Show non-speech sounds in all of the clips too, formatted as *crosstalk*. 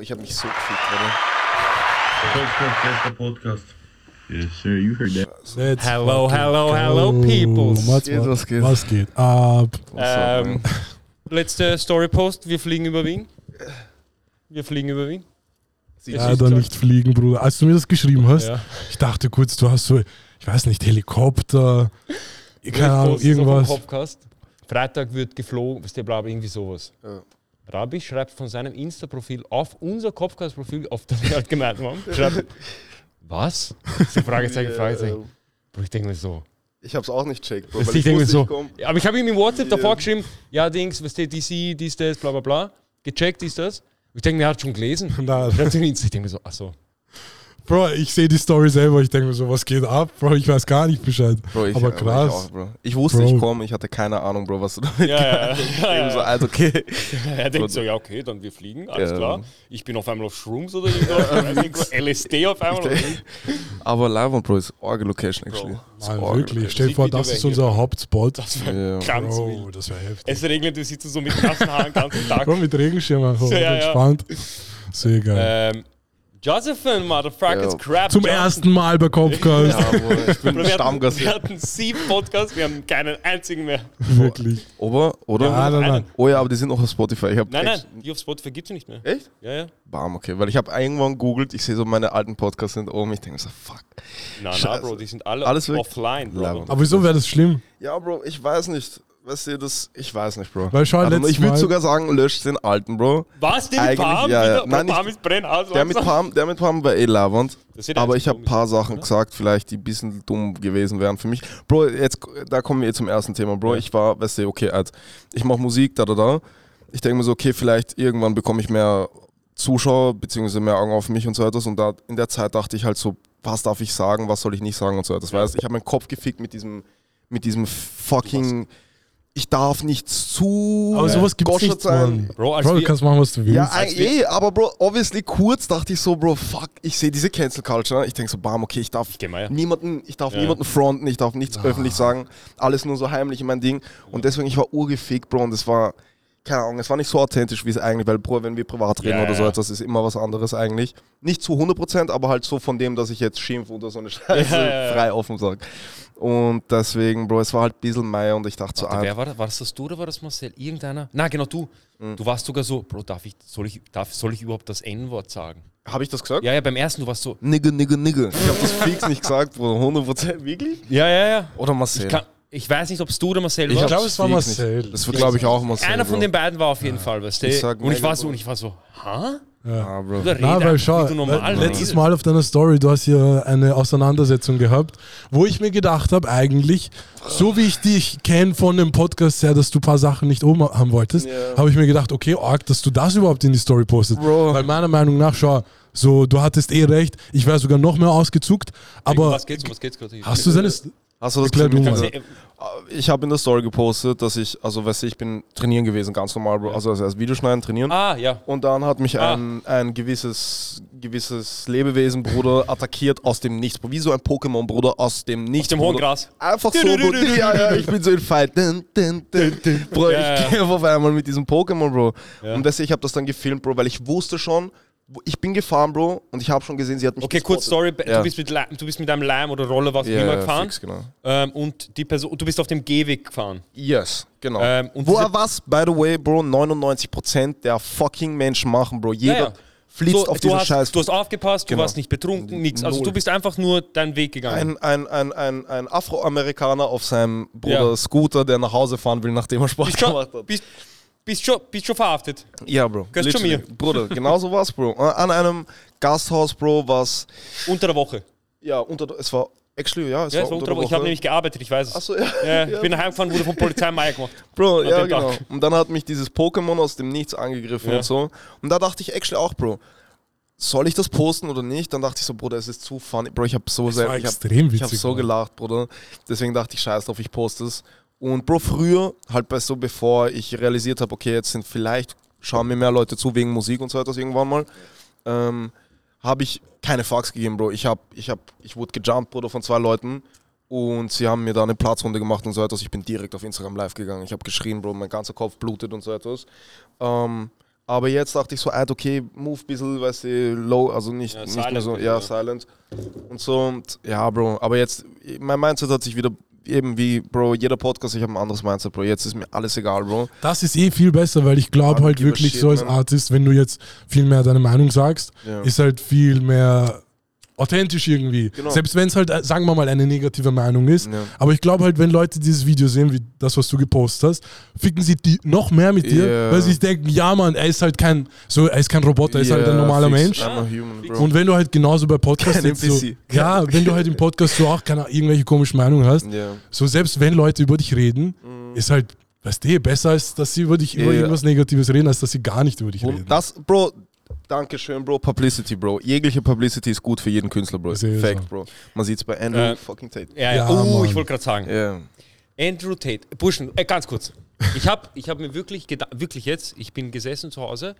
Ich habe mich so gefickt, oder? Podcast, der Podcast. Yes, sir, you heard that. Let's Hello, hello, go. hello, peoples. Was, Geht, was geht? was geht ab? Ähm, letzte Story-Post, wir fliegen über Wien. Wir fliegen über Wien. Sie Ja, da nicht fliegen, Bruder. Als du mir das geschrieben hast, Ja. ich dachte kurz, du hast so, ich weiß nicht, Helikopter, keine Ahnung, irgendwas. Podcast. Freitag wird geflogen, was der bla, irgendwie sowas. Ja. Rabi schreibt von seinem Insta-Profil auf unser Kopfcast-Profil, auf das wir halt gemeint haben, schreibt, was? So Fragezeichen, Fragezeichen. Bro, ich denke mir so. Ich hab's auch nicht checkt, Bro. Weil ich ich denke mir so. Ja, aber ich habe ihm im WhatsApp Ja. davor geschrieben, ja, Dings, was steht DC, dies, das, bla bla bla. Gecheckt ist das. Ich denke mir, er hat schon gelesen. *laughs* Nein. Schreibt ihm Insta, ich denke mir so, achso. Bro, ich sehe die Story selber, ich denke mir so, was geht ab? Bro, ich weiß gar nicht Bescheid. Bro, ich, Aber Ich, krass. auch, Bro. ich wusste, Bro. ich komme, ich hatte keine Ahnung, Bro, was du damit Ja, ja, *laughs* ja. Ich ja, so, ja. also, okay. *laughs* Er denkt so, ja, okay, dann wir fliegen, alles Ja. klar. Ich bin auf einmal auf Shrooms oder *laughs* irgendwas, LSD auf einmal. Aber Live Bro ist Orgel-Location, actually. Bro. Ist Mann, Orgel wirklich. Stell dir vor, das ist unser Hauptspot. Das wäre Ja. ganz Bro, wild. das wäre heftig. Es regnet, du sitzt so mit nassen Haaren den ganzen Tag. Bro, mit Regenschirm einfach, ja. entspannt. Sehr geil. Ähm, Josephine, Motherfuckers, Ja. Crap. Zum Johnson. ersten Mal bei Kopfcast. *laughs* Ja, Bro, ich bin Bro, *laughs* wir, hatten, Stammgast. wir hatten sieben Podcasts, wir haben keinen einzigen mehr. Wirklich. Oder? Oder? Ja, nein, nein. Oh ja, aber die sind noch auf Spotify. Ich Nein, nein, die auf Spotify gibt es nicht mehr. Echt? Ja, ja. Bam, okay. Weil ich habe irgendwann googelt, ich sehe so meine alten Podcasts sind oben. Ich denke so, fuck. Na, na, Scheiße. Bro, die sind alle Alles offline, Bro. Aber wieso wäre das schlimm? Ja, Bro, ich weiß nicht. Weißt du, das, ich weiß nicht, Bro. Weil schau, Also, ich würde sogar sagen, löscht den alten, Bro. Was, den Eigentlich, Palm? ja, ja. Nein, Palm ist Brennhaus. Der mit Palm, der mit Palm war eh labernd. Aber ich habe ein paar Sachen oder? gesagt, vielleicht die ein bisschen dumm gewesen wären für mich. Bro, jetzt, da kommen wir eh zum ersten Thema, Bro. Ja. Ich war, weißt du, okay, halt, ich mache Musik, da, da, da. Ich denke mir so, okay, vielleicht irgendwann bekomme ich mehr Zuschauer, beziehungsweise mehr Augen auf mich und so etwas. Und da, in der Zeit dachte ich halt so, was darf ich sagen, was soll ich nicht sagen und so etwas. Weißt ich habe meinen Kopf gefickt mit diesem, mit diesem fucking, ich darf nicht zu Aber sowas gibt's nicht, Mann. Bro, als Bro, du wir- kannst machen, was du willst. ja, eh, aber Bro, obviously kurz dachte ich so, Bro, fuck, ich sehe diese Cancel Culture. Ich denke so, bam, okay, ich darf Geh mal, ja. niemanden, ich darf Ja. niemanden fronten, ich darf nichts öffentlich sagen, alles nur so heimlich in mein Ding. Und deswegen, ich war urgefickt, Bro, und es war, keine Ahnung, es war nicht so authentisch, wie es eigentlich, weil, Bro, wenn wir privat reden Ja, oder so etwas, ist immer was anderes eigentlich. Nicht zu 100%, aber halt so von dem, dass ich jetzt schimpf oder so eine *laughs* Scheiße Ja, ja, ja. frei offen sage. Und deswegen, Bro, es war halt ein bisschen Meier und ich dachte so, Warte, ah, wer war das? War das das du oder war das Marcel? Irgendeiner? Na, genau du. Mhm. Du warst sogar so, Bro, darf ich, soll ich, darf, soll ich überhaupt das N-Wort sagen? habe ich das gesagt? Ja, ja, beim ersten, du warst so, Nigge, nigge, nigge. Ich habe das fix nicht gesagt, Bro, 100%. Wirklich? ja, ja, ja. Oder Marcel? Ich, kann, ich weiß nicht, ob es du oder Marcel Ich war. hab's glaube, es war Marcel. Nicht. Das wird, glaube ich, auch Marcel. Einer Bro. von den beiden war auf jeden Fall, weißt du? Ich sag Und ich war so, und ich war so, hä? Ah, Bro. Na, weil einfach, schau, letztes. Mal auf deiner Story, du hast hier eine Auseinandersetzung gehabt, wo ich mir gedacht habe, eigentlich, so wie ich dich kenne von dem Podcast her, dass du ein paar Sachen nicht oben haben wolltest, Ja. habe ich mir gedacht, okay, arg, dass du das überhaupt in die Story postest. Bro. Weil meiner Meinung nach, schau, so, du hattest eh recht, ich wäre sogar noch mehr ausgezuckt, aber was geht's, um was geht's gerade? hast du seine... Hast du das Erklär gesehen du dieser- Ich habe in der Story gepostet, dass ich, also weißt du, ich bin trainieren gewesen, ganz normal, Bro. Also als Videoschneiden, trainieren. Ah, ja. Und dann hat mich Ah. ein, ein gewisses, gewisses Lebewesen, Bruder, *laughs* attackiert aus dem Nichts. Wie so ein Pokémon, Bruder, aus dem Nichts. Auf dem hohen Bruder. Gras. Einfach so, Bro. *laughs* Ja, ja, ich bin so in Fight. Dun, dun, dun. Bro, Ja, ich ja. kämpfe auf einmal mit diesem Pokémon, Bro. Ja. Und deswegen, ich habe das dann gefilmt, Bro, weil ich wusste schon, ich bin gefahren, Bro, und ich habe schon gesehen, sie hat mich Okay, kurz Story. Ja. Du, bist mit, du bist mit einem Leim oder Roller, was Ja, immer ja, gefahren. fix, genau. Ähm, und die Person, du bist auf dem Gehweg gefahren. Yes, genau. Ähm, und Wo er was, by the way, Bro, 99% der fucking Menschen machen, Bro. Jeder Ja, ja. flitzt So, auf du, diese hast, Scheiß. du hast aufgepasst, Genau. du warst nicht betrunken, nichts. Also du bist einfach nur deinen Weg gegangen. ein, ein, ein, ein, ein Afroamerikaner auf seinem Bruder. Scooter, der nach Hause fahren will, nachdem er Sport gemacht hat. bist, bist, schon, bist schon verhaftet. Ja, Bro. Gehörst zu literally. Bruder, *laughs* genau so war's, Bro. An einem Gasthaus, Bro, was, Unter der Woche. ja, unter, es war, actually, ja, es Ja, war es war unter unter der Woche. Ich habe nämlich gearbeitet, ich weiß es. Achso, ja. Ja, *laughs* ich bin heimgefahren, wurde von Polizei Meier gemacht. Bro, ja, genau. Tag. Und dann hat mich dieses Pokémon aus dem Nichts angegriffen Ja. und so. Und da dachte ich actually auch, Bro, soll ich das posten oder nicht? Dann dachte ich so, Bruder, es ist zu funny. Bro, ich habe so sehr, war ich hab, extrem ich hab so gelacht, Bruder. Deswegen dachte ich, scheiß drauf, ich poste es. Und Bro, früher, halt bei so, bevor ich realisiert habe, okay, jetzt sind vielleicht, schauen mir mehr Leute zu wegen Musik und so etwas irgendwann mal, ähm, habe ich keine Fucks gegeben, Bro. Ich hab, ich hab, ich wurde gejumpt, Bruder, von zwei Leuten. Und sie haben mir da eine Platzrunde gemacht und so etwas. Ich bin direkt auf Instagram live gegangen. Ich habe geschrien, Bro, mein ganzer Kopf blutet und so etwas. Ähm, Aber jetzt dachte ich so, Alter, okay, move ein bisschen, weißt du, low, also nicht, Ja, nicht silent mehr so, ja. silent. Und so, und ja, Bro, aber jetzt, mein Mindset hat sich wieder, eben wie, Bro, jeder Podcast, ich habe ein anderes Mindset, Bro. Jetzt ist mir alles egal, Bro. Das ist eh viel besser, weil ich glaube halt wirklich shit, so als. Artist, wenn du jetzt viel mehr deine Meinung sagst, Ja. ist halt viel mehr authentisch irgendwie. Genau. Selbst wenn es halt, äh, sagen wir mal, eine negative Meinung ist. Ja. Aber ich glaube halt, wenn Leute dieses Video sehen, wie das, was du gepostet hast, ficken sie die noch mehr mit dir, Ja. weil sie sich denken, ja Mann, er ist halt kein, so, er ist kein Roboter, er ist halt ein normaler fix, Mensch. Human. Und wenn du halt genauso bei Podcasts jetzt so, ja, wenn du halt im Podcast so auch keine irgendwelche komischen Meinungen hast, ja. so selbst wenn Leute über dich reden, ist halt, weißt du, besser als dass sie über dich über. Ja. irgendwas Negatives reden, als dass sie gar nicht über dich reden. Und das, Bro, danke schön, Bro. Publicity, Bro. Jegliche Publicity ist gut für jeden Künstler, Bro. Fact, so. Bro. Man sieht es bei Andrew Äh, fucking Tate. Ja, ja. Ja, oh, Mann. ich wollte gerade sagen. Ja. Andrew Tate. Burschen, äh, ganz kurz. Ich habe ich hab mir wirklich gedacht, wirklich jetzt, ich bin gesessen zu Hause.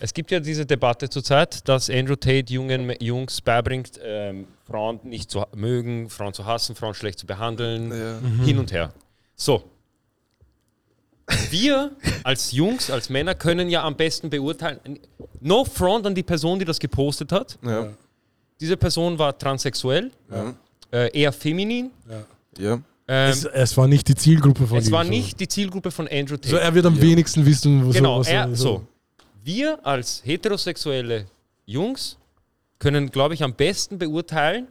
Es gibt ja diese Debatte zurzeit, dass Andrew Tate jungen Jungs beibringt, ähm, Frauen nicht zu mögen, Frauen zu hassen, Frauen schlecht zu behandeln, Ja. hin und her. So. Wir als Jungs, als Männer können ja am besten beurteilen. No front an die Person, die das gepostet hat. Ja. Diese Person war transsexuell, Ja. äh, eher feminin. ja. Ähm, es, es war nicht die Zielgruppe von es ihm. war so. nicht die Zielgruppe von Andrew Tate. So, er wird am wenigsten wissen, was genau, was er, so. Wir als heterosexuelle Jungs können, glaube ich, am besten beurteilen,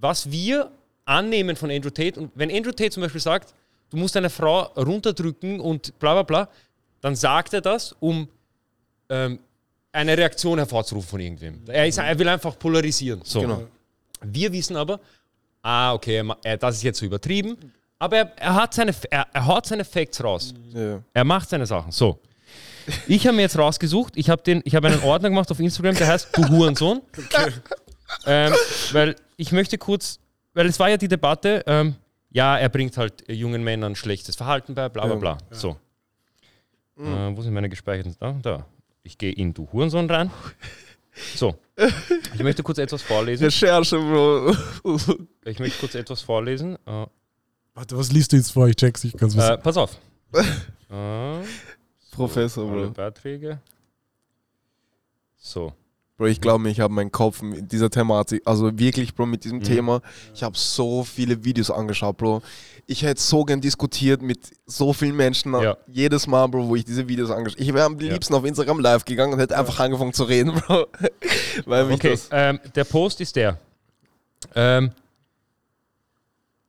was wir annehmen von Andrew Tate. Und wenn Andrew Tate zum Beispiel sagt, du musst eine Frau runterdrücken und bla bla bla, dann sagt er das, um ähm, eine Reaktion hervorzurufen von irgendwem. Er, ist, er will einfach polarisieren. So. Genau. Wir wissen aber, ah, okay, er, das ist jetzt so übertrieben, aber er, er, hat seine, er, er haut seine Facts raus. ja. Er macht seine Sachen. So. Ich habe mir jetzt rausgesucht, ich habe den- ich habe einen Ordner gemacht auf Instagram, der heißt Du Hurensohn. Ähm, weil ich möchte kurz, weil es war ja die Debatte, ähm, ja, er bringt halt äh, jungen Männern schlechtes Verhalten bei, bla bla Ja. bla. So. Äh, wo sind meine gespeicherten? Da, da. Ich gehe in Du Hurensohn rein. So. Ich möchte kurz etwas vorlesen. Recherche, Bro. Ich möchte kurz etwas vorlesen. Äh, Warte, was liest du jetzt vor? Ich check's nicht ganz. äh, pass auf. *laughs* Äh, Professor, alle Bro. Beiträge. So. Bro, ich glaube mir, ich habe meinen Kopf mit dieser Thematik, also wirklich, Bro, mit diesem Thema. Ich habe so viele Videos angeschaut, Bro. Ich hätte so gern diskutiert mit so vielen Menschen. Ja. Jedes Mal, Bro, wo ich diese Videos angeschaut Ich wäre am Ja. liebsten auf Instagram live gegangen und hätte einfach angefangen zu reden, Bro. *laughs* Okay, ähm, der Post ist der. Ähm,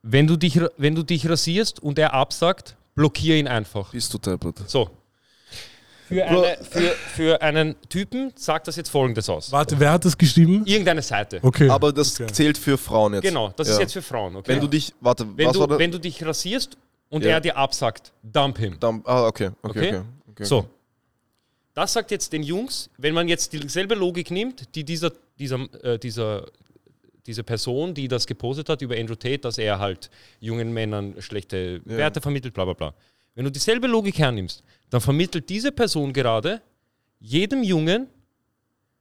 wenn, du dich, wenn du dich rasierst und er absagt, blockier ihn einfach. Bist du deppert? So. Für, eine, für, für einen Typen sagt das jetzt folgendes aus. Warte, wer hat das geschrieben? Irgendeine Seite. Okay. Aber das Okay. zählt für Frauen jetzt. Genau, das Ja. ist jetzt für Frauen. Okay? Wenn du dich, warte, wenn, du, wenn du dich rasierst und Ja. er dir absagt, dump him. Dann, ah, okay, okay, Okay? okay. okay, So. Das sagt jetzt den Jungs, wenn man jetzt dieselbe Logik nimmt, die dieser, dieser, äh, dieser, diese Person, die das gepostet hat über Andrew Tate, dass er halt jungen Männern schlechte Ja. Werte vermittelt, bla bla bla. Wenn du dieselbe Logik hernimmst, dann vermittelt diese Person gerade jedem Jungen,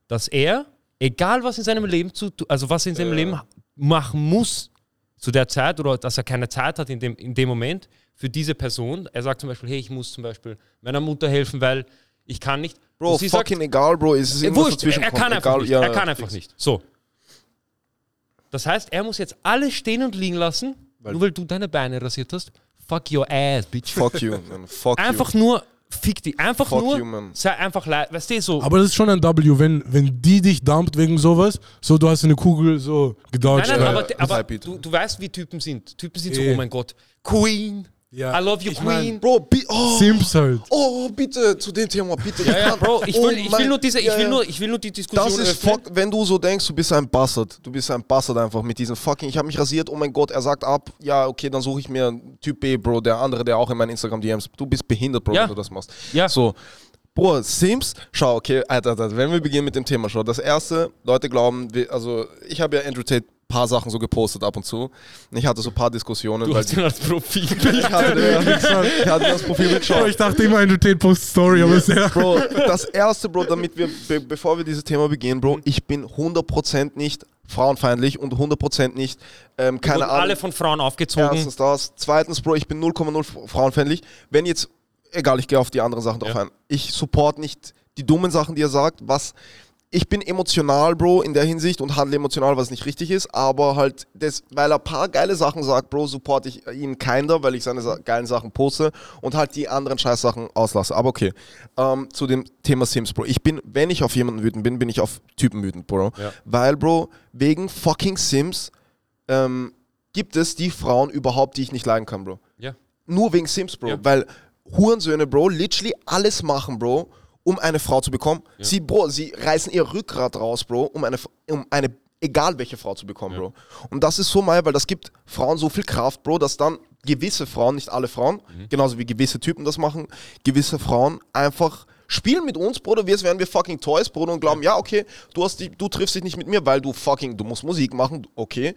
dass er, egal was in seinem Leben zu, also was in seinem Ja. Leben machen muss zu der Zeit oder dass er keine Zeit hat in dem, in dem Moment für diese Person. Er sagt zum Beispiel, hey, ich muss zum Beispiel meiner Mutter helfen, weil ich kann nicht. Bro, fucking sagt, egal, Bro. Es ist äh, irgendwas wurscht, er kann einfach egal, nicht. ja, er kann einfach fix. nicht. So. Das heißt, er muss jetzt alles stehen und liegen lassen, nur weil du deine Beine rasiert hast. Fuck your ass, bitch. Fuck you, man. Fuck Einfach you. nur, fick die. Einfach Fuck nur, you, man. sei einfach leid. Weißt du, so. Aber das ist schon ein W, wenn, wenn die dich dumpt wegen sowas, so du hast eine Kugel so gedodged. Nein, nein, aber, aber du, du weißt, wie Typen sind. Typen sind so, oh mein Gott, Queen, Ja. I love you, Ich mein, Queen. Bro, bi oh, Simps halt. oh, bitte, zu dem Thema, bitte. ja, ja, Bro, ich will, Oh ich will mein- nur diese, ich will nur, ich will nur die Diskussion Das ist fuck, wenn du so denkst, du bist ein Bastard. Du bist ein Bastard einfach mit diesem fucking, ich habe mich rasiert, oh mein Gott, er sagt ab, ja, okay, dann suche ich mir einen Typ B, Bro, der andere, der auch in meinen Instagram-DMs, du bist behindert, Bro, Ja. wenn du das machst. Ja. So, Bro, Sims, schau, okay, Alter, Alter, wenn wir beginnen mit dem Thema, schau, das erste, Leute glauben, wir, also ich habe ja Andrew Tate paar Sachen so gepostet ab und zu. Ich hatte so ein paar Diskussionen, Du weil hast ihn als Profil. *laughs* ich hatte, ich hatte das Profil mit *laughs* Oh, ich dachte immer, du Post Story, aber sehr. Bro, das erste, Bro, damit wir, be bevor wir dieses Thema begehen, Bro, ich bin 100% nicht frauenfeindlich und 100% nicht, ähm, keine Ahnung. alle von Frauen aufgezogen. Erstens das. Zweitens, Bro, ich bin 0,0 frauenfeindlich. Wenn jetzt, egal, ich gehe auf die anderen Sachen drauf Ja. ein. Ich support nicht die dummen Sachen, die er sagt, was ich bin emotional, Bro, in der Hinsicht und handle emotional, was nicht richtig ist, aber halt, das, weil er ein paar geile Sachen sagt, Bro, supporte ich ihn kinder, weil ich seine Sa geilen Sachen poste und halt die anderen Scheißsachen auslasse. Aber okay, ähm, zu dem Thema Sims, Bro. Ich bin, wenn ich auf jemanden wütend bin, bin ich auf Typen wütend, Bro. Ja. Weil, Bro, wegen fucking Sims ähm, gibt es die Frauen überhaupt, die ich nicht leiden kann, Bro. Ja. Nur wegen Sims, Bro. Ja. Weil Hurensöhne, Bro, literally alles machen, Bro, um eine Frau zu bekommen. Sie, Bro, sie reißen ihr Rückgrat raus, Bro, um eine, um eine egal welche Frau zu bekommen, Bro. Und das ist so mal, weil das gibt Frauen so viel Kraft, Bro, dass dann gewisse Frauen, nicht alle Frauen, Mhm. genauso wie gewisse Typen das machen, gewisse Frauen einfach spielen mit uns, Bruder, als wären wir fucking Toys, Bruder, und glauben, ja, okay, du, hast die, du triffst dich nicht mit mir, weil du fucking, du musst Musik machen, okay.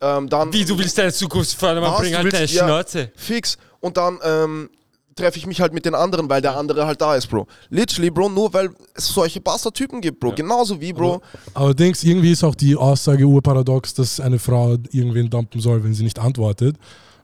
Ähm, dann Wie, du willst deine Zukunft fördern, Was, bring du halt deine ja, Schnauze. Fix. Und dann ähm, treffe ich mich halt mit den anderen, weil der andere halt da ist, Bro. Literally, Bro, nur weil es solche Bastard-Typen gibt, Bro. Genauso wie, Bro. Allerdings, irgendwie ist auch die Aussage urparadox, dass eine Frau irgendwen dumpen soll, wenn sie nicht antwortet.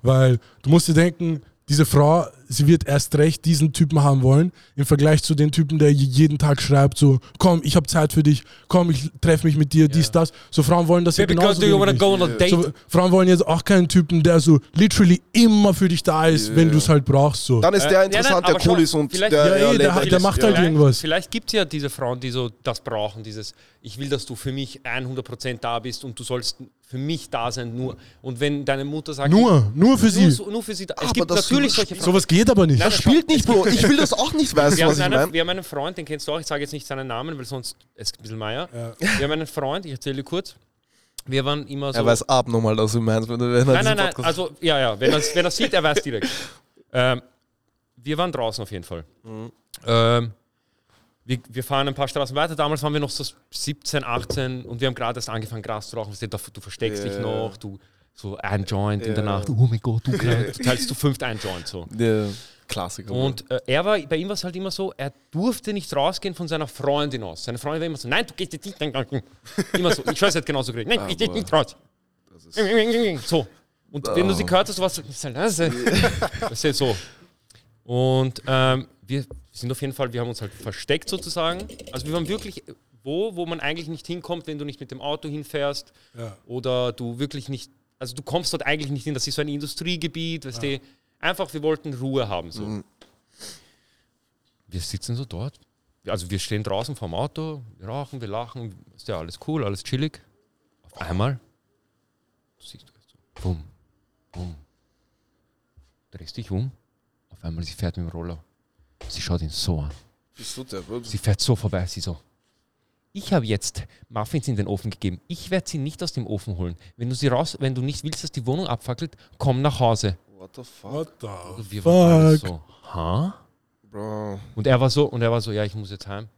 Weil du musst dir denken, diese Frau, sie wird erst recht diesen Typen haben wollen, im Vergleich zu den Typen, der jeden Tag schreibt, so, komm, ich habe Zeit für dich, komm, ich treffe mich mit dir, dies, das. So Frauen wollen das Baby ja genauso go on a date? So, Frauen wollen jetzt auch keinen Typen, der so literally immer für dich da ist, wenn du es halt brauchst. So. Dann ist Äh, der ja, interessant, nein, der cool ist und der, Ja, ja, der der macht halt Vielleicht- irgendwas. Vielleicht gibt es ja diese Frauen, die so das brauchen, dieses, ich will, dass du für mich 100% da bist und du sollst für mich da sein, nur. Und wenn deine Mutter sagt, Nur, nur für nur, sie. nur für sie da. Es Aber gibt natürlich solche Frauen. Sowas geht aber nicht. Nein, Das spielt nicht, Bro. Ich will das auch nicht, weißt Wir du, was haben, ich einen, meine? wir haben einen Freund, den kennst du auch, ich sage jetzt nicht seinen Namen, weil sonst es ist ein bisschen Meier. Wir haben einen Freund, ich erzähle dir kurz. Wir waren immer so. Er weiß abnormal, dass du meinst, wenn er Nein, nein, nein. Podcast- Also, ja, ja. Wenn er wenn er sieht, er weiß direkt. *laughs* Ähm, wir waren draußen auf jeden Fall. Mhm. Ähm, wir, wir fahren ein paar Straßen weiter. Damals waren wir noch so 17, 18 und wir haben gerade erst angefangen, Gras zu rauchen. Du, versteckst dich Ja. noch, du so ein Joint in der Ja. Nacht. Oh mein Gott, du, du teilst du fünft ein Joint so. Der Klassiker. Und äh, er war, bei ihm war es halt immer so, er durfte nicht rausgehen von seiner Freundin aus. Seine Freundin war immer so, nein, du gehst jetzt nicht. Nein. *laughs* Immer so. Ich weiß, er hat genauso geredet. Nein, ich geh nicht raus. So. Und wenn du sie gehört hast, was ist halt das? Das ist jetzt so. Und ähm, wir sind auf jeden Fall, wir haben uns halt versteckt sozusagen. Also wir waren wirklich wo, wo man eigentlich nicht hinkommt, wenn du nicht mit dem Auto hinfährst Ja. oder du wirklich nicht, also du kommst dort eigentlich nicht hin. Das ist so ein Industriegebiet, weißt du. Einfach, wir wollten Ruhe haben. So. Mhm. Wir sitzen so dort. Also wir stehen draußen vorm Auto, wir rauchen, wir lachen, ist ja alles cool, alles chillig. Auf einmal, du siehst du so, bumm, bumm. Drehst dich um, auf einmal sie fährt mit dem Roller. Sie schaut ihn so an. Sie fährt so vorbei, sie so. Ich habe jetzt Muffins in den Ofen gegeben. Ich werde sie nicht aus dem Ofen holen. Wenn du sie raus, wenn du nicht willst, dass die Wohnung abfackelt, komm nach Hause. What the fuck? What the Und wir waren alle so, ha? Bro. Und er war so, und er war so, ja, ich muss jetzt heim.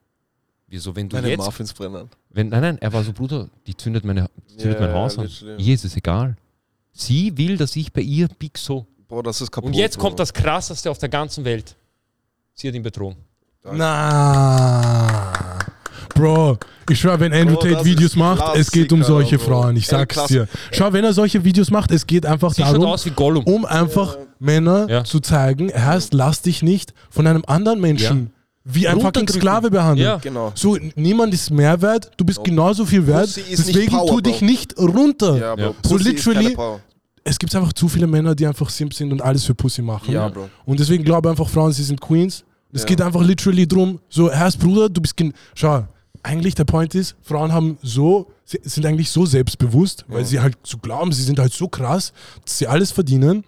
Wir so, wenn du Meine jetzt, Muffins brennen. wenn, nein, nein, er war so, Bruder, die zündet, meine, zündet Ja, mein Haus an. literally. Ihr ist es egal. Sie will, dass ich bei ihr bieg so. Bro, das ist kaputt. Und jetzt Bro. kommt das Krasseste auf der ganzen Welt. Sie hat ihn betrogen. Na. Bro, ich schwör, wenn Andrew Bro, Tate Videos macht, es geht um Klassiker, solche Bro. Frauen, ich sag's Klass- dir. Schau, wenn er solche Videos macht, es geht einfach Sie darum, aus wie Gollum. um einfach Männer Ja. zu zeigen, erst lass dich nicht von einem anderen Menschen wie ein fucking. Sklave behandeln. Ja. Genau. So, niemand ist mehr wert, du bist genauso viel wert, deswegen Power, tu Bro. dich nicht runter. Ja, Bro. Ja. So literally-. Es gibt einfach zu viele Männer, die einfach Simp sind und alles für Pussy machen. Ja, Bro. Und deswegen glaube einfach Frauen, sie sind Queens. Es Ja. geht einfach literally drum, so, Herrst Bruder, du bist, schau, eigentlich der Point ist, Frauen haben so, sind eigentlich so selbstbewusst, weil sie halt so glauben, sie sind halt so krass, dass sie alles verdienen.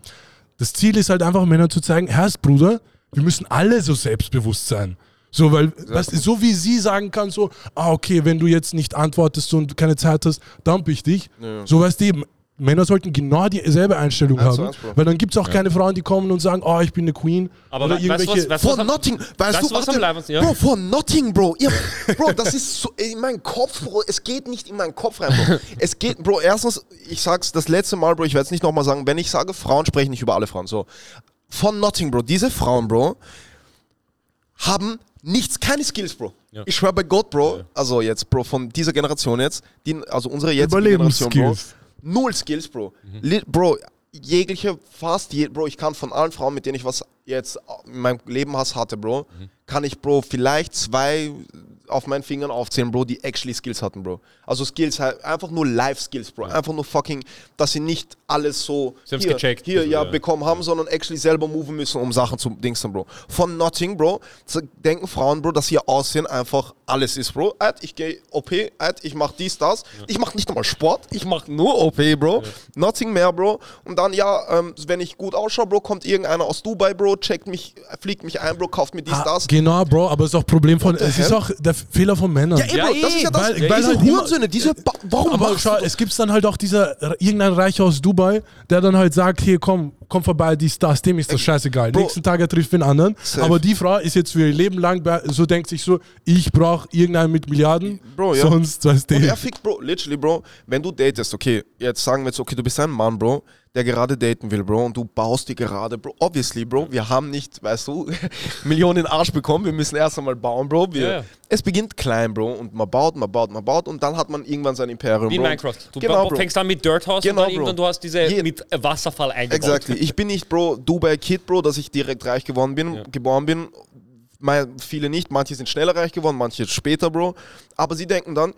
Das Ziel ist halt einfach, Männern zu zeigen, Herrst Bruder, wir müssen alle so selbstbewusst sein. So, weil, weißt, du, so wie sie sagen kann, so, ah, okay, wenn du jetzt nicht antwortest und keine Zeit hast, dump ich dich. Ja. So, weißt du eben, Männer sollten genau dieselbe Einstellung Eins zu haben, weil dann gibt es auch keine Frauen, die kommen und sagen, oh, ich bin eine Queen. Aber oder was, irgendwelche. weißt du For was am- nothing, weißt, weißt du, was warte, ja? Bro, for nothing, Bro. Ihr, Bro, das ist so, in meinen Kopf, Bro, es geht nicht in meinen Kopf rein, Bro. Es geht, Bro, erstens, ich sag's das letzte Mal, Bro, ich werde es nicht nochmal sagen, wenn ich sage, Frauen sprechen nicht über alle Frauen, so. Von nothing, Bro, diese Frauen, Bro, haben nichts, keine Skills, Bro. Ja. Ich schwör bei Gott, Bro, also jetzt, Bro, von dieser Generation jetzt, die, also unsere jetzige Generation, Bro. Null Skills, Bro. Li Bro, jegliche, fast je, Bro, ich kann von allen Frauen, mit denen ich was jetzt in meinem Leben has- hatte, Bro, kann ich, Bro, vielleicht zwei auf meinen Fingern aufzählen, Bro, die actually Skills hatten, Bro. Also Skills, halt einfach nur Life-Skills, Bro. Einfach nur fucking, dass sie nicht alles so Sie hier, gecheckt, hier also, ja, ja. bekommen haben, sondern actually selber moven müssen, um Sachen zu dingsen, Bro. Von Nothing, Bro, zu denken Frauen, Bro, dass ihr Aussehen einfach alles ist, Bro. Alter, ich gehe OP, Alter, ich mach dies, das. Ich mach nicht einmal Sport, ich mach nur OP, Bro. Nothing mehr, Bro. Und dann, ja, ähm, wenn ich gut ausschaue, Bro, kommt irgendeiner aus Dubai, Bro, checkt mich, fliegt mich ein, Bro, kauft mir dies, Ah, das. genau, Bro, aber es ist auch Problem von, es ist auch der Fehler von Männern. Ja, ey, Ja, Bro, das eh, ist ja das. weil- diese weil halt immer- Hurensöhne, diese, warum Aber schau, es gibt dann halt auch dieser irgendein Reicher aus Dubai, der dann halt sagt, hier komm, komm vorbei, dies, das, dem ist das scheißegal. Bro. Nächsten Tag er trifft den anderen. Safe. Aber die Frau ist jetzt für ihr Leben lang bei- so denkt sich so, ich brauche irgendeinen mit Milliarden, Bro, ja. sonst weißt du. Und er fickt, Bro, literally, Bro, wenn du datest, okay, jetzt sagen wir jetzt, okay, du bist ein Mann, Bro, der gerade daten will, Bro, und du baust dir gerade, Bro, obviously, Bro, wir haben nicht, weißt du, *laughs* Millionen in Arsch bekommen, wir müssen erst einmal bauen, Bro. Wir, ja. Es beginnt klein, Bro, und man baut, man baut, man baut, und dann hat man irgendwann sein Imperium, Wie in Bro. Minecraft. Du genau, Bro. fängst an mit Dirt House Genau, und dann Bro. irgendwann du hast diese Je- mit Wasserfall eingebaut. Exactly. Ich bin nicht, Bro, Dubai Kid, Bro, dass ich direkt reich geworden bin, Ja. geboren bin. Mei- Viele nicht, manche sind schneller reich geworden, manche später, Bro. Aber sie denken dann,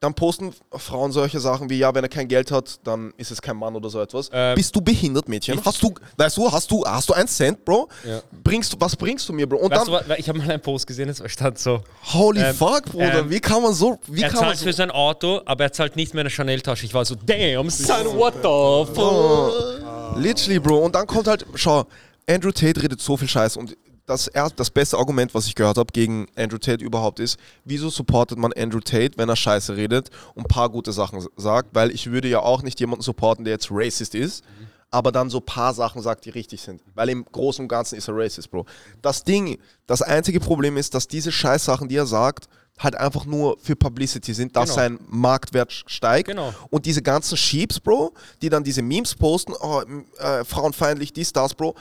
dann posten Frauen solche Sachen wie, ja, wenn er kein Geld hat, dann ist es kein Mann oder so etwas. Ähm, Bist du behindert, Mädchen? Hast du, weißt du, hast du, hast du einen Cent, Bro? Ja. Bringst du, was bringst du mir, Bro? Und Weißt du, dann, was- ich habe mal einen Post gesehen, es stand so, holy ähm, fuck, Bruder, ähm, wie kann man so, wie er kann man zahlt so, für sein Auto, aber er zahlt nicht mehr eine Chanel-Tasche. Ich war so, damn, son, what the fuck? Literally, Bro. Und dann kommt halt, schau, Andrew Tate redet so viel Scheiß und das, er, das beste Argument, was ich gehört habe gegen Andrew Tate überhaupt ist, wieso supportet man Andrew Tate, wenn er Scheiße redet und ein paar gute Sachen sagt, weil ich würde ja auch nicht jemanden supporten, der jetzt racist ist, aber dann so ein paar Sachen sagt, die richtig sind. Weil im Großen und Ganzen ist er racist, Bro. Das Ding, das einzige Problem ist, dass diese Scheißsachen, die er sagt, halt einfach nur für Publicity sind, dass Genau. sein Marktwert steigt. Genau. Und diese ganzen Sheeps, Bro, die dann diese Memes posten, oh, äh, frauenfeindlich, dies, das, Bro.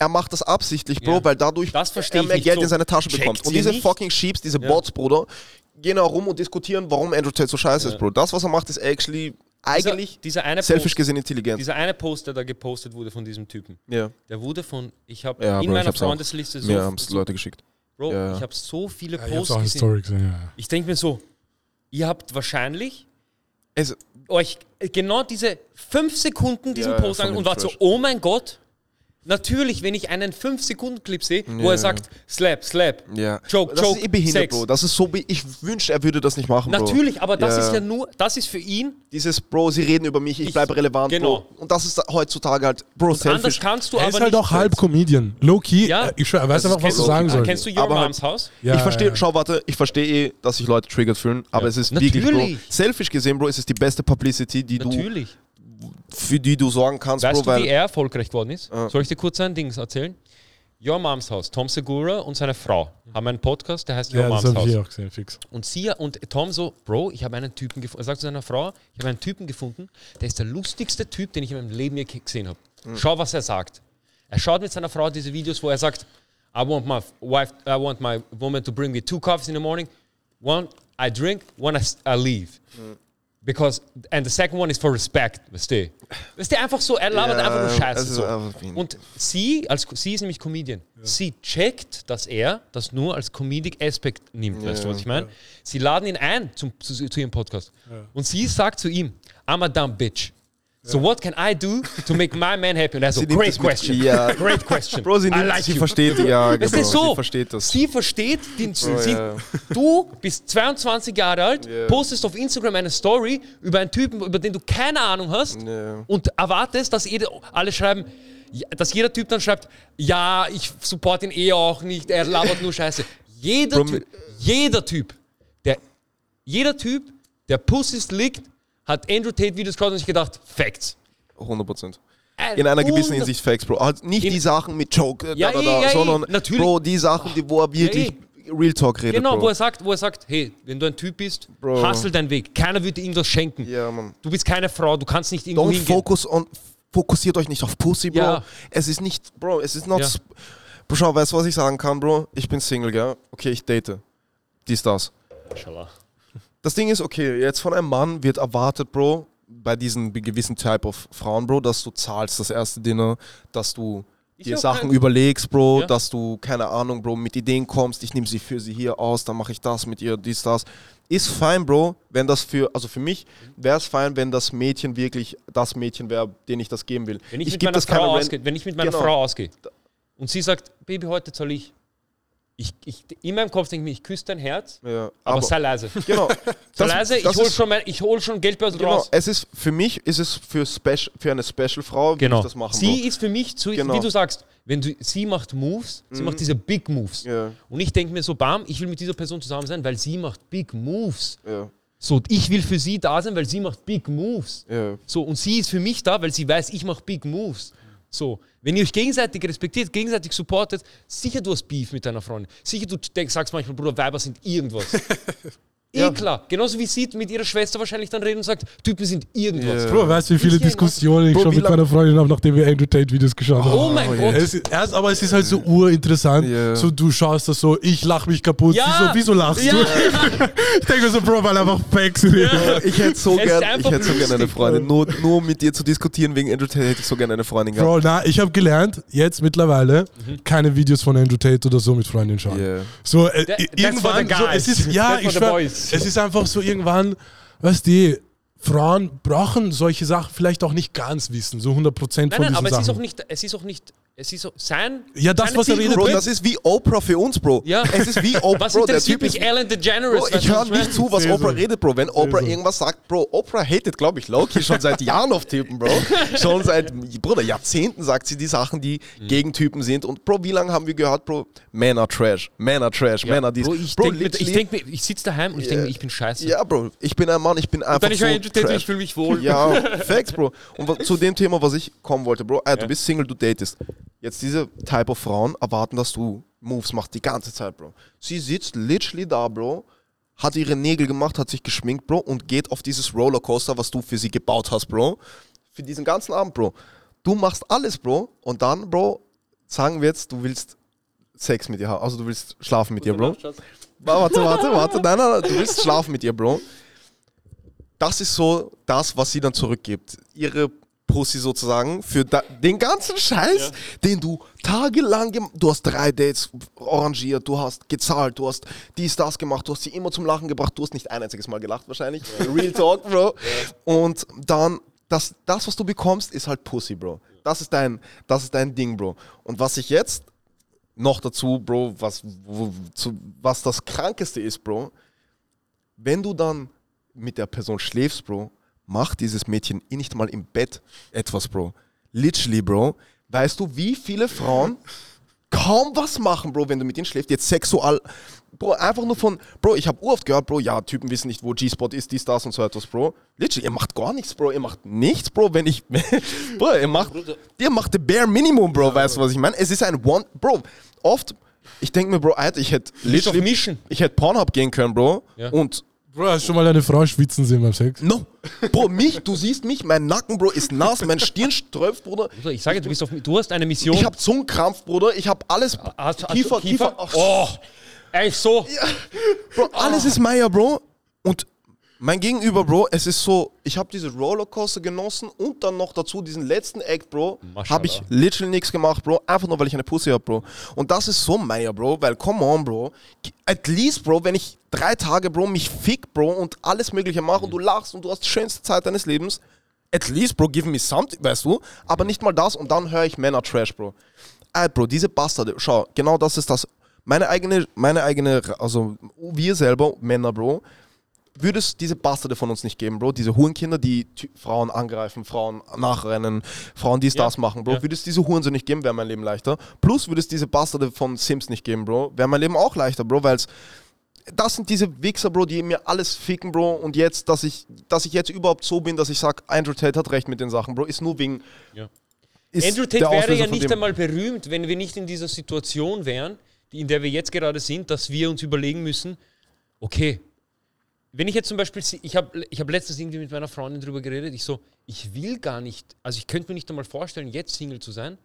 Er macht das absichtlich, Bro, Ja. weil dadurch er ich mehr nicht. Geld So, in seine Tasche bekommt. Und diese nicht? fucking Sheeps, diese Ja. Bots, Bruder, gehen auch rum und diskutieren, warum Andrew Tate so scheiße ist, Bro. Das, was er macht, ist actually eigentlich dieser eine selfish Post- gesehen intelligent. Dieser eine Post, der da gepostet wurde von diesem Typen, ja. der wurde von, ich habe Ja, in Bro, ich meiner. Freundesliste so, Mir haben es Leute geschickt. Bro, Ja, ja. ich habe so viele Ja, ich Posts eine gesehen. Gesehen, ja. Ich denke mir so, ihr habt wahrscheinlich Es, euch genau diese fünf Sekunden diesen Ja, ja, Post an und wart so, oh mein Gott. Natürlich, wenn ich einen 5-Sekunden-Clip sehe, wo Ja. er sagt, slap, slap, ja. Joke, das Joke, ist eh behindert, Sex. Bro. Das ist so, be ich wünschte, er würde das nicht machen, Bro. Natürlich, aber das Ja. ist ja nur, das ist für ihn, Dieses, Bro, sie reden über mich, ich Ich- bleibe relevant, genau. Bro. Und das ist heutzutage halt, Bro, anders selfish. kannst du Er aber ist halt nicht. auch halb Comedian. Low-key, Ja. äh, ich schwör, er weiß einfach, was kennst er du, sagen soll. Kennst du Your Aber halt- Moms House? Ja, ich verstehe, ja. schau, warte, ich verstehe eh, dass sich Leute triggert fühlen, aber Ja. es ist Natürlich. wirklich, Bro, selfish gesehen, Bro, ist es die beste Publicity, die du, Natürlich. Für die du sorgen kannst, Weißt Bro, du, weil wie er erfolgreich geworden ist? Ja. Soll ich dir kurz ein Ding erzählen? Your Moms House, Tom Segura und seine Frau haben einen Podcast, der heißt Your Ja, das Moms habe ich House. eh auch gesehen, fix. Und sie und Tom so, Bro, ich habe einen Typen gefunden. Er sagt zu seiner Frau, ich habe einen Typen gefunden, der ist der lustigste Typ, den ich in meinem Leben je gesehen habe. Schau, was er sagt. Er schaut mit seiner Frau diese Videos, wo er sagt, I want my wife, I want my woman to bring me two coffees in the morning. One I drink, one I, I leave. Because, and the second one is for respect, weißt du? Weißt du, einfach so, er labert Ja, einfach nur Scheiße. ist So. Und sie, als, sie ist nämlich Comedian, sie checkt, dass er das nur als Comedic-Aspekt nimmt, weißt du, was ich meine? Sie laden ihn ein zum, zu, zu ihrem Podcast. Und sie sagt zu ihm, I'm a dumb bitch. So what can I do to make my man happy? Und er so, great das mit- question. Ja. Great question. Bro, sie, I nimmt, like sie you. versteht, ja, genau, du, so, sie versteht das. Sie versteht, den, sie, ja. du bist 22 Jahre alt, Ja. postest auf Instagram eine Story über einen Typen, über den du keine Ahnung hast Ja. und erwartest, dass jede, alle schreiben, dass jeder Typ dann schreibt, ja, ich support ihn eh auch nicht, er labert nur Scheiße. Jeder Bro, Typ, jeder Typ, der, jeder Typ, der Pussys liegt, hat Andrew Tate Videos geschaut und sich gedacht, Facts. 100 Prozent. Ein In einer gewissen Hinsicht Facts, Bro. Halt nicht die Sachen mit Joke, äh, Ja, da, da, eh, da, ja, eh, sondern, natürlich. Bro, die Sachen, die, wo er wirklich Real Talk redet, Genau, Bro. wo er sagt, wo er sagt, hey, wenn du ein Typ bist, Bro. hustle deinen Weg. Keiner wird dir irgendwas schenken. ja, Mann. Du bist keine Frau, du kannst nicht irgendwo Don't hingehen. focus on, fokussiert euch nicht auf Pussy, Bro. Ja. Es ist nicht, Bro, es ist not, Ja. Bro, schau, weißt du, was ich sagen kann, Bro? Ich bin Single, gell? Okay, ich date. Dies, das. Inshallah. Das Ding ist, okay, jetzt von einem Mann wird erwartet, Bro, bei diesen gewissen Type of Frauen, Bro, dass du zahlst das erste Dinner, dass du Ist dir Sachen kein- überlegst, Bro, Ja. dass du, keine Ahnung, Bro, mit Ideen kommst, ich nehme sie für sie hier aus, dann mache ich das mit ihr, dies, das. Ist fein, Bro, wenn das für, also für mich wäre es fein, wenn das Mädchen wirklich das Mädchen wäre, den ich das geben will. Wenn ich, mit geb meiner Frau ausgehe, wenn ich mit meiner Genau. Frau ausgehe und sie sagt, Baby, heute zahle ich. Ich, ich. In meinem Kopf denke ich mir, ich küsse dein Herz, Ja, aber, sei leise. *laughs* genau. Sei leise, ich hole schon, mein- ich hol schon Geldbörsel Genau, raus. es ist für mich ist es für, Special, für eine Special-Frau, will ich das machen. sie Bro. ist für mich, zu, Genau. Mhm. wie du sagst, wenn du, sie macht Moves, sie macht diese Big Moves. Ja. Und ich denke mir so, bam, ich will mit dieser Person zusammen sein, weil sie macht Big Moves. Ja, So, ich will für sie da sein, weil sie macht Big Moves. So, und sie ist für mich da, weil sie weiß, ich mache Big Moves. So, wenn ihr euch gegenseitig respektiert, gegenseitig supportet, sicher du hast Beef mit deiner Freundin. Sicher du denkst, sagst manchmal, Bruder, Weiber sind irgendwas. *laughs* eh Ja. klar. Genauso wie sie mit ihrer Schwester wahrscheinlich dann reden und sagt, Typen sind irgendwas. Ja. Bro, weißt du, wie viele ja Diskussionen ich Bro, schon mit meiner Freundin habe, nachdem wir Andrew Tate-Videos geschaut haben? Oh mein Oh, Gott. Es ist, erst, aber es ist halt so urinteressant. Ja. So, du schaust das so, ich lach mich kaputt. Ja. Sie so, wieso lachst Ja. du? *laughs* ich denke mir so, Bro, weil einfach Facts sind. Ich hätte so gern, ich hätte so gerne eine Freundin. Nur, nur mit dir zu diskutieren wegen Andrew Tate hätte ich so gerne eine Freundin gehabt. Bro, na, ich habe gelernt, jetzt mittlerweile keine Videos von Andrew Tate oder so mit Freundin schauen. Yeah. So, äh, irgendwann, so, es ist, ja, ich schwör. Es ist einfach so irgendwann, weißt du, Frauen brauchen solche Sachen vielleicht auch nicht ganz wissen, so 100% Nein, von nein, diesen aber es Sachen. ist auch nicht, es ist auch nicht, es ist auch sein. Ja, das, was er redet, Bro, das ist wie Oprah für uns, Bro. Ja. Es ist wie Oprah. Was Bro, der interessiert Typ ist mich Ellen DeGeneres? Bro, ich höre nicht zu, was Oprah so. redet, Bro. Wenn Oprah so. irgendwas sagt, Bro, Oprah hatet, glaube ich, Loki schon seit *laughs* Jahren auf Typen, Bro. Schon seit, Bruder, Jahrzehnten sagt sie die Sachen, die Mhm. gegen Typen sind. Und Bro, wie lange haben wir gehört, Bro? Männer Trash, Männer Trash, Ja, Männer dies. Bro, ich Bro, denke mir, ich, denk ich sitze daheim und ich denke mir, ich bin scheiße. Ja, Bro, ich bin ein Mann, ich bin einfach Dann ich so Tate, trash. ich fühle mich wohl. Ja, *laughs* Facts, Bro. Und zu dem Thema, was ich kommen wollte, Bro, äh, du bist Single, du datest. Jetzt diese Type of Frauen erwarten, dass du Moves machst die ganze Zeit, Bro. Sie sitzt literally da, Bro, hat ihre Nägel gemacht, hat sich geschminkt, Bro, und geht auf dieses Rollercoaster, was du für sie gebaut hast, Bro. Für diesen ganzen Abend, Bro. Du machst alles, Bro, und dann, Bro, sagen wir jetzt, du willst Sex mit ihr haben, also du willst schlafen mit ihr, Bro. Warte, warte, warte. Nein, nein, nein, du willst schlafen mit ihr, Bro. Das ist so das, was sie dann zurückgibt. Ihre Pussy sozusagen für da, den ganzen Scheiß, den du tagelang gemacht Du hast drei Dates arrangiert, du hast gezahlt, du hast dies, das gemacht, du hast sie immer zum Lachen gebracht, du hast nicht ein einziges Mal gelacht wahrscheinlich. *laughs* Real Talk, Bro. Und dann, das, das, was du bekommst, ist halt Pussy, Bro. Das ist dein, das ist dein Ding, Bro. Und was ich jetzt noch dazu, Bro, was, wo, zu, was das Krankeste ist, Bro, wenn du dann mit der Person schläfst, Bro, macht dieses Mädchen eh nicht mal im Bett etwas, Bro. Literally, Bro. Weißt du, wie viele Frauen kaum was machen, Bro, wenn du mit ihnen schläfst? Jetzt sexual. Bro, einfach nur von, Bro, ich habe oft gehört, Bro, ja, Typen wissen nicht, wo G-Spot ist, dies, das und so etwas, Bro. Literally, ihr macht gar nichts, Bro. Ihr macht nichts, Bro, wenn ich. *laughs* Bro, ihr macht. Ihr macht the bare minimum, Bro, weißt du, was ich meine? Es ist ein One. Bro, oft. Ich denke mir, Bro, Alter, ich hätte mischen? ich hätte Pornhub gehen können, Bro. Ja. Und Bro, hast du schon mal eine Frau schwitzen sehen beim Sex? no. Bro, mich, du siehst mich, mein Nacken, Bro, ist nass, mein Stirn ströpft, Bruder. Bruder, Ich sage, du, bist auf, du hast eine Mission. Ich hab Zungenkrampf, Bruder. Ich hab alles. Hast- hast Kiefer, du Kiefer. Kiefer? Oh, ey, so. Bro, alles ist Meier, Bro. Und mein Gegenüber, Bro, es ist so, ich habe diese Rollercoaster genossen und dann noch dazu diesen letzten Act, Bro, habe ich literally nichts gemacht, Bro, einfach nur, weil ich eine Pussy hab, Bro. Und das ist so Meier, Bro, weil, come on, Bro, at least, Bro, wenn ich drei Tage, Bro, mich fick, Bro, und alles mögliche mache und du lachst und du hast die schönste Zeit deines Lebens, at least, Bro, give me something, weißt du, aber nicht mal das und dann höre ich Männer Trash, Bro. Ey, Bro, diese Bastarde, schau, genau das ist das, meine eigene, meine eigene, also wir selber, Männer, Bro, würde es diese Bastarde von uns nicht geben, Bro. Diese Hurenkinder, die Ty- Frauen angreifen, Frauen nachrennen, Frauen dies, Ja, das machen, Bro. ja. Würde es diese Hurensohn nicht geben, wäre mein Leben leichter. Plus würde es diese Bastarde von Sims nicht geben, Bro. Wäre mein Leben auch leichter, Bro, weil es das sind diese Wichser, Bro, die mir alles ficken, Bro. Und jetzt, dass ich, dass ich jetzt überhaupt so bin, dass ich sage, Andrew Tate hat recht mit den Sachen, Bro, ist nur wegen. Ja. ist Andrew Tate wäre ja nicht einmal berühmt, wenn wir nicht in dieser Situation wären, in der wir jetzt gerade sind, dass wir uns überlegen müssen, okay, wenn ich jetzt zum Beispiel, ich habe ich hab letztens irgendwie mit meiner Freundin drüber geredet, ich so, ich will gar nicht, also ich könnte mir nicht einmal vorstellen, jetzt Single zu sein.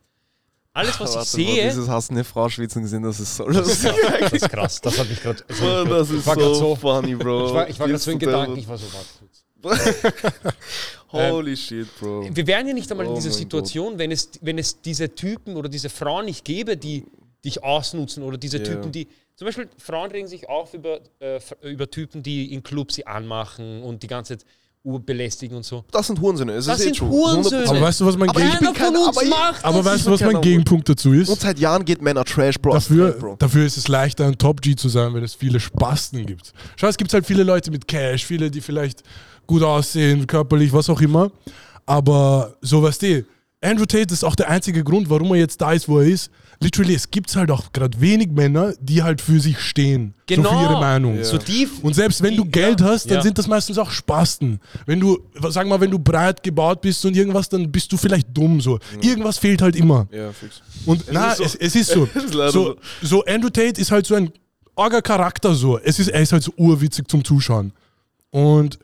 Alles, was *laughs* ich Warte, Bro, sehe, dieses hast eine Frau schwitzen gesehen, das ist so lustig. *laughs* das ist krass, das hat mich gerade. Bro, das ist war grad so, so- funny, Bro. Ich war, ich war gerade so in Gedanken, ich war so, warte kurz. *laughs* Holy shit, Bro. Wir wären ja nicht einmal in Oh dieser mein Situation, wenn es, wenn es diese Typen oder diese Frauen nicht gäbe, die dich ausnutzen oder diese Ja. Typen, die. Zum Beispiel, Frauen regen sich auf über, äh, über Typen, die in Clubs sie anmachen und die ganze Zeit urbelästigen und so. Das sind Hurensöhne. Das ist eh sind. Hurensöhne. 100%. Aber weißt du, was mein, Aber Gegen ich bin Keiner von kein- aber ich- macht aber das weißt du, was mein. Gegenpunkt dazu ist? Und seit Jahren geht Männer Trash, Bro. Dafür, Trend, Bro. dafür ist es leichter, ein Top-G zu sein, wenn es viele Spasten gibt. Schau, es gibt halt viele Leute mit Cash, viele, die vielleicht gut aussehen, körperlich, was auch immer. Aber so was die. Andrew Tate ist auch der einzige Grund, warum er jetzt da ist, wo er ist. Literally, es gibt halt auch gerade wenig Männer, die halt für sich stehen. So für ihre Meinung. So tief. Und selbst wenn du Geld ja, hast, dann ja. sind das meistens auch Spasten. Wenn du, sag mal, wenn du breit gebaut bist und irgendwas, dann bist du vielleicht dumm so. Irgendwas fehlt halt immer. Ja, fix. Und na, ist so. es, es ist so. *laughs* Es so. So Andrew Tate ist halt so ein arger Charakter so. Es ist, er ist halt so urwitzig zum Zuschauen. Und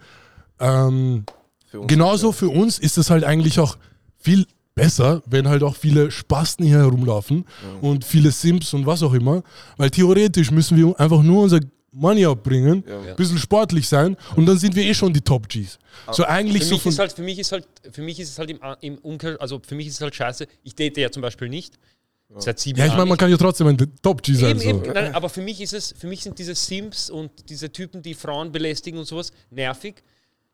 ähm, Für uns. genauso für uns ist es halt eigentlich auch viel besser, wenn halt auch viele Spasten hier herumlaufen und viele Simps und was auch immer. Weil theoretisch müssen wir einfach nur unser Money abbringen, Ja. ein bisschen sportlich sein und dann sind wir eh schon die Top Gs. So eigentlich Für so mich, von. ist halt, für mich ist halt, für mich ist es halt im, im Umkehr, also für mich ist es halt scheiße. Ich date ja zum Beispiel nicht. Seit sieben ja, ich meine, man kann ja trotzdem ein Top G sein. Eben, So. eben, nein, aber für mich ist es, für mich sind diese Sims und diese Typen, die Frauen belästigen und sowas, nervig.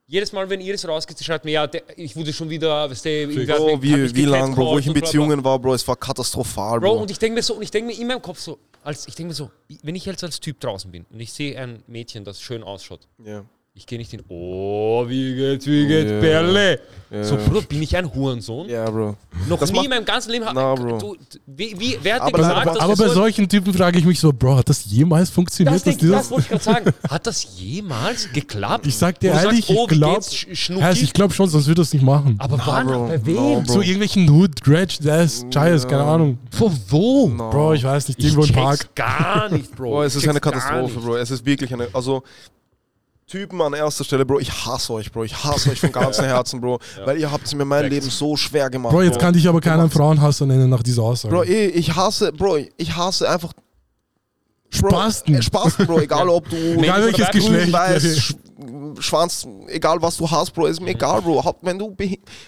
Jedes Mal, wenn Iris rausgeht, sie schreibt mir, ja, der, ich wurde schon wieder, weißt du, hat wie, wie lang, Bro, wo ich in. Beziehungen war, Bro, es war katastrophal, Bro, Bro. und ich denke mir so, und ich denke mir in meinem Kopf so, als ich denke mir so, wenn ich jetzt als Typ draußen bin und ich sehe ein Mädchen, das schön ausschaut, ja. Ich gehe nicht hin, oh, wie geht's, wie geht's, Ja. Perle. Ja. So, Bruder, bin ich ein Hurensohn? ja, Bro. Noch Das nie in meinem ganzen Leben. Na, Bro. Du, wie, wie, wer hat dir Aber- gesagt, aber- dass Aber bei so solchen Typen frage ich mich so, Bro, hat das jemals funktioniert? das, die das wollte ich gerade sagen. *laughs* Hat das jemals geklappt? ich sag dir ehrlich, sagst, oh, ich wie glaube, Schnucki? ich glaube schon, sonst würde das nicht machen. Aber wann? Bro. Bei wem? Bro. so irgendwelchen Hood, Dredge, Jazz, Chayas, keine Ahnung. Von wo? No. Bro, ich weiß nicht, Ich irgendwo im check's Park. gar nicht, Bro. Bro, es ist eine Katastrophe. Bro. Es ist wirklich eine. Also, Typen an erster Stelle, Bro, ich hasse euch, Bro. Ich hasse euch von ganzem *laughs* Herzen, Bro. Weil ihr habt es mir mein Facts. Leben so schwer gemacht. Bro, jetzt kann dich aber keiner einen Frauenhasser nennen nach dieser Aussage. Bro, eh, ich hasse, Bro, ich hasse einfach. Bro, Spasten. äh, Spasten, Bro, egal ob du. Egal welches Geschlecht. weiß, *laughs* Schwanz, egal was du hast, Bro, ist mir egal, Bro. Haupt- Wenn du,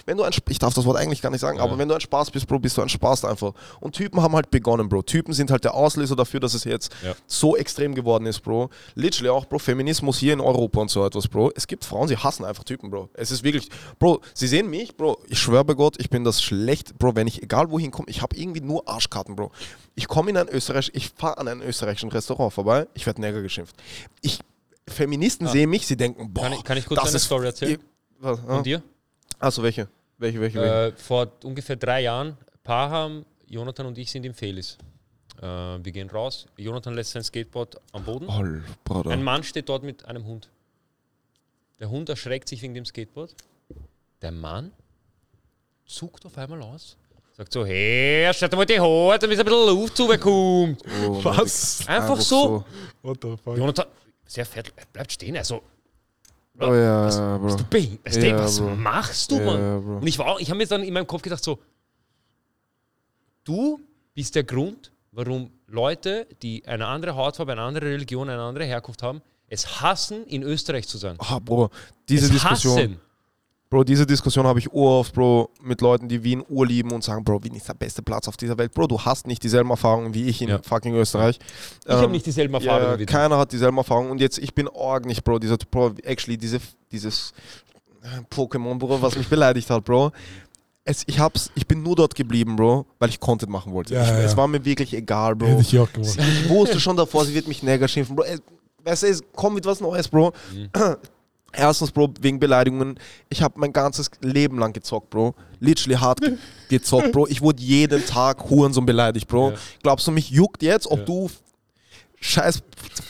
wenn du ein, ich darf das Wort eigentlich gar nicht sagen, aber wenn du ein Spaß bist, Bro, bist du ein Spaß einfach. Und Typen haben halt begonnen, Bro. Typen sind halt der Auslöser dafür, dass es jetzt Ja. so extrem geworden ist, Bro. Literally auch, Bro, Feminismus hier in Europa und so etwas, Bro. Es gibt Frauen, sie hassen einfach Typen, Bro. Es ist wirklich, Bro, sie sehen mich, Bro, ich schwöre bei Gott, ich bin das schlecht, Bro, wenn ich, egal wohin komme, ich habe irgendwie nur Arschkarten, Bro. Ich komme in ein Österreich, ich fahre an ein österreichischen Restaurant vorbei, ich werde Neger geschimpft. Ich, Feministen sehen mich, sie denken, boah, Kann ich, kann ich kurz das eine Story erzählen? Was, Von dir? Achso, welche? Welche, welche, welche? Äh, vor ungefähr drei Jahren, Paham, Jonathan und ich sind im Felis. Äh, wir gehen raus. Jonathan lässt sein Skateboard am Boden. Oh. Ein Mann steht dort mit einem Hund. Der Hund erschreckt sich wegen dem Skateboard. Der Mann zuckt auf einmal aus. Sagt so, hey, stell dir mal die Haare, damit ein bisschen Luft zubekommt. Oh, Was? Einfach so. What the fuck? Jonathan, sehr fett, bleibt stehen. Also, Oh ja, du Bing, weißt du, Ja, was Bro. machst du, Ja, Mann? Bro. Und ich war auch, ich habe mir dann in meinem Kopf gedacht, so, du bist der Grund, warum Leute, die eine andere Hautfarbe, eine andere Religion, eine andere Herkunft haben, es hassen, in Österreich zu sein. Ah, Bro, diese es Diskussion. hassen. Bro, diese Diskussion habe ich oft, Bro, mit Leuten, die Wien urlieben und sagen, Bro, Wien ist der beste Platz auf dieser Welt. Bro, du hast nicht dieselben Erfahrungen wie ich in Ja. fucking Österreich. Ich habe nicht dieselben Erfahrungen ja, wie du. Keiner hat dieselben Erfahrungen. Und jetzt, ich bin arg nicht, Bro, dieser, Bro, actually, diese, dieses äh, Pokémon, Bro, was mich beleidigt hat, Bro. Es, ich, hab's, ich bin nur dort geblieben, Bro, weil ich Content machen wollte. Ja, ich. Es war mir wirklich egal, Bro. Hätte ich auch gemacht. Ich wusste schon davor, sie wird mich Neger schimpfen, Bro. Weißt du, es kommt mit was Neues, Bro. *clears throat* Erstens, Bro, wegen Beleidigungen. Ich habe mein ganzes Leben lang gezockt, Bro. Literally hart ge- *laughs* gezockt, Bro. Ich wurde jeden Tag Hurensohn beleidigt, Bro. Ja. Glaubst du, mich juckt jetzt, ob Ja. du scheiß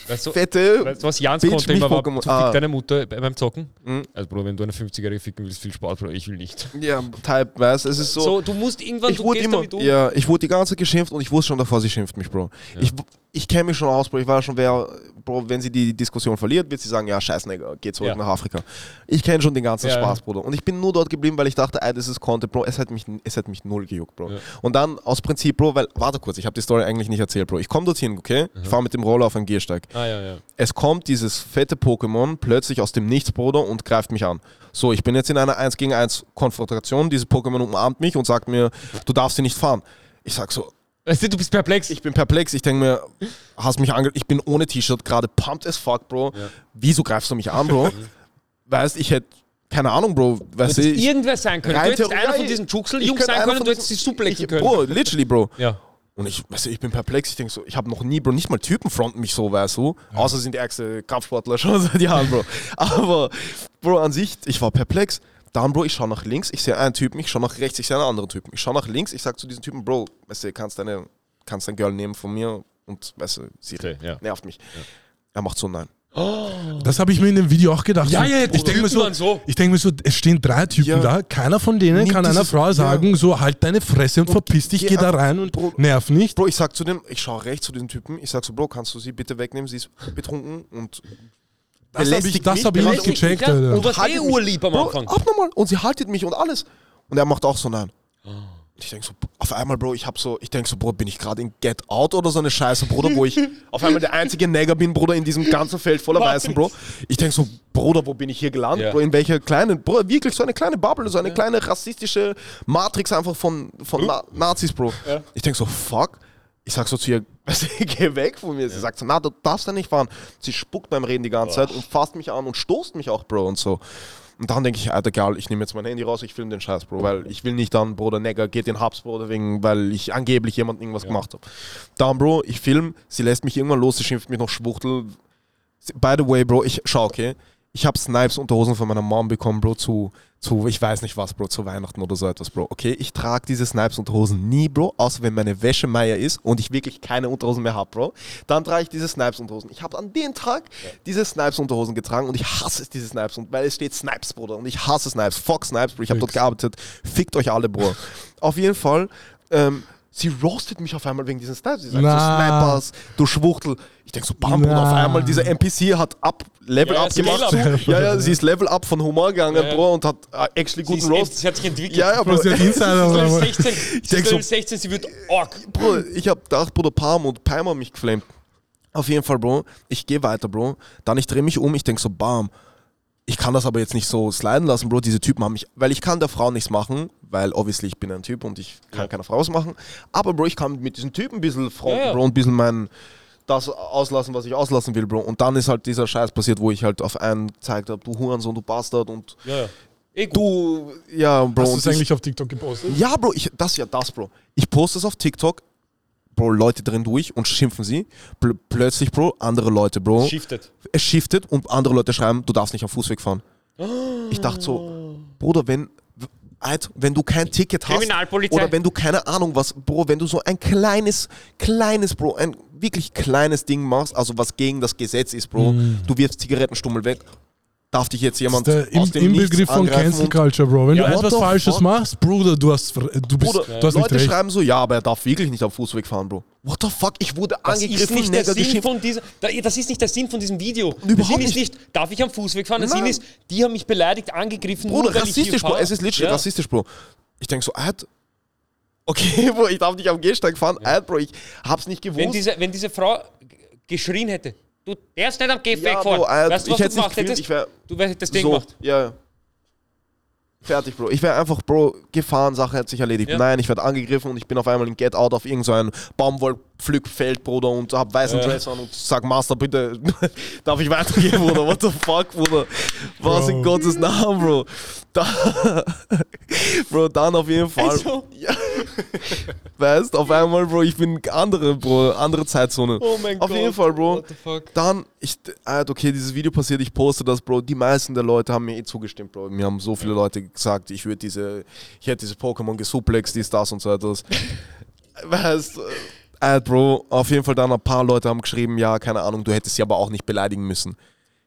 Weißt du, fette... weißt du, was Jans Bitch, mich war, du Ah. deine Mutter bei- beim Zocken? Mhm. Also, Bro, wenn du eine 50-Jährige ficken willst, viel Spaß, Bro, ich will nicht. Ja, Type, weißt Es ist so... So, du musst irgendwann, ich du wurde immer, um. ja, ich wurde die ganze Zeit geschimpft und ich wusste schon davor, sie schimpft mich, Bro. Ich, w- ich kenne mich schon aus, Bro. Ich war schon wer, Bro, wenn sie die Diskussion verliert, wird sie sagen, ja, scheiß Nigger, geh zurück Ja. nach Afrika. Ich kenne schon den ganzen Ja, Spaß, ja. Bruder. Und ich bin nur dort geblieben, weil ich dachte, ey, das ist Content, Bro. Es hat mich, es hat mich null gejuckt, Bro. Und dann aus Prinzip, Bro, weil, warte kurz, ich habe die Story eigentlich nicht erzählt, Bro. Ich komme dorthin, okay? Ich fahre mit dem Roller auf einen Gehsteig. Ah, ja, ja. Es kommt dieses fette Pokémon plötzlich aus dem Nichts, Bruder, und greift mich an. So, ich bin jetzt in einer 1 gegen 1 Konfrontation. Dieses Pokémon umarmt mich und sagt mir, du darfst hier nicht fahren. Ich sag so, Weißt du, du bist perplex. ich bin perplex. Ich denke mir, hast mich ange... Ich bin ohne T-Shirt, gerade pumped as fuck, Bro. Ja. Wieso greifst du mich an, Bro? *laughs* weißt, ich hätte... Keine Ahnung, Bro. Weißt du, irgendwer sein können. Du hättest einer ja, von diesen Juxel ich Jungs könnte sein können du hättest die diesen- Suppe lecken ich, können. Bro, literally, Bro. Ja. Und ich, weißt du, ich bin perplex. Ich denke so, ich habe noch nie, Bro, nicht mal Typen fronten mich so, weißt du. Außer sind die ärgste Kampfsportler *laughs* schon seit Jahren, Bro. Aber, Bro, an sich, ich war perplex. Dann, Bro, ich schaue nach links, ich sehe einen Typen, ich schaue nach rechts, ich sehe einen anderen Typen. Ich schaue nach links, ich sage zu diesem Typen, Bro, weißt du, kannst deine, kannst dein Girl nehmen von mir und, weißt du, sie Okay, ja. nervt mich. Er macht so, nein. Das habe ich mir in dem Video auch gedacht. Ja, ja, ja, ich denke mir so, so. ich denk mir so, es stehen drei Typen Ja. da, keiner von denen Nimm kann einer dieses- Frau sagen, so halt deine Fresse und, Und verpiss dich, geh geh da rein und Bro. nerv nicht. Bro, ich sag zu dem, ich schaue rechts zu dem Typen, ich sag so, Bro, kannst du sie bitte wegnehmen, sie ist betrunken und Das habe ich, belästigt das mich, hab ich nicht gecheckt, Ja, Alter. und was eh haltet mich. urlieb am Bro, Anfang. abnormal. Und sie haltet mich und alles. Und er macht auch so nein. Und ich denke so, auf einmal, Bro, ich hab so, ich denke so, Bro, bin ich gerade in Get Out oder so eine Scheiße, Bruder, wo ich *laughs* auf einmal der einzige Negger bin, Bruder, in diesem ganzen Feld voller Weißen, Bro. Ich denke so, Bruder, wo bin ich hier gelandet, Ja. Bro, in welcher kleinen, Bro, wirklich so eine kleine Bubble, so eine kleine rassistische Matrix einfach von, von Na Nazis, Bro. Ich denke so, fuck. Ich sag so zu ihr, *laughs* geh weg von mir. Sie sagt so, na, du darfst da nicht fahren. Sie spuckt beim Reden die ganze Zeit und fasst mich an und stoßt mich auch, Bro, und so. Und dann denke ich, Alter, egal, ich nehme jetzt mein Handy raus, ich filme den Scheiß, Bro, weil ich will nicht dann, Bruder, Negger, geht den Hubs, Bruder, wegen, weil ich angeblich jemand irgendwas gemacht habe. Dann, Bro, ich film, sie lässt mich irgendwann los, sie schimpft mich noch Schwuchtel. By the way, Bro, ich schau, okay, ich habe Snipes Unterhosen von meiner Mom bekommen, Bro, zu, zu, ich weiß nicht was, Bro, zu Weihnachten oder so etwas, Bro. Okay, ich trage diese Snipes Unterhosen nie, Bro, außer wenn meine Wäsche Meier ist und ich wirklich keine Unterhosen mehr habe, Bro. Dann trage ich diese Snipes Unterhosen. Ich habe an dem Tag diese Snipes Unterhosen getragen und ich hasse es, diese Snipes, und- weil es steht Snipes, Bruder, und ich hasse Snipes. Fuck Snipes, Bro, ich habe dort gearbeitet. Fickt euch alle, Bro. Auf jeden Fall, ähm, sie roastet mich auf einmal wegen diesen Snipes. Sie sagt Na. so, Snipers, du Schwuchtel. Ich denke so, bam, Bruder, auf Na. einmal dieser NPC hat up, Level Ja, ja, up gemacht. Ja, ja, sie ist Level up von Humor gegangen, Ja, ja. Bro, und hat äh, actually guten Roast. sie hat sich entwickelt. Ja, ja, Bro. Ist Insider? *laughs* Sie ist aber- 16, sie ist denk so- 12, 16, sie wird org. Bro, ich hab gedacht, Bruder, Palm und Palmer mich geflamed. Auf jeden Fall, Bro. Ich gehe weiter, Bro. Dann ich drehe mich um, ich denke so, bam. Ich kann das aber jetzt nicht so sliden lassen, Bro. Diese Typen haben mich, weil ich kann der Frau nichts machen, weil obviously ich bin ein Typ und ich kann Ja. keiner Frau was machen. Aber Bro, ich kann mit diesen Typen ein bisschen fronten, Ja, ja. Bro, und ein bisschen mein, das auslassen, was ich auslassen will, Bro. Und dann ist halt dieser Scheiß passiert, wo ich halt auf einen gezeigt habe, du Hurensohn, du Bastard und Ja, ja. Eh du, ja, Bro. Hast du es ich- eigentlich auf TikTok gepostet? ja, Bro, ich, das ist ja das, Bro. Ich poste es auf TikTok, Bro, Leute drin durch und schimpfen sie. Pl plötzlich, Bro, andere Leute, Bro. Shifted. es shiftet und andere Leute schreiben, du darfst nicht am Fußweg fahren. Ich dachte so, Bruder, wenn, Alter, wenn du kein Ticket hast oder wenn du keine Ahnung was, Bro, wenn du so ein kleines, kleines, Bro, ein wirklich kleines Ding machst, also was gegen das Gesetz ist, Bro, du wirfst Zigarettenstummel weg, darf dich jetzt Das jemand ist der aus Im, dem Nichts Inbegriff von Cancel Culture, Bro. Wenn Ja, du etwas Falsches fuck? machst, Bruder, du hast, du bist, Bruder, du hast nicht Leute recht. schreiben so, ja, aber er darf wirklich nicht am Fußweg fahren, Bro. What the fuck? Ich wurde Das ist angegriffen, nicht der Sinn von dieser, da- das ist nicht der Sinn von diesem Video. der Überhaupt Sinn ist nicht. nicht, darf ich am Fußweg fahren? Der Nein. Sinn ist, die haben mich beleidigt, angegriffen, Bruder, nur rassistisch, Bro. Es ist literally Ja. rassistisch, Bro. Ich denke so, Ad, okay, *laughs* Bro, ich darf nicht am Gehsteig fahren. Ad, Bro, ich hab's nicht gewusst. Wenn diese, wenn diese Frau geschrien hätte, du darfst nicht am Gehweg Ja, fahren, Bro, äh, weißt du, ich was hätt's du gemacht gefühlt, hättest? ich wär- du hättest das Ding so, gemacht. Ja, ja. Fertig, Bro. Ich wäre einfach, Bro, gefahren, Sache hat sich erledigt. Ja. Nein, ich werde angegriffen und ich bin auf einmal im Get Out auf irgendein so ein Baumwollpflückfeld, Bruder, und hab weißen Ja. Dress an und sag, Master, bitte, *laughs* darf ich weitergehen, Bruder? What the fuck, Bruder? Was in Bro. Gottes Namen, Bro? Da, Bro, dann auf jeden Fall. Also. Ja. Weißt, auf einmal, Bro, ich bin andere, Bro, andere Zeitzone. Oh mein auf Gott. jeden Fall, Bro. What the fuck? Dann, ich, ah, okay, dieses Video passiert, ich poste das, Bro. Die meisten der Leute haben mir eh zugestimmt, Bro. Mir haben so viele Leute gesagt, ich würde diese, ich hätte diese Pokémon gesuplext, dies, das und so etwas. *laughs* weißt du, äh, Bro, auf jeden Fall dann ein paar Leute haben geschrieben, ja, keine Ahnung, du hättest sie aber auch nicht beleidigen müssen.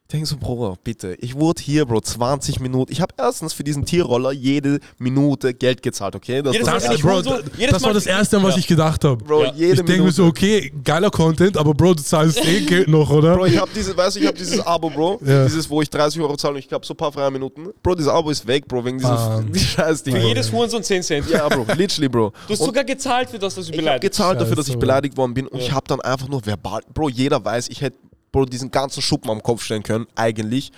Ich denke so, Bro, bitte, ich wurde hier, Bro, 20 Minuten. Ich habe erstens für diesen Tierroller jede Minute Geld gezahlt, okay? Das, Jedes das, Mal, Das, Bro, Hurensohn- das, jedes das war das Erste, an was Ja. ich gedacht habe. Bro, Ja. jede Ich denke mir so, okay, geiler Content, aber Bro, du zahlst eh *laughs* Geld noch, oder? Bro, ich habe diese, weißt du, ich habe dieses *laughs* Abo, Bro. Ja. Dieses, wo ich 30 Euro zahle und ich glaube so ein paar freie Minuten. Bro, dieses Abo ist weg, Bro, wegen dieses *laughs* die Scheiß-Ding. Für Bro. jedes Hurensohn 10 Cent. Ja, Bro, literally, Bro. Du hast Und sogar gezahlt für das, dass du ich habe beleidigt gezahlt dafür, dass ich beleidigt worden bin und ich habe dann einfach nur verbal, Bro, jeder weiß, ich hätte, Bro, diesen ganzen Schuppen am Kopf stellen können, eigentlich.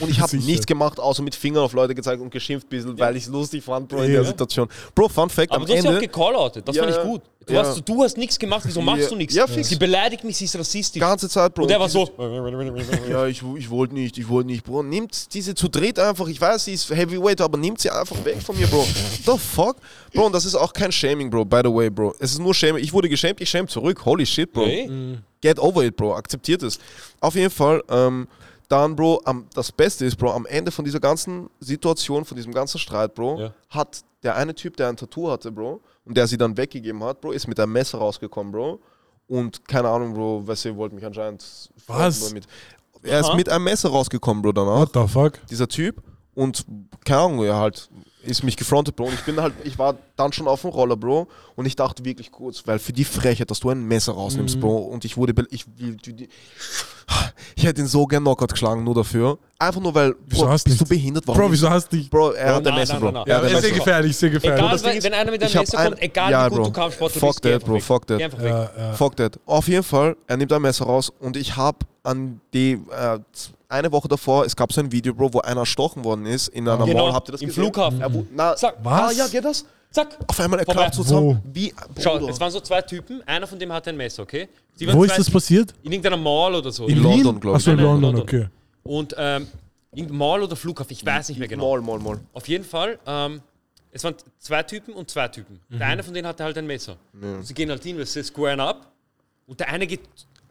Und ich habe nichts gemacht, außer mit Fingern auf Leute gezeigt und geschimpft ein bisschen, weil ich es lustig fand, Bro, in der Ja. Situation. Bro, Fun Fact, Aber am du hast ja auch Ende, gecalloutet, das Ja, fand ich gut. Du, ja. hast, du hast nichts gemacht, wieso machst du nichts? Ja, fix. Sie beleidigt mich, sie ist rassistisch. ganze Zeit, Bro. Und der war so. *laughs* Ja, ich, ich wollte nicht, ich wollte nicht, Bro. Nimmt diese zu dreht einfach, ich weiß, sie ist Heavyweight, aber nimmt sie einfach weg von mir, Bro. The fuck? Bro, und das ist auch kein Shaming, Bro, by the way, Bro. Es ist nur Shaming. Ich wurde geschämt, ich schäme zurück. Holy shit, Bro. Hey. Get over it, Bro. Akzeptiert es. Auf jeden Fall, ähm, dann, Bro, am, das Beste ist, Bro, am Ende von dieser ganzen Situation, von diesem ganzen Streit, Bro, Ja. hat der eine Typ, der ein Tattoo hatte, Bro, und der sie dann weggegeben hat, Bro, ist mit einem Messer rausgekommen, Bro. Und keine Ahnung, Bro, weißt du, ihr wollt mich anscheinend. Was? Mit. Er ist Aha. mit einem Messer rausgekommen, Bro, danach What the fuck? dieser Typ und keine Ahnung, er halt ist mich gefrontet, Bro. Und ich bin halt, ich war dann schon auf dem Roller, Bro. Und ich dachte wirklich kurz, weil für die Frechheit, dass du ein Messer rausnimmst, Bro. Und ich wurde, ich, ich, ich hätte ihn so gern Knockout geschlagen, nur dafür. Einfach nur, weil, Wieso Bro, hast bist du behindert? Warum Bro, wieso hast du dich... Bro, er hat ein Messer, Bro. nein, nein. Er hat Ja, ist sehr gefährlich, sehr gefährlich. Egal, Ding wenn, einer mit einem hab Messer ein- kommt, egal ja, wie gut Bro. du Kampfsport Fuck that, Bro, weg. fuck that. Geh einfach weg. Ja, ja. Fuck that. Auf jeden Fall, er nimmt ein Messer raus und ich habe an die, äh, eine Woche davor, es gab so ein Video, Bro, wo einer erstochen worden ist in einer Genau, Mall. Habt ihr das im gesehen? Flughafen. Er, wo- na, Zack. Ah, Was? ja, geht das? Zack. Auf einmal, er klappt so zusammen. Wo? Wie, Schau, es waren so zwei Typen, einer von dem hatte ein Messer, okay? Sie waren Wo zwei ist das passiert? In irgendeiner Mall oder so. In Wien? London, glaub ich. Achso, in London, London. okay. Und ähm, Mall oder Flughafen, ich weiß nicht mehr genau. Mall, Mall, Mall. Auf jeden Fall, ähm, es waren zwei Typen und zwei Typen. Der eine von denen hatte halt ein Messer. Und sie gehen halt hin, weil sie squaren up. Und der eine geht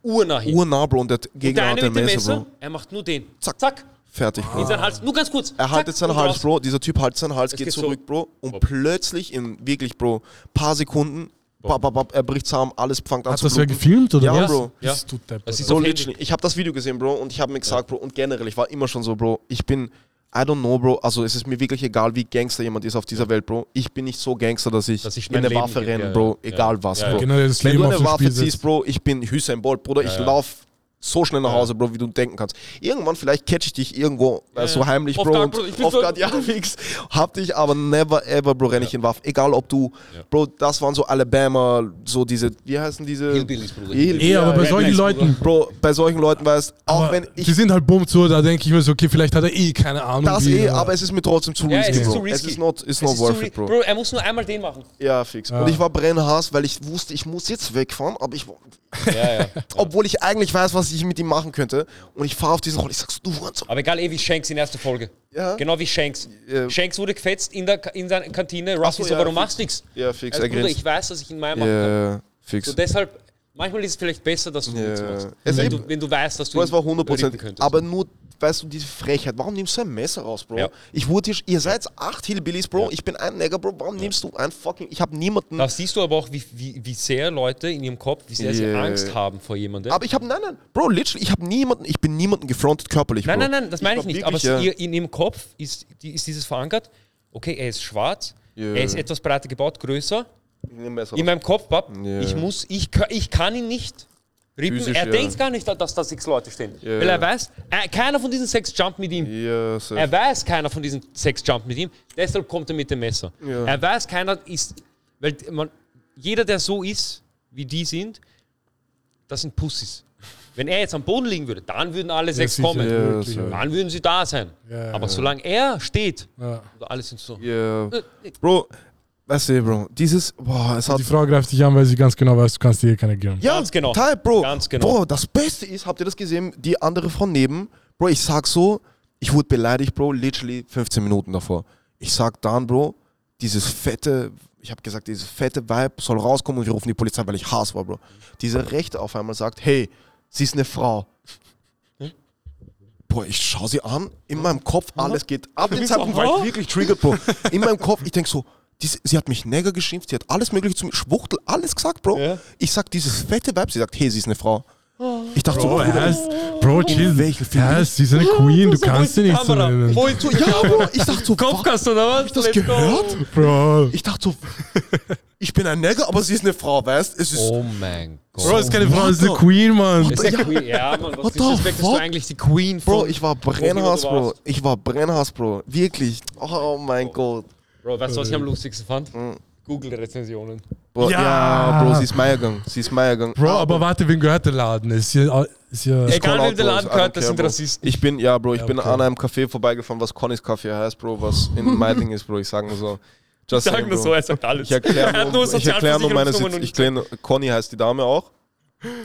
urnah hin. Urnah, Bro, und der Gegner eine hat ein mit dem Messer, Messer, Bro. er macht nur den. Zack. Zack. Fertig, Bro. In seinen Hals. Nur ganz kurz. Er haltet seinen Hals, raus. Bro. Dieser Typ haltet seinen Hals, geht geht zurück, so. Bro. Und Bob. plötzlich, in wirklich, Bro, paar Sekunden, bap, bap, bap, er bricht zusammen, alles fängt an Hat zu das wer bluten. gefilmt, oder Ja, was? Bro. Ja. Das tut der Das ist So literally. Ich habe das Video gesehen, Bro, und ich habe mir gesagt, Bro, und generell, ich war immer schon so, Bro, ich bin, I don't know, Bro, also es ist mir wirklich egal, wie Gangster jemand ist auf dieser Welt, Bro. Ich bin nicht so Gangster, dass ich, Dass ich in eine Leben Waffe renne, ja, Bro, ja. egal was, Ja, Bro. Das Wenn Leben du eine Waffe ziehst. Bro, ich bin Hussein Bolt, Bruder, ich Ja. lauf so schnell nach Hause, Bro, wie du denken kannst. Irgendwann vielleicht catch ich dich irgendwo äh, so heimlich, Bro. guard, und Bro, off so- guard, ja, *laughs* fix. Hab dich, aber never ever, Bro, renn ich in Waffe. Egal ob du, Bro, das waren so Alabama, so diese, wie heißen diese? Hillbillies, Bruder. Hill- Eh, aber bei solchen. Leuten- Bro, bei solchen Leuten weißt auch Aber wenn ich die sind halt bumm so, da denke ich mir so, okay, vielleicht hat er eh keine Ahnung. das wie, eh, aber es ist mir trotzdem zu Ja, risky, es ist Bro. zu. Es ist not, it's Es not ist zu worth it, Bro. Bro, er muss nur einmal den machen. Ja, fix. Ja. Und ich war brennhaß, weil ich wusste, ich muss jetzt wegfahren, aber ich, Ja, ja. *laughs* obwohl ich eigentlich weiß, was ich mit ihm machen könnte. Und ich fahre auf diesen Roller, ich sag so, du Hurensohn. Aber egal, eh wie Shanks in der ersten Folge. Ja. Genau wie Shanks. Ja. Shanks wurde gefetzt in der in seiner Kantine. Ruffy so, so, ja, warum fix. machst du nichts? Ja, fix, Also, er Bruder, ich weiß, dass ich in meinem machen kann. Fix. So deshalb, manchmal ist es vielleicht besser, dass du nichts machst. Wenn du, wenn du weißt, dass du es war ihn 100%. rippen könntest. Aber nur, weißt du, diese Frechheit. Warum nimmst du ein Messer raus, Bro? Ja. Ich wurde hier, ihr seid acht Hillbillies, Bro. Ich bin ein Negger, Bro. Warum nimmst du ein fucking, ich habe niemanden. da siehst du aber auch, wie, wie, wie sehr Leute in ihrem Kopf, wie sehr sie Yeah. Angst haben vor jemandem. aber ich habe, nein, nein, Bro, literally, ich habe niemanden, ich bin niemanden gefrontet körperlich, nein, Bro. nein, nein, das meine ich, war nicht. Aber wirklich, ja, ihr, in ihrem Kopf ist, ist dieses verankert, okay, er ist schwarz, Ja. er ist etwas breiter gebaut, größer. ich In meinem Kopf, Bab, Ja. ich muss, ich, ich kann ihn nicht rippen. Physisch, er ja. denkt gar nicht, dass da sechs Leute stehen. Ja. Weil er weiß, äh, keiner von diesen sechs jumpt mit ihm. Ja. Er weiß, keiner von diesen sechs jumpt mit ihm. Deshalb kommt er mit dem Messer. Er weiß, keiner ist, weil man, jeder, der so ist, wie die sind, das sind Pussys. Wenn er jetzt am Boden liegen würde, dann würden alle sechs sicher, kommen. Dann würden sie da sein. Aber solange er steht, Ja. oder alle sind so. Ja. Äh, Bro, weißt du, Bro, dieses, boah, es hat Die Frau greift dich an, weil sie ganz genau weiß, du kannst dir eh keine geben. Ja, Ganz genau. Teil, Bro. Ganz genau. Bro, das Beste ist, habt ihr das gesehen? Die andere Frau neben, Bro, ich sag so, ich wurde beleidigt, Bro, literally 15 Minuten davor. Ich sag dann, Bro, dieses fette, ich habe gesagt, dieses fette Vibe soll rauskommen und wir rufen die Polizei, weil ich Hass war, Bro. Diese Rechte auf einmal sagt, hey, sie ist eine Frau. Boah, ich schau sie an, in meinem Kopf, alles geht. Ab dem Zeitpunkt war ich wirklich triggered, Bro. In meinem Kopf, ich denk so, diese, sie hat mich Negger geschimpft, sie hat alles mögliche zu mir, Schwuchtel, alles gesagt, Bro. Ja. Ich sag dieses fette Vibe, sie sagt, hey, sie ist eine Frau. Ich dachte Bro, so, er ist, Bro, chill. welchen Film? Ist, sie ist eine Queen, du kannst sie nicht so nennen. Ist die ja, Bro, ich dachte so, Kopfkast oder was? Hab ich das Let's go. gehört? Bro. Ich dachte so, ich bin ein Negger, aber sie ist eine Frau, weißt Es ist. Oh mein Gott. Bro, ist keine Frau, ist eine Queen, Mann. ist der Queen. Ja, Mann, was disrespektest du eigentlich die Queen von... Bro, ich war du Bro. Ich war Brennhass, Bro. Wirklich. Oh mein Gott. Bro, weißt du, was ich am lustigsten fand? Mhm. Google-Rezensionen. Bro, Ja. ja. Bro, sie ist Meiergang. Sie ist Meiergang. Bro, aber warte, wem gehört der Laden? Ist ja, ist ja Egal, wem der Laden gehört, das sind Bro. Rassisten. Ich bin, ja, Bro, ich Ja, bin okay. an einem Café vorbeigefahren, was Connys Café heißt, Bro, was in *laughs* Meidling ist, Bro. Ich sag nur so. Just Sagen das so, er sagt alles. Ich erkläre *laughs* Er hat nur, ich erklär nur meine Sitz. Ich erklär, Conny heißt die Dame auch.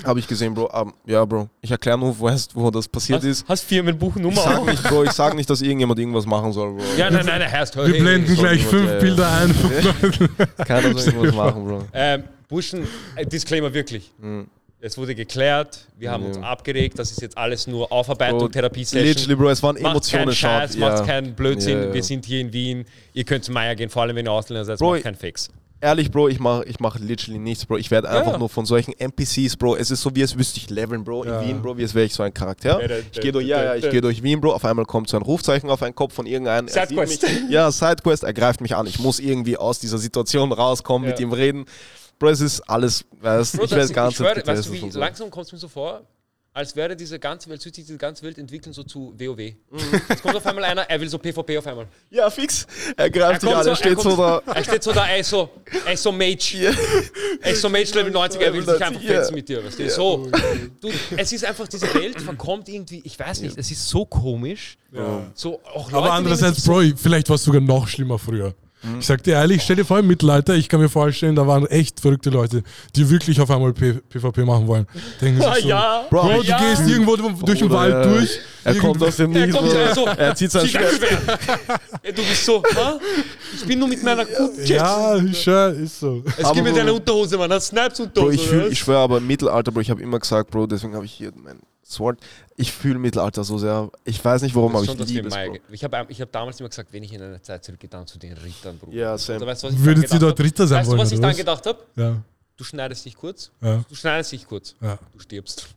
Habe ich gesehen, Bro. Um, ja, Bro. Ich erkläre nur, wo, heißt, wo das passiert ist. Hast, hast Firmenbuchnummer Ich sag auch? nicht, Bro, ich sag nicht, dass irgendjemand irgendwas machen soll, Bro. Ja, nein, nein, nein, heißt, Wir blenden gleich fünf ja, ja. Bilder ein. *laughs* von Leuten. Keiner soll *laughs* irgendwas machen, Bro. Ähm, Burschen, äh, Disclaimer wirklich. Es wurde geklärt, wir haben Ja. uns abgeregt, das ist jetzt alles nur Aufarbeitung, Therapie-Session. Literally, Bro, es waren Macht keinen Emotionen, Scheiß, schade. macht Ja. keinen Blödsinn, Ja, ja. wir sind hier in Wien, ihr könnt zu Meier gehen, vor allem wenn ihr Ausländer seid, Bro, macht keinen Fix. Ehrlich, Bro, ich mache ich mach literally nichts, Bro. Ich werde einfach ja. nur von solchen NPCs, Bro. Es ist so, wie als wüsste ich leveln, Bro. Ja. In Wien, Bro, wie als wäre ich so ein Charakter. Ja, Ich gehe durch, ja, ja, ich gehe durch Wien, Bro. Auf einmal kommt so ein Rufzeichen auf einen Kopf von irgendeinem. Sidequest. Ja, Sidequest, er greift mich an. Ich muss irgendwie aus dieser Situation rauskommen, mit Ja. ihm reden. Bro, es ist alles, weißt, Bro, ich werde das- ganz schwöre, weißt getestet du, wie langsam kommt es mir so vor, als wäre diese ganze Welt, sich diese ganze Welt entwickeln so zu WoW. Mhm. Jetzt kommt auf einmal einer, er will so PvP auf einmal. Ja, fix. Er greift dich an, er steht so da. er steht so da, er ist so, er ist so Mage. Er ist so Mage Level 90, er will sich einfach Ja. fetzen mit dir. Weißt du? So, du, es ist einfach, diese Welt verkommt irgendwie, ich weiß nicht, es ist so komisch. So, auch Leute Aber andererseits, so- Bro, vielleicht war es sogar noch schlimmer früher. Mhm. Ich sag dir ehrlich, stell dir vor, im Mittelalter, ich kann mir vorstellen, da waren echt verrückte Leute, die wirklich auf einmal P PvP machen wollen. Denken *laughs* sich so, ja, Bro, Bro, du ja. gehst irgendwo durch den Wald durch. Er kommt aus dem Er Nichts, Bro. ja so, Er zieht sein Schwert. Ja, *laughs* Du bist so, ha? Ich bin nur mit meiner guten. Ja, sure, ist so. Es Aber gibt mir Bro- deine Unterhose, Mann. Das Snipes Bro, Unterhose. ich, fühl, oder ich schwöre aber im Mittelalter, Bro, ich habe immer gesagt, Bro, deswegen habe ich hier mein Sword. Ich fühle Mittelalter so sehr. Ich weiß nicht warum, aber ich liebe es, Ich habe ich hab damals immer gesagt, wenn ich in eine Zeit zurückgehe, dann zu den Rittern, Bruder. Ja, same. Weißt du, was ich Würdet ihr dort hab? Ritter sein Weißt du, wollen, was ich dann was? gedacht habe? Ja, Du schneidest dich kurz, ja, du schneidest dich kurz, ja. du stirbst.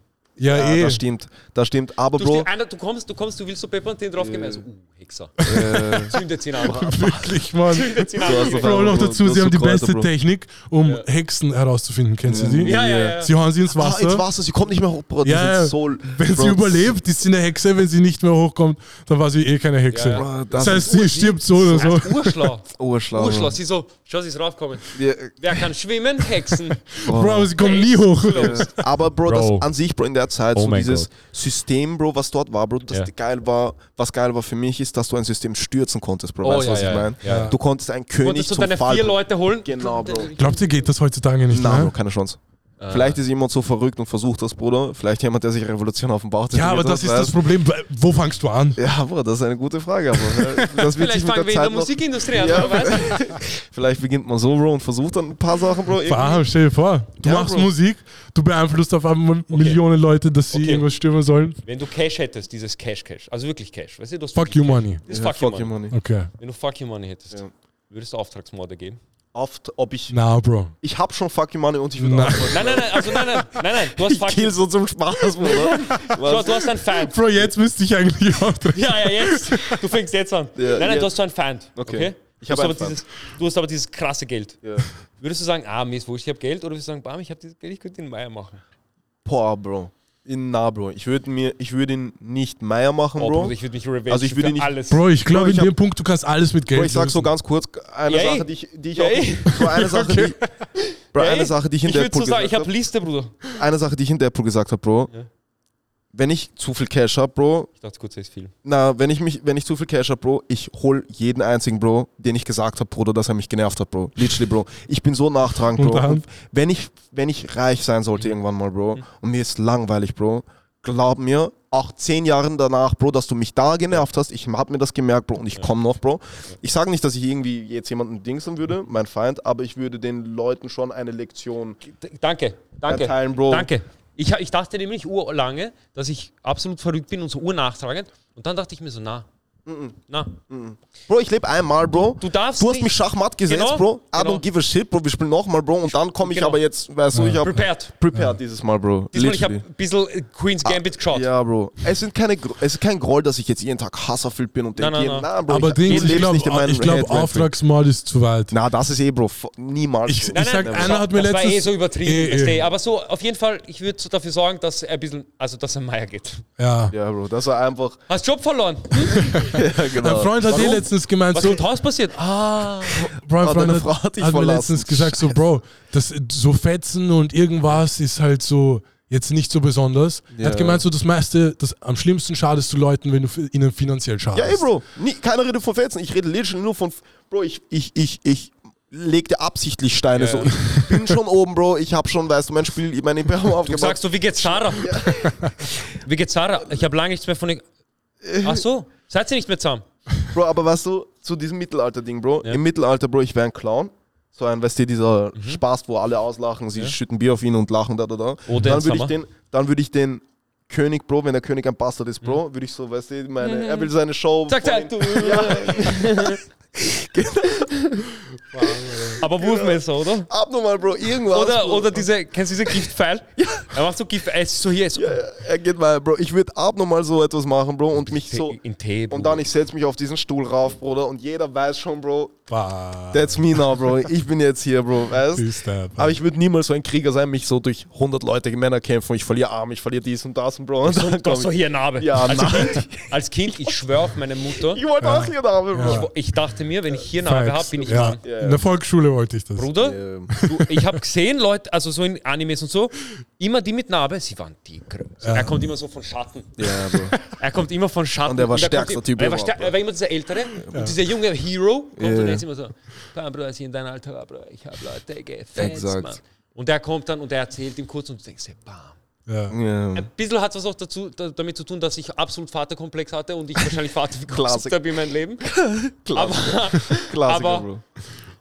Ja, Ja, eh. das stimmt. Das stimmt. Aber, Du, Bro, einer, du kommst, du kommst, du willst so Pepper und den draufgeben, also, uh, Hexer. *laughs* äh, Zündet ihn an. *laughs* Wirklich, Mann. Zündet ihn an. Bro, noch dazu, sie haben die beste. Technik, um. Hexen herauszufinden. Kennst du die? Ja, ja, ja. Sie hauen sie ins ah, Wasser. ins Wasser, sie kommt nicht mehr hoch, Bro. Ja, so, Wenn sie überlebt, ist sie eine Hexe. Wenn sie nicht mehr hochkommt, dann war sie eh keine Hexe. Ja, Das, das, heißt, sie stirbt so oder so. Urschlau. urschlau. *laughs* Urschlau. Sie so, schau, sie ist raufgekommen. Wir, Wer kann schwimmen? Hexen. Bro, aber sie kommen nie hoch. äh, aber Bro, Bro. das an sich, Bro, in der Zeit, Oh so dieses Gott. System, Bro, was dort war, Bro, das Ja. geil war, was geil war für mich, ist, dass du ein System stürzen konntest, Bro. Oh, weißt du, ja, was ja, ich meine? ja. Du konntest einen König Konntest du zum deine Fall vier Leute holen? Genau, Bro. Glaubt ihr, geht das heutzutage nicht Nein, Bro, keine Chance. Ah. Vielleicht ist jemand so verrückt und versucht das, Bruder. Vielleicht jemand, der sich Revolution auf dem Bauch Ja, aber das hat, ist das? Problem. Wo fangst du an? Ja, Bro, das ist eine gute Frage. Aber äh, das wird sich Vielleicht fangen wir in der Musikindustrie an, Ja. oder weißt du? *laughs* Vielleicht beginnt man so, Bro, und versucht dann ein paar Sachen, Bro. irgendwie. Stell dir vor, du Ja, machst Bro. Musik, du beeinflusst auf einmal Millionen Leute, dass sie Okay. irgendwas stürmen sollen. Wenn du Cash hättest, dieses Cash-Cash, also wirklich Cash, weißt du, du Fuck wirklich you Cash. money. Das ist Ja, fuck, you money. Okay. Wenn du Fuck you money hättest, Ja. würdest du Auftragsmorde geben? Oft, ob ich. Na, Bro. Ich hab schon fucking Money und ich würde Na. auch. Nein, nein, nein, also nein, nein, nein, nein, du hast Ich Fuck kill so zum Spaß, Bruder. *laughs* Was? du hast einen Feind. Bro, jetzt müsste ich eigentlich auch drin. *laughs* Ja, ja, jetzt. Du fängst jetzt an. Ja, nein, nein, jetzt. du hast so einen Feind. Okay. Okay. Ich du, hab hast aber dieses, du hast aber dieses krasse Geld. Ja. Würdest du sagen, ah, mir ist wurscht, ich habe Geld? Oder würdest du sagen, bam, ich habe dieses Geld, ich könnte den Meier machen? Boah, Bro. In, na, Bro. Ich würde mir, ich würde ihn nicht Meier machen, Oh, Bro. Ich würde mich revenge Also ich würde nicht- alles. Bro, ich glaube, in dem Punkt, du kannst alles mit Geld Bro, ich sag so ganz kurz eine ey. Sache, die ich, die ich auch. ey. Bro, eine *laughs* Sache, die, Bro, Ey, eine Sache, die ich in ich würde Deadpool so sagen, gesagt ich habe habe. Liste, Bruder. Eine Sache, die ich in Deadpool gesagt habe, Bro. Ja. Wenn ich zu viel Cash habe, Bro, Ich dachte kurz, ist viel. na, wenn ich mich, wenn ich zu viel Cash habe, Bro, ich hol jeden einzigen, Bro, den ich gesagt habe, Bruder, dass er mich genervt hat, Bro. Literally, Bro. Ich bin so nachtragend, Und Bro. dann? Und wenn ich, wenn ich reich sein sollte irgendwann mal, Bro, und mir ist langweilig, Bro, glaub mir, auch zehn Jahre danach, Bro, dass du mich da genervt hast, ich hab mir das gemerkt, Bro, und ich komm noch, Bro. Ich sage nicht, dass ich irgendwie jetzt jemanden dingsen würde, mein Feind, aber ich würde den Leuten schon eine Lektion D danke, danke. erteilen, Bro. Danke. Ich, ich dachte nämlich urlange, dass ich absolut verrückt bin und so urnachtragend. Und dann dachte ich mir so, na, Na, Bro, ich lebe einmal, Bro. Du darfst Du hast nicht- mich Schachmatt gesetzt, Genau, Bro. I genau. don't give a shit, Bro. Wir spielen nochmal, Bro. Und dann komme ich Genau. aber jetzt, weißt du, ich habe prepared. prepared dieses Mal, Bro. Diesmal, ich habe Literally. ein bisschen Queen's Gambit geschaut. Ja, Bro. Es, sind keine, es ist kein Groll, dass ich jetzt jeden Tag hasserfüllt bin und Nein, denke, nein, nein. na, Bro, Aber ich, Dings, ich leb's glaube, nicht in meinem ich glaub, Head, Manfred. Auftragsmord ist zu weit. Na, das ist eh, Bro. f- Niemals. Ich, Bro. ich sag, das einer war- hat mir das war letztens... eh so übertrieben. Eh, eh. Aber so, auf jeden Fall, ich würde so dafür sorgen, dass er ein bisschen, also dass er Meier geht. Ja. ja, Bro. Das war einfach. Hast Job verloren? *laughs* *laughs* Ja, genau. Mein Freund hat eh Warum? letztens gemeint, Was so, mit Haus passiert? Ah, Bro, ein Freund hat, Frau hat hat mir letztens gesagt, so, Bro, das, so Fetzen und irgendwas ist halt so jetzt nicht so besonders. Er hat Ja. gemeint, so das meiste, das am schlimmsten schadest du Leuten, wenn du ihnen finanziell schadest. Ja, ey, Bro. Nie, keine Rede von Fetzen. Ich rede literally nur von. Bro, ich, ich, ich, ich legte absichtlich Steine. Ja, so. ja. Ich bin schon oben, Bro. Ich habe schon, weißt du, mein Spiel, mein Imperium du aufgebaut. sagst so, wie geht's Sarah? *laughs* Wie geht's Sarah? Ich habe lange nichts mehr von ihr. Ach so, seid ihr nicht mehr zusammen? Bro, aber weißt du, zu diesem Mittelalter-Ding, Bro. Ja. Im Mittelalter, Bro, ich wäre ein Clown. So ein, weißt du, dieser Mhm. Spaß, wo alle auslachen, sie schütten Bier auf ihn und lachen da, da, da. Oder dann würde ich den, dann würde ich den König, Bro, wenn der König ein Bastard ist, Mhm. Bro, würde ich so, weißt du, meine, er will seine Show. Sagt von er, ihm- du. Aber Wurfmesser, oder? Abnormal, Bro, irgendwas. Oder, Bro. oder diese, kennst du diese Giftpfeil? *laughs* Er macht so Gift, er ist so hier, so Er geht mal, Bro, ich würde abnormal so etwas machen, Bro, und mich so. in Tee. Und dann ich setze mich auf diesen Stuhl rauf, Bruder, und jeder weiß schon, Bro, Bah, that's me now, Bro. Ich bin jetzt hier, Bro, weißt der, Aber ich würde niemals so ein Krieger sein, mich so durch 100 Leute Männer kämpfen. Ich verliere Arme, ich verliere dies und das, und Bro. Und dann Du hast so ich. hier eine Narbe. Ja, als, nein. kind, als Kind, ich schwöre auf meine Mutter. Ich wollte auch hier eine Arme, Bro. Ja. Ich dachte mir, wenn ich hier eine Narbe habe, bin ich ja. Mann. Ja. In der Volksschule wollte ich das. Bruder, du, ich habe gesehen, Leute, also so in Animes und so, immer die mit Narbe, sie waren die größten. Er kommt immer so von Schatten. Ja, Bro. *laughs* Er kommt immer von Schatten. Und er war kommt stärkster Typ Er war, überhaupt, stär- er war immer dieser Ältere. Und dieser junge Hero kommt Ja. und er ist immer so, komm, Bruder, sie in dein Alter war, Bruder, ich habe Leute gefetzt, Exakt. Mann. Und er kommt dann und er erzählt ihm kurz und du denkst dir, bam. Ja. Ja. Ein bisschen hat es was auch dazu, da, damit zu tun, dass ich absolut Vaterkomplex hatte und ich wahrscheinlich Vater *laughs* Klassik. habe in meinem Leben. *laughs* Aber, Klassiker, aber Bro.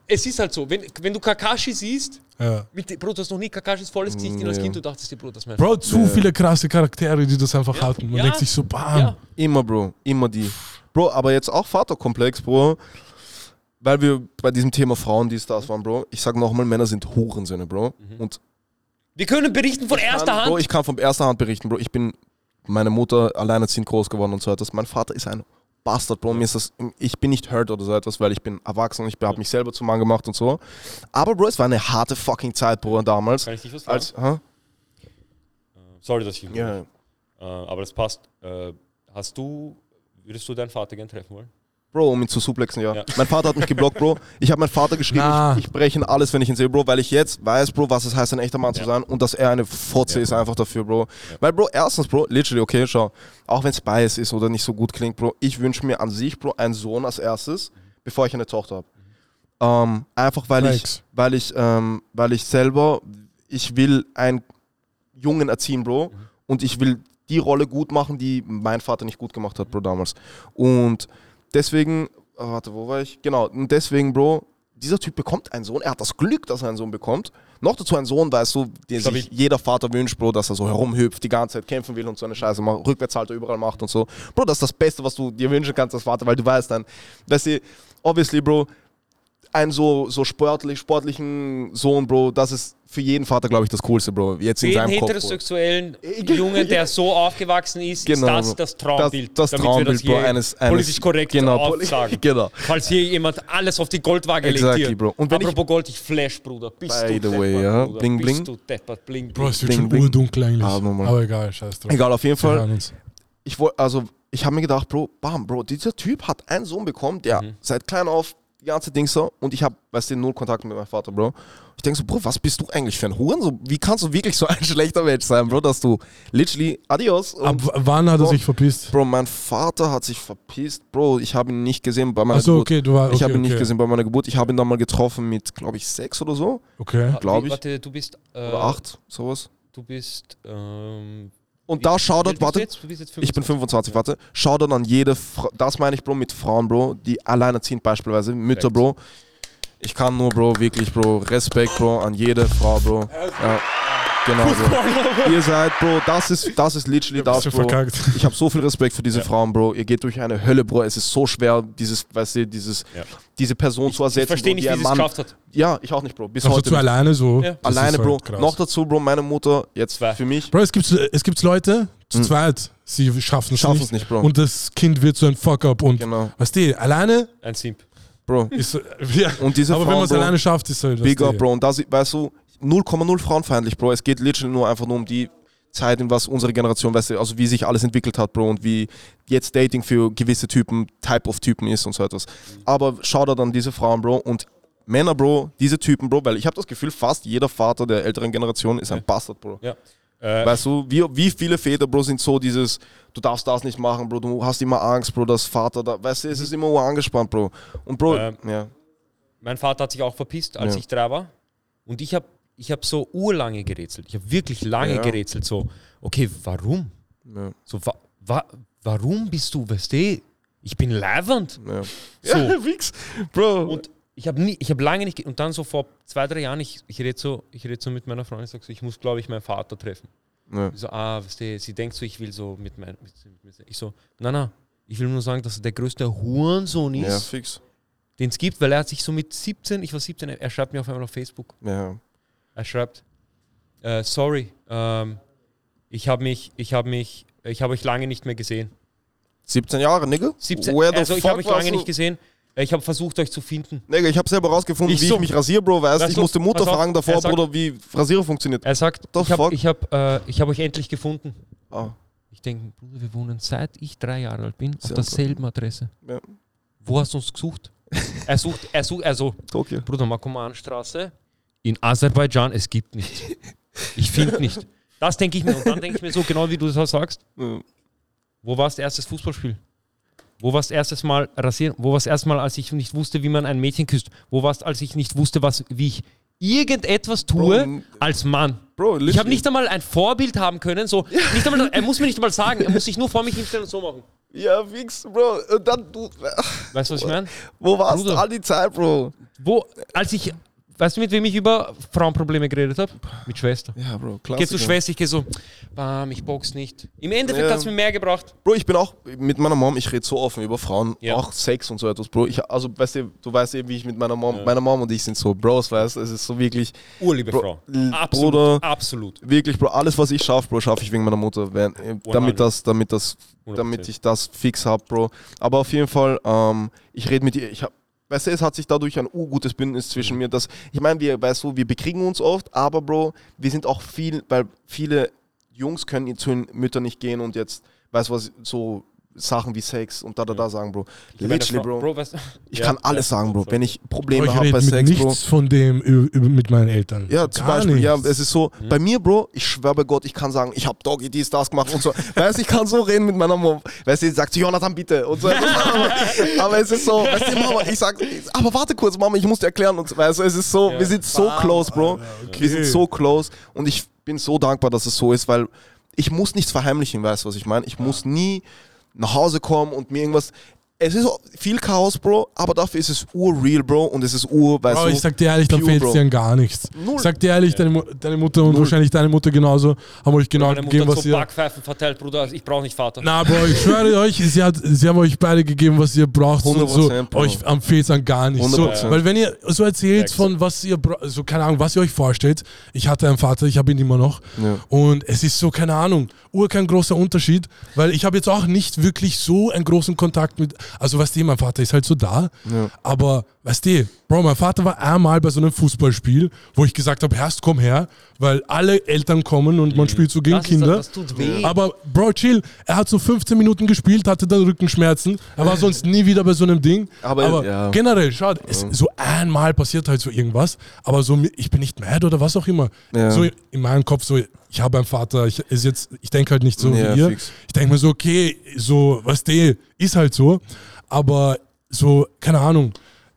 es ist halt so, wenn, wenn du Kakashi siehst, Ja. mit, Bro, du hast noch nie Kakashis volles Gesicht gesehen als. Kind, du dachtest dir, Bro, das ist mein Bro, zu viele krasse Charaktere, die das einfach hatten. Man Ja. denkt sich so, bam. Ja. Immer, Bro. Immer die. Bro, aber jetzt auch Vaterkomplex, Bro. Weil wir bei diesem Thema Frauen, die Stars waren, Bro. Ich sag nochmal, Männer sind Hurensöhne, Bro. Und Wir können berichten von erster kann, Hand. Bro, ich kann von erster Hand berichten, Bro. Ich bin meine Mutter alleinerziehend groß geworden und so etwas. Mein Vater ist ein Bastard, Bro. Mir ist das, ich bin nicht hurt oder so etwas, weil ich bin erwachsen und ich habe mich selber zum Mann gemacht und so. Aber, Bro, es war eine harte fucking Zeit, Bro, damals. Kann ich dich was fragen? Als, hä? Sorry, dass ich. Ja. Äh, aber das passt. Äh, hast du. Würdest du deinen Vater gern treffen wollen? Bro, um ihn zu suplexen, ja. Ja. Mein Vater hat mich geblockt, Bro. Ich habe meinen Vater geschrieben, ich, ich breche ihn alles, wenn ich ihn sehe, Bro, weil ich jetzt weiß, Bro, was es heißt, ein echter Mann zu Ja. sein und dass er eine Fotze Ja. ist einfach dafür, Bro. Weil, Bro, erstens, Bro, literally, okay, schau, auch wenn es bias ist oder nicht so gut klingt, Bro, ich wünsche mir an sich, Bro, einen Sohn als erstes, bevor ich eine Tochter habe. Ähm, einfach weil Facts. ich, weil ich, ähm, weil ich selber, ich will einen Jungen erziehen, Bro, und ich will die Rolle gut machen, die mein Vater nicht gut gemacht hat, Bro, damals. Und deswegen, oh, warte, wo war ich? Genau, und deswegen, Bro, dieser Typ bekommt einen Sohn. Er hat das Glück, dass er einen Sohn bekommt. Noch dazu einen Sohn, weißt du, den sich jeder Vater wünscht, Bro, dass er so herumhüpft, die ganze Zeit kämpfen will und so eine Scheiße macht, Rückwärtshalter überall macht und so. Bro, das ist das Beste, was du dir wünschen kannst als Vater, weil du weißt dann, weißt du, obviously, Bro, einen so, so sportlich, sportlichen Sohn, Bro, das ist für jeden Vater, glaube ich, das Coolste, Bro. Jetzt in seinem Kopf. Bro. heterosexuellen Äh, Jungen, der so aufgewachsen ist, Genau, ist das Bro. das Traumbild. Das, das Traumbild, das Bro, eines, eines politisch korrekt genau, aufsagen. *laughs* genau. Falls hier jemand alles auf die Goldwaage legt Exactly, hier. Bro. Und wenn ich- Apropos Gold, ich flash, Bruder. Bist By du the way, ja. Bruder. Bling, Bist bling. du deppert, bling, Bro, bling. es wird Bling, schon bling. urdunkel eigentlich. Nochmal. Aber egal, scheiß drauf. Egal, auf jeden Fall. ich wollte, also ich habe mir gedacht, Bro, bam, Bro, dieser Typ hat einen Sohn bekommen, der Mhm. seit klein auf die ganze Ding so und ich habe, weißt du, null Kontakt mit meinem Vater, Bro. Ich denke so, Bro, was bist du eigentlich für ein Huren? So, wie kannst du wirklich so ein *laughs* schlechter Mensch sein, Bro, dass du literally adios. Ab wann hat er sich verpisst? Bro, mein Vater hat sich verpisst, Bro. Ich habe ihn nicht gesehen bei meiner Achso, Geburt. okay, du warst. ich Okay, habe ihn nicht okay. gesehen bei meiner Geburt. Ich habe ihn dann mal getroffen mit, glaube ich, sechs oder so. Okay. glaub ich. Warte, du bist. Äh, Oder acht, sowas. Du bist. Ähm, Und wie- da Shoutout, warte, jetzt? Jetzt Ich bin 25. 25, warte. Dann an jede, Fra das meine ich, Bro, mit Frauen, Bro, die alleinerziehend beispielsweise, Mütter. Bro. Ich kann nur, Bro, wirklich, Bro, Respekt, Bro, an jede Frau, Bro. Ja. Genau, Bro. Ihr seid, Bro, das ist, das ist literally das, Bro. verkackt. Ich habe so viel Respekt für diese Frauen, Bro. Ihr geht durch eine Hölle, Bro. Es ist so schwer, dieses, weißt du, dieses, Ja. diese Person zu ersetzen. Ich verstehe nicht, die wie sie es geschafft hat. Ja, ich auch nicht, Bro. Bis Also heute. zu nicht. alleine so. Ja. Alleine, halt Bro. krass. Noch dazu, Bro, meine Mutter, jetzt Zwei. für mich, Bro, es gibt, es gibt Leute, zu zweit, sie schaffen es schaffen nicht. es nicht, Bro. Und das Kind wird so ein Fuck-up. Und genau, weißt du, alleine Ein Simp. Bro. ist. *laughs* Ja. Und diese Aber wenn Frauen, man es Bro, alleine schafft, ist halt. Big weißt up, du, Bro. Und das, weißt du, 0,0 frauenfeindlich, Bro. Es geht literally nur einfach nur um die Zeit, in was unsere Generation, weißt du, also wie sich alles entwickelt hat, Bro, und wie jetzt Dating für gewisse Typen, Type of Typen ist und so etwas. Aber schau da dann diese Frauen, Bro, und Männer, Bro, diese Typen, Bro, weil ich habe das Gefühl, fast jeder Vater der älteren Generation ist ein Bastard, Bro. Ja. Äh, Weißt du, wie, wie viele Väter, Bro, sind so dieses, du darfst das nicht machen, Bro, du hast immer Angst, Bro, dass Vater da, weißt du, es ist immer angespannt, Bro. Und Bro, Ähm, ja, mein Vater hat sich auch verpisst, als Ja. ich drei war. Und ich habe ich hab so urlange gerätselt. Ich habe wirklich lange Ja. gerätselt. So, okay, warum? ja, So, wa wa warum bist du, weißt du, ich bin leibend. ja. So. Ja, *laughs* Wix, Bro. Und ich habe nie, ich habe lange nicht, und dann so vor zwei, drei Jahren, ich, ich rede so, ich so mit meiner Freundin, ich sage so, ich muss, glaube ich, meinen Vater treffen. ja. So, ah, weißt du, sie denkt so, ich will so mit meinem, ich so, nein, nein, ich will nur sagen, dass er der größte Hurensohn ja, ist, fix. den es gibt, weil er hat sich so mit 17, ich war 17, er schreibt mir auf einmal auf Facebook, Ja. Er schreibt, äh, sorry, ähm, ich habe mich, ich habe mich, ich habe euch lange nicht mehr gesehen. 17 Jahre, Nigga? 17, Where also ich habe euch lange nicht gesehen. Äh, Ich habe versucht, euch zu finden. Nigga, ich habe selber rausgefunden, Ich wie so. ich mich rasiere, Bro. Weißt ich musste Mutter auf, fragen davor, sagt- Bruder, wie Rasierer funktioniert. Er sagt, ich habe ich hab, äh, ich hab euch endlich gefunden. Ah, Ich denke, Bruder, wir wohnen seit ich drei Jahre alt bin auf Sehr derselben Adresse. ja. Wo hast du uns gesucht? er sucht, er sucht, also, Tokio. Bruder, Makomanstraße in Aserbaidschan, es gibt nicht. Ich finde nicht. Das denke ich mir. Und dann denke ich mir so, genau wie du das sagst, Ja. wo war das erstes Fußballspiel? Wo war das erstes Mal rasieren? Wo war das erste Mal, als ich nicht wusste, wie man ein Mädchen küsst? Wo war es, als ich nicht wusste, was, wie ich irgendetwas tue Bro, als Mann? Bro, Ich habe nicht einmal ein Vorbild haben können. So, nicht einmal, er muss mir nicht einmal sagen, er muss sich nur vor mich hinstellen und so machen. Ja, fix, Bro. Und dann, du, Weißt du, was ich meine? wo warst du all die Zeit, Bro? Wo, als ich, weißt du, mit wem ich über Frauenprobleme geredet habe? Mit Schwester. Ja, Bro, klar. gehe zu Schwester, ich gehe so, bam, ich box nicht. Im Endeffekt Ja. hat es mir mehr gebracht. Bro, ich bin auch mit meiner Mom, ich rede so offen über Frauen, Ja. auch Sex und so etwas, Bro. Ich, also, weißt du, du weißt eben, wie ich mit meiner Mom, meine Mom und ich sind so Bros, weißt du, es ist so wirklich, Urliebe Bro, Frau. Absolut, Bruder. absolut. wirklich, Bro, alles, was ich schaffe, Bro, schaffe ich wegen meiner Mutter, wenn, äh, 100. damit das, damit das, damit 100%. ich das fix hab, Bro. Aber auf jeden Fall, ähm, ich rede mit ihr, ich hab, weißt du, es hat sich dadurch ein urgutes Bündnis zwischen mir, das, ich meine, wir, weißt du, wir bekriegen uns oft, aber, Bro, wir sind auch viel, weil viele Jungs können zu den Müttern nicht gehen und jetzt, weißt du was, so Sachen wie Sex und da, da, da sagen, Bro. Meine Literally, Bro. weißt du? Ich Ja, kann alles ja, sagen, Bro. Wenn ich Bro, Probleme ich habe bei mit Sex, Bro. nichts von dem mit meinen Eltern. Ja, zum Gar Beispiel, ja, nichts. es ist so, bei mir, Bro, ich schwöre bei Gott, ich kann sagen, ich habe Doggy dies, das gemacht und so. *laughs* weißt du, ich kann so reden mit meiner Mom. Weißt du, sie sagt, Jonathan, bitte. Und so. *laughs* aber, aber es ist so, weißt du, Mama, ich sag, aber warte kurz, Mama, ich muss dir erklären. Und so, weißt du, es ist so, Ja. wir sind so close, Bro. Wir sind so close und ich bin so dankbar, dass es so ist, weil ich muss nichts verheimlichen, weißt du, was ich meine? Ich muss nie nach Hause kommen und mir irgendwas. Es ist viel Chaos, Bro, aber dafür ist es urreal, Bro, und es ist ur, weißt Bro, du. ich sag dir ehrlich, dann fehlt Bro. dir an gar nichts. Null. Ich sag dir ehrlich, deine, deine Mutter und Null. wahrscheinlich deine Mutter genauso haben euch genau Meine Mutter gegeben, hat was so ihr. Backpfeifen verteilt, Bruder. Ich brauche nicht Vater. Na, Bro, ich schwöre euch, sie, hat, sie haben euch beide gegeben, was ihr braucht. Und so, 100%, Bro. euch am fehlt an gar nichts. So, 100%. weil wenn ihr so erzählt Facts. von was ihr, so keine Ahnung, was ihr euch vorstellt. Ich hatte einen Vater, ich habe ihn immer noch. Ja. Und es ist so, keine Ahnung, ur kein großer Unterschied, weil ich habe jetzt auch nicht wirklich so einen großen Kontakt mit, also weißt du, mein Vater ist halt so da, Ja. aber weißt du, Bro, mein Vater war einmal bei so einem Fußballspiel, wo ich gesagt habe, Herrst, komm her, weil alle Eltern kommen und man spielt so gegen Das ist- Kinder. das tut weh. Aber Bro, chill, er hat so 15 Minuten gespielt, hatte dann Rückenschmerzen, er war sonst nie wieder bei so einem Ding. Aber, ja. generell, schau, es, so einmal passiert halt so irgendwas, aber so, ich bin nicht mad oder was auch immer. Ja. So in meinem Kopf so, ich habe einen Vater, ich, ist jetzt, ich denke halt nicht so Ja, wie ihr. fix. Ich denke mir so, okay, so, was der ist halt so, aber so, keine Ahnung.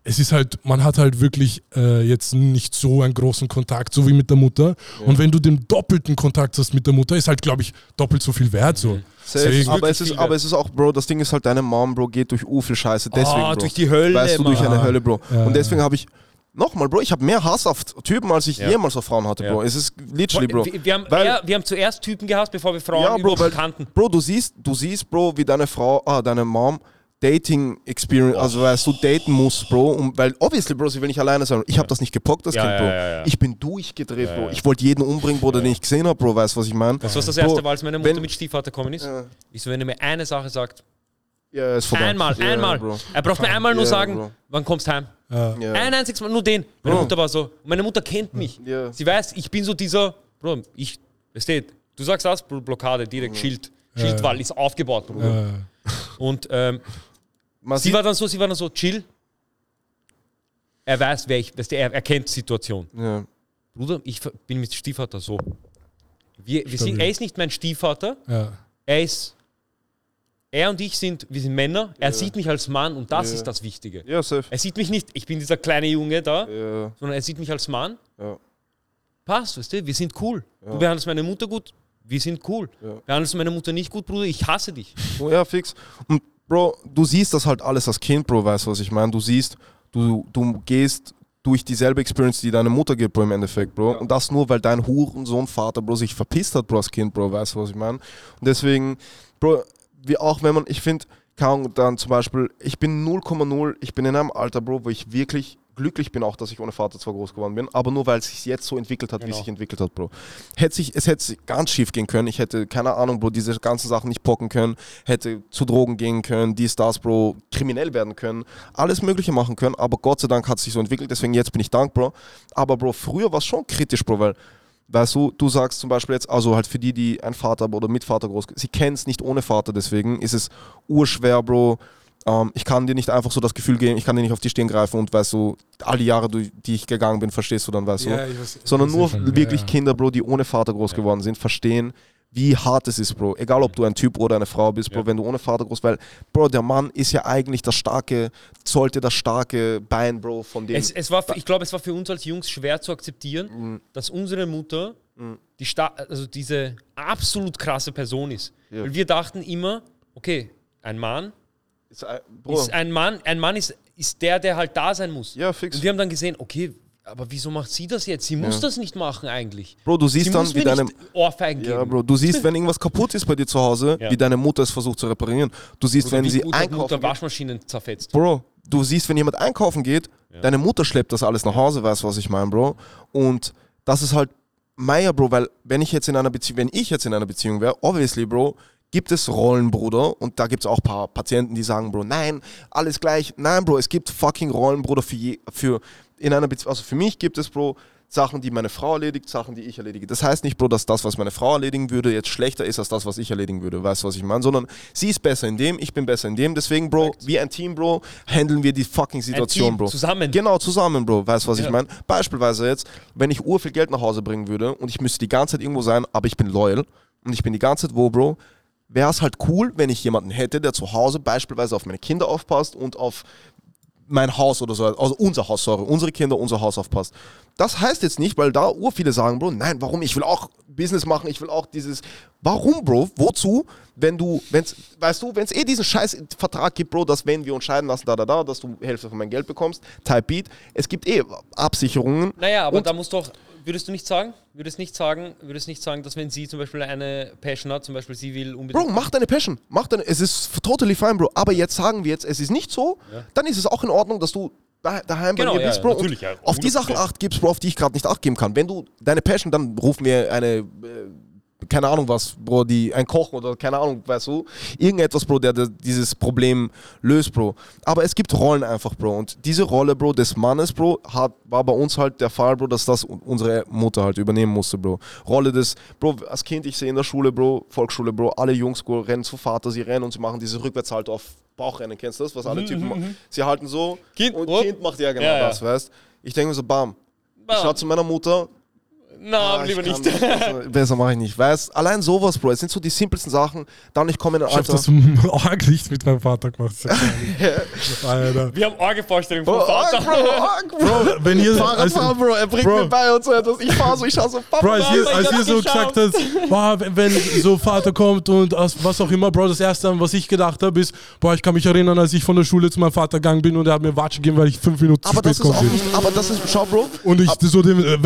Es ist halt, man hat halt wirklich äh, jetzt nicht so einen großen Kontakt, so wie mit der Mutter. Und wenn du den doppelten Kontakt hast mit der Mutter, ist halt, glaube ich, doppelt so viel wert. So. Safe. Deswegen- aber, es ist, aber es ist auch, Bro, das Ding ist halt, deine Mom, Bro, geht durch u viel Scheiße. Deswegen, Ah, Bro. durch die Hölle, Weißt du, durch Mann. eine Hölle, Bro. Ja, und deswegen habe ich, nochmal, Bro, ich habe mehr Hass auf Typen, als ich Ja. jemals auf Frauen hatte, Ja. Bro. Es ist literally, Bro. Wir, wir, haben Weil- eher, wir haben zuerst Typen gehasst, bevor wir Frauen Ja, Bro, überhaupt weil, kannten. Bro, du siehst, du siehst, Bro, wie deine Frau, ah, deine Mom Dating Experience, also weißt du, daten muss, Bro, und, weil obviously, Bro, sie will nicht alleine sein. Ich habe das nicht gepockt, das Ja, Kind, Bro. ja, ja. Ich bin durchgedreht, Bro. Ich wollte jeden umbringen, Bro, den ich gesehen habe, Bro, weißt du, was ich meine? Das was das erste war, als meine Mutter wenn- mit Stiefvater gekommen ist. Ja. Ich so, wenn er mir eine Sache sagt, Ja, ist vorbei. einmal, ja, einmal. Bro. Er braucht mir einmal nur Ja, sagen, Bro. wann kommst du heim? Ja. Ja. Ein einziges Mal, nur den. Meine Bro. Mutter war so, meine Mutter kennt mich. Ja. Sie weiß, ich bin so dieser, Bro, ich, weißt du, du sagst das, Bro, Blockade, direkt Schild. Schildwall ist aufgebaut, Bruder. Und ähm, sie sieht- war dann so, sie war dann so, chill. Er weiß, wer ich, weißt du, er, er kennt die Situation. ja. Bruder, ich bin mit Stiefvater so. Wir, wir sind, er ist nicht mein Stiefvater, ja. er ist. Er und ich sind, wir sind Männer, er sieht mich als Mann und das Ja. ist das Wichtige. ja, safe. Er sieht mich nicht, ich bin dieser kleine Junge da, Ja, sondern er sieht mich als Mann. ja. Passt, weißt du, wir sind cool. Du behandelst meine Mutter gut, wir sind cool. Ja. Behandelst du meine Mutter nicht gut, Bruder, ich hasse dich. Oh, ja, fix. Und Bro, du siehst das halt alles als Kind, Bro, weißt du, was ich meine? Du siehst, du, du gehst durch dieselbe Experience, die deine Mutter gibt, Bro, im Endeffekt, Bro. Und das nur, weil dein Hurensohn-Vater, Bro, sich verpisst hat, Bro, als Kind, Bro, weißt du, was ich meine? Und deswegen, Bro, wie auch wenn man, ich finde, kann dann zum Beispiel, ich bin 0,0, ich bin in einem Alter, Bro, wo ich wirklich glücklich bin auch, dass ich ohne Vater zwar groß geworden bin, aber nur weil es sich jetzt so entwickelt hat, wie Genau. es sich entwickelt hat, Bro. Hätte sich, es hätte ganz schief gehen können. Ich hätte, keine Ahnung, Bro, diese ganzen Sachen nicht pocken können, hätte zu Drogen gehen können, dies, das, Bro, kriminell werden können, alles Mögliche machen können, aber Gott sei Dank hat es sich so entwickelt, deswegen jetzt bin ich dankbar. Aber Bro, früher war es schon kritisch, Bro, weil Weißt du, du sagst zum Beispiel jetzt, also halt für die, die ein Vater oder mit Vater groß, sie kennen es nicht ohne Vater, deswegen ist es urschwer, Bro. Ähm, ich kann dir nicht einfach so das Gefühl geben, ich kann dir nicht auf die Stirn greifen und weißt du, all die Jahre, die ich gegangen bin, verstehst du dann, weißt du. Ja, weiß- ich Sondern nur schon, wirklich ja. Kinder, Bro, die ohne Vater groß geworden sind, verstehen, wie hart es ist, Bro. Egal, ob du ein Typ oder eine Frau bist, Bro, Ja. wenn du ohne Vater groß, weil, Bro, der Mann ist ja eigentlich das starke, sollte das starke Bein, Bro, von dem. Es, es war, ich glaube, es war für uns als Jungs schwer zu akzeptieren, Mhm. dass unsere Mutter die Sta also diese absolut krasse Person ist. Ja. Weil wir dachten immer, okay, ein Mann Ist ein- Bro, ist ein Mann, ein Mann ist, ist der, der halt da sein muss. Ja, fix. Und wir haben dann gesehen, okay, aber wieso macht sie das jetzt? Sie muss Ja. das nicht machen eigentlich. Bro, du siehst sie dann, wie deine. Ohrfeigen geben. Ja, Bro, du siehst, *laughs* wenn irgendwas kaputt ist bei dir zu Hause, Ja. wie deine Mutter es versucht zu reparieren. Du siehst, Oder wenn sie hat einkaufen Mutter. Waschmaschinen zerfetzt. Bro, du siehst, wenn jemand einkaufen geht, deine Mutter schleppt das alles nach Hause, weißt du, was ich meine, Bro? Und das ist halt Meier, Bro, weil wenn ich jetzt in einer Beziehung, wenn ich jetzt in einer Beziehung wäre, obviously, Bro, gibt es Rollen, Bruder, und da gibt es auch ein paar Patienten, die sagen, Bro, nein, alles gleich. Nein, Bro, es gibt fucking Rollen, Bruder, für, je, für in einer Beziehung, also für mich gibt es, Bro, Sachen, die meine Frau erledigt, Sachen, die ich erledige. Das heißt nicht, Bro, dass das, was meine Frau erledigen würde, jetzt schlechter ist als das, was ich erledigen würde. Weißt du, was ich meine? Sondern sie ist besser in dem, ich bin besser in dem. Deswegen, Bro, wie ein Team, Bro, handeln wir die fucking Situation, Team, Bro. zusammen. Genau, zusammen, Bro. Weißt du, was Ja. ich meine? Beispielsweise jetzt, wenn ich ur viel Geld nach Hause bringen würde und ich müsste die ganze Zeit irgendwo sein, aber ich bin loyal und ich bin die ganze Zeit wo, Bro, wäre es halt cool, wenn ich jemanden hätte, der zu Hause beispielsweise auf meine Kinder aufpasst und auf mein Haus oder so, also unser Haus, sorry, unsere Kinder, unser Haus aufpasst. Das heißt jetzt nicht, weil da ur viele sagen, Bro, nein, warum? Ich will auch Business machen, ich will auch dieses. Warum, Bro? Wozu? Wenn du, wenn's, weißt du, wenn es eh diesen scheiß Vertrag gibt, Bro, dass wenn wir uns scheiden lassen, da, da, da, dass du Hälfte von meinem Geld bekommst, Type Beat, es gibt eh Absicherungen. Naja, aber da muss doch, würdest du nicht sagen, würdest nicht sagen, würdest nicht sagen, dass wenn sie zum Beispiel eine Passion hat, zum Beispiel sie will unbedingt. Bro, mach deine Passion. Mach deine, es ist totally fine, Bro. Aber jetzt sagen wir jetzt, es ist nicht so, dann ist es auch in Ordnung, dass du da, daheim Genau, bei mir ja, bist, Bro. natürlich, ja, auf die 100%. Sachen Acht gibst, Bro, auf die ich gerade nicht Acht geben kann. Wenn du deine Passion, dann rufen wir eine, äh, keine Ahnung was, Bro, die, ein Koch oder keine Ahnung, weißt du, irgendetwas, Bro, der, der dieses Problem löst, Bro. Aber es gibt Rollen einfach, Bro. Und diese Rolle, Bro, des Mannes, Bro, hat, war bei uns halt der Fall, Bro, dass das unsere Mutter halt übernehmen musste, Bro. Rolle des, Bro, als Kind, ich sehe in der Schule, Bro, Volksschule, Bro, alle Jungs Bro, rennen zu Vater, sie rennen und sie machen diese Rückwärtshalter auf Bauchrennen, kennst du das, was alle Typen machen? Sie halten so Kind, und hopp. Kind macht ja genau Ja, ja. das, weißt Ich denke mir so, bam. Ich Bam. schaue zu meiner Mutter, Na, Ah, lieber nicht. Also, besser *laughs* mache ich nicht. Weißt allein sowas, Bro. Es sind so die simpelsten Sachen. Dann ich komme in ein Ich hab Alter. das arg nicht mit meinem Vater gemacht. Alter. *laughs* Wir haben arge Vorstellungen vom Bro, Vater. arg, Bro, arg, *laughs* Bro. Bro, wenn ihr, also, Bro. Er bringt Bro. mir bei und so etwas. Ich fahre so, ich schaue so, Papa, Bro, als ihr, als ihr so gesagt habt, boah, wenn, wenn so Vater kommt und was auch immer, Bro, das erste, an was ich gedacht habe, ist, boah, ich kann mich erinnern, als ich von der Schule zu meinem Vater gegangen bin und er hat mir Watschen gegeben, weil ich fünf Minuten zu aber spät das ist gekommen auch bin. nicht, aber das ist, schau, Bro. Und ich so den äh,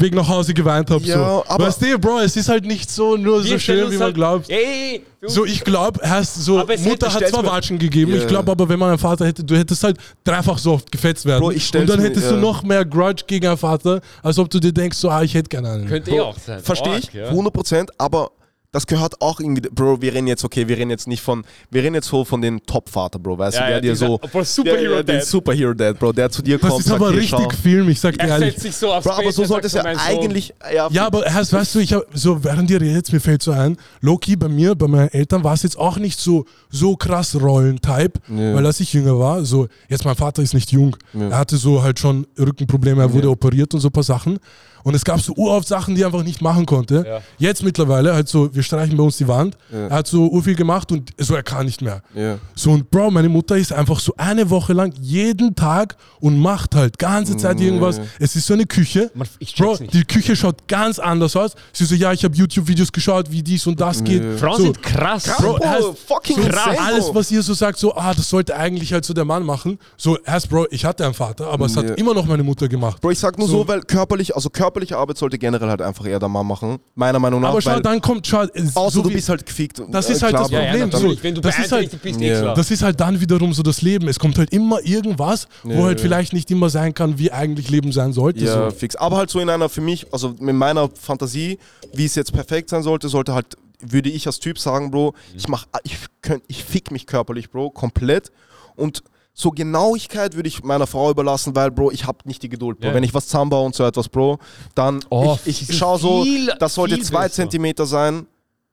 Weg nach Hause geweint habe. Ja, so. aber- weißt du, Bro, es ist halt nicht so nur so schön, wie man halt- glaubt. Ey, So, ich glaube, so, Mutter hätte- hat zwar mir- Watschen gegeben, Ja. ich glaube aber, wenn man einen Vater hätte, du hättest halt dreifach so oft gefetzt werden. Bro, und dann mir- hättest ja. du noch mehr Grudge gegen einen Vater, als ob du dir denkst, so, ah, ich hätte gerne einen. könnte eh auch sein. Verstehe ich, ja. 100%, aber das gehört auch irgendwie, Bro, wir reden jetzt, okay, wir reden jetzt nicht von, wir reden jetzt so von den Top-Vater, Bro, weißt Ja, du, der ja, dir so, Bro, Superhero der, der, den Dad. Superhero Dad, Bro, der zu dir Das kommt, ist sagt aber richtig schau. Film, ich sag dir Er ehrlich. setzt sich so aufs Bro, aber so sollte es ja eigentlich, Ja, aber erst, weißt du, ich hab, so während ihr redet, mir fällt so ein, Loki, bei mir, bei meinen Eltern war es jetzt auch nicht so, so krass Rollentype, Ja. weil als ich jünger war, so, jetzt mein Vater ist nicht jung, Ja. er hatte so halt schon Rückenprobleme, er wurde Ja. operiert und so ein paar Sachen. Und es gab so uroft Sachen, die er einfach nicht machen konnte. Ja. Jetzt mittlerweile, halt so, wir streichen bei uns die Wand, Ja. er hat so urviel gemacht und so, er kann nicht mehr. Ja. So, und Bro, meine Mutter ist einfach so eine Woche lang jeden Tag und macht halt ganze Zeit Nee. irgendwas. Es ist so eine Küche. Man, ich Bro, nicht. die Küche schaut ganz anders aus. Sie so, ja, ich habe YouTube-Videos geschaut, wie dies und das geht. Frauen so, sind krass. Bro, Bro, heißt, fucking so insane, alles, was ihr so sagt, so, ah, das sollte eigentlich halt so der Mann machen. So, erst, Bro, ich hatte einen Vater, aber es hat immer noch meine Mutter gemacht. Bro, ich sag nur So. so, weil körperlich, also körperliche Arbeit sollte generell halt einfach eher der Mann machen, meiner Meinung nach, aber schau, dann kommt, schau, es- außer so du bist halt gefickt. und, Das äh, ist halt klar, das Bro. Ja, ja, Problem. So, Wenn du das ist halt- bist, klar. Das ist halt dann wiederum so das Leben. Es kommt halt immer irgendwas, wo Ja, halt ja. vielleicht nicht immer sein kann, wie eigentlich Leben sein sollte. Ja, so. fix. Aber halt so in einer, für mich, also mit meiner Fantasie, wie es jetzt perfekt sein sollte, sollte halt, würde ich als Typ sagen, Bro, ich mach, ich, könnt, ich fick mich körperlich, Bro, komplett. Und so Genauigkeit würde ich meiner Frau überlassen, weil, Bro, ich hab nicht die Geduld, Bro. Ja. Wenn ich was zusammenbaue und so etwas, Bro, dann, Oh, ich, ich schaue so, das sollte zwei. Zentimeter sein.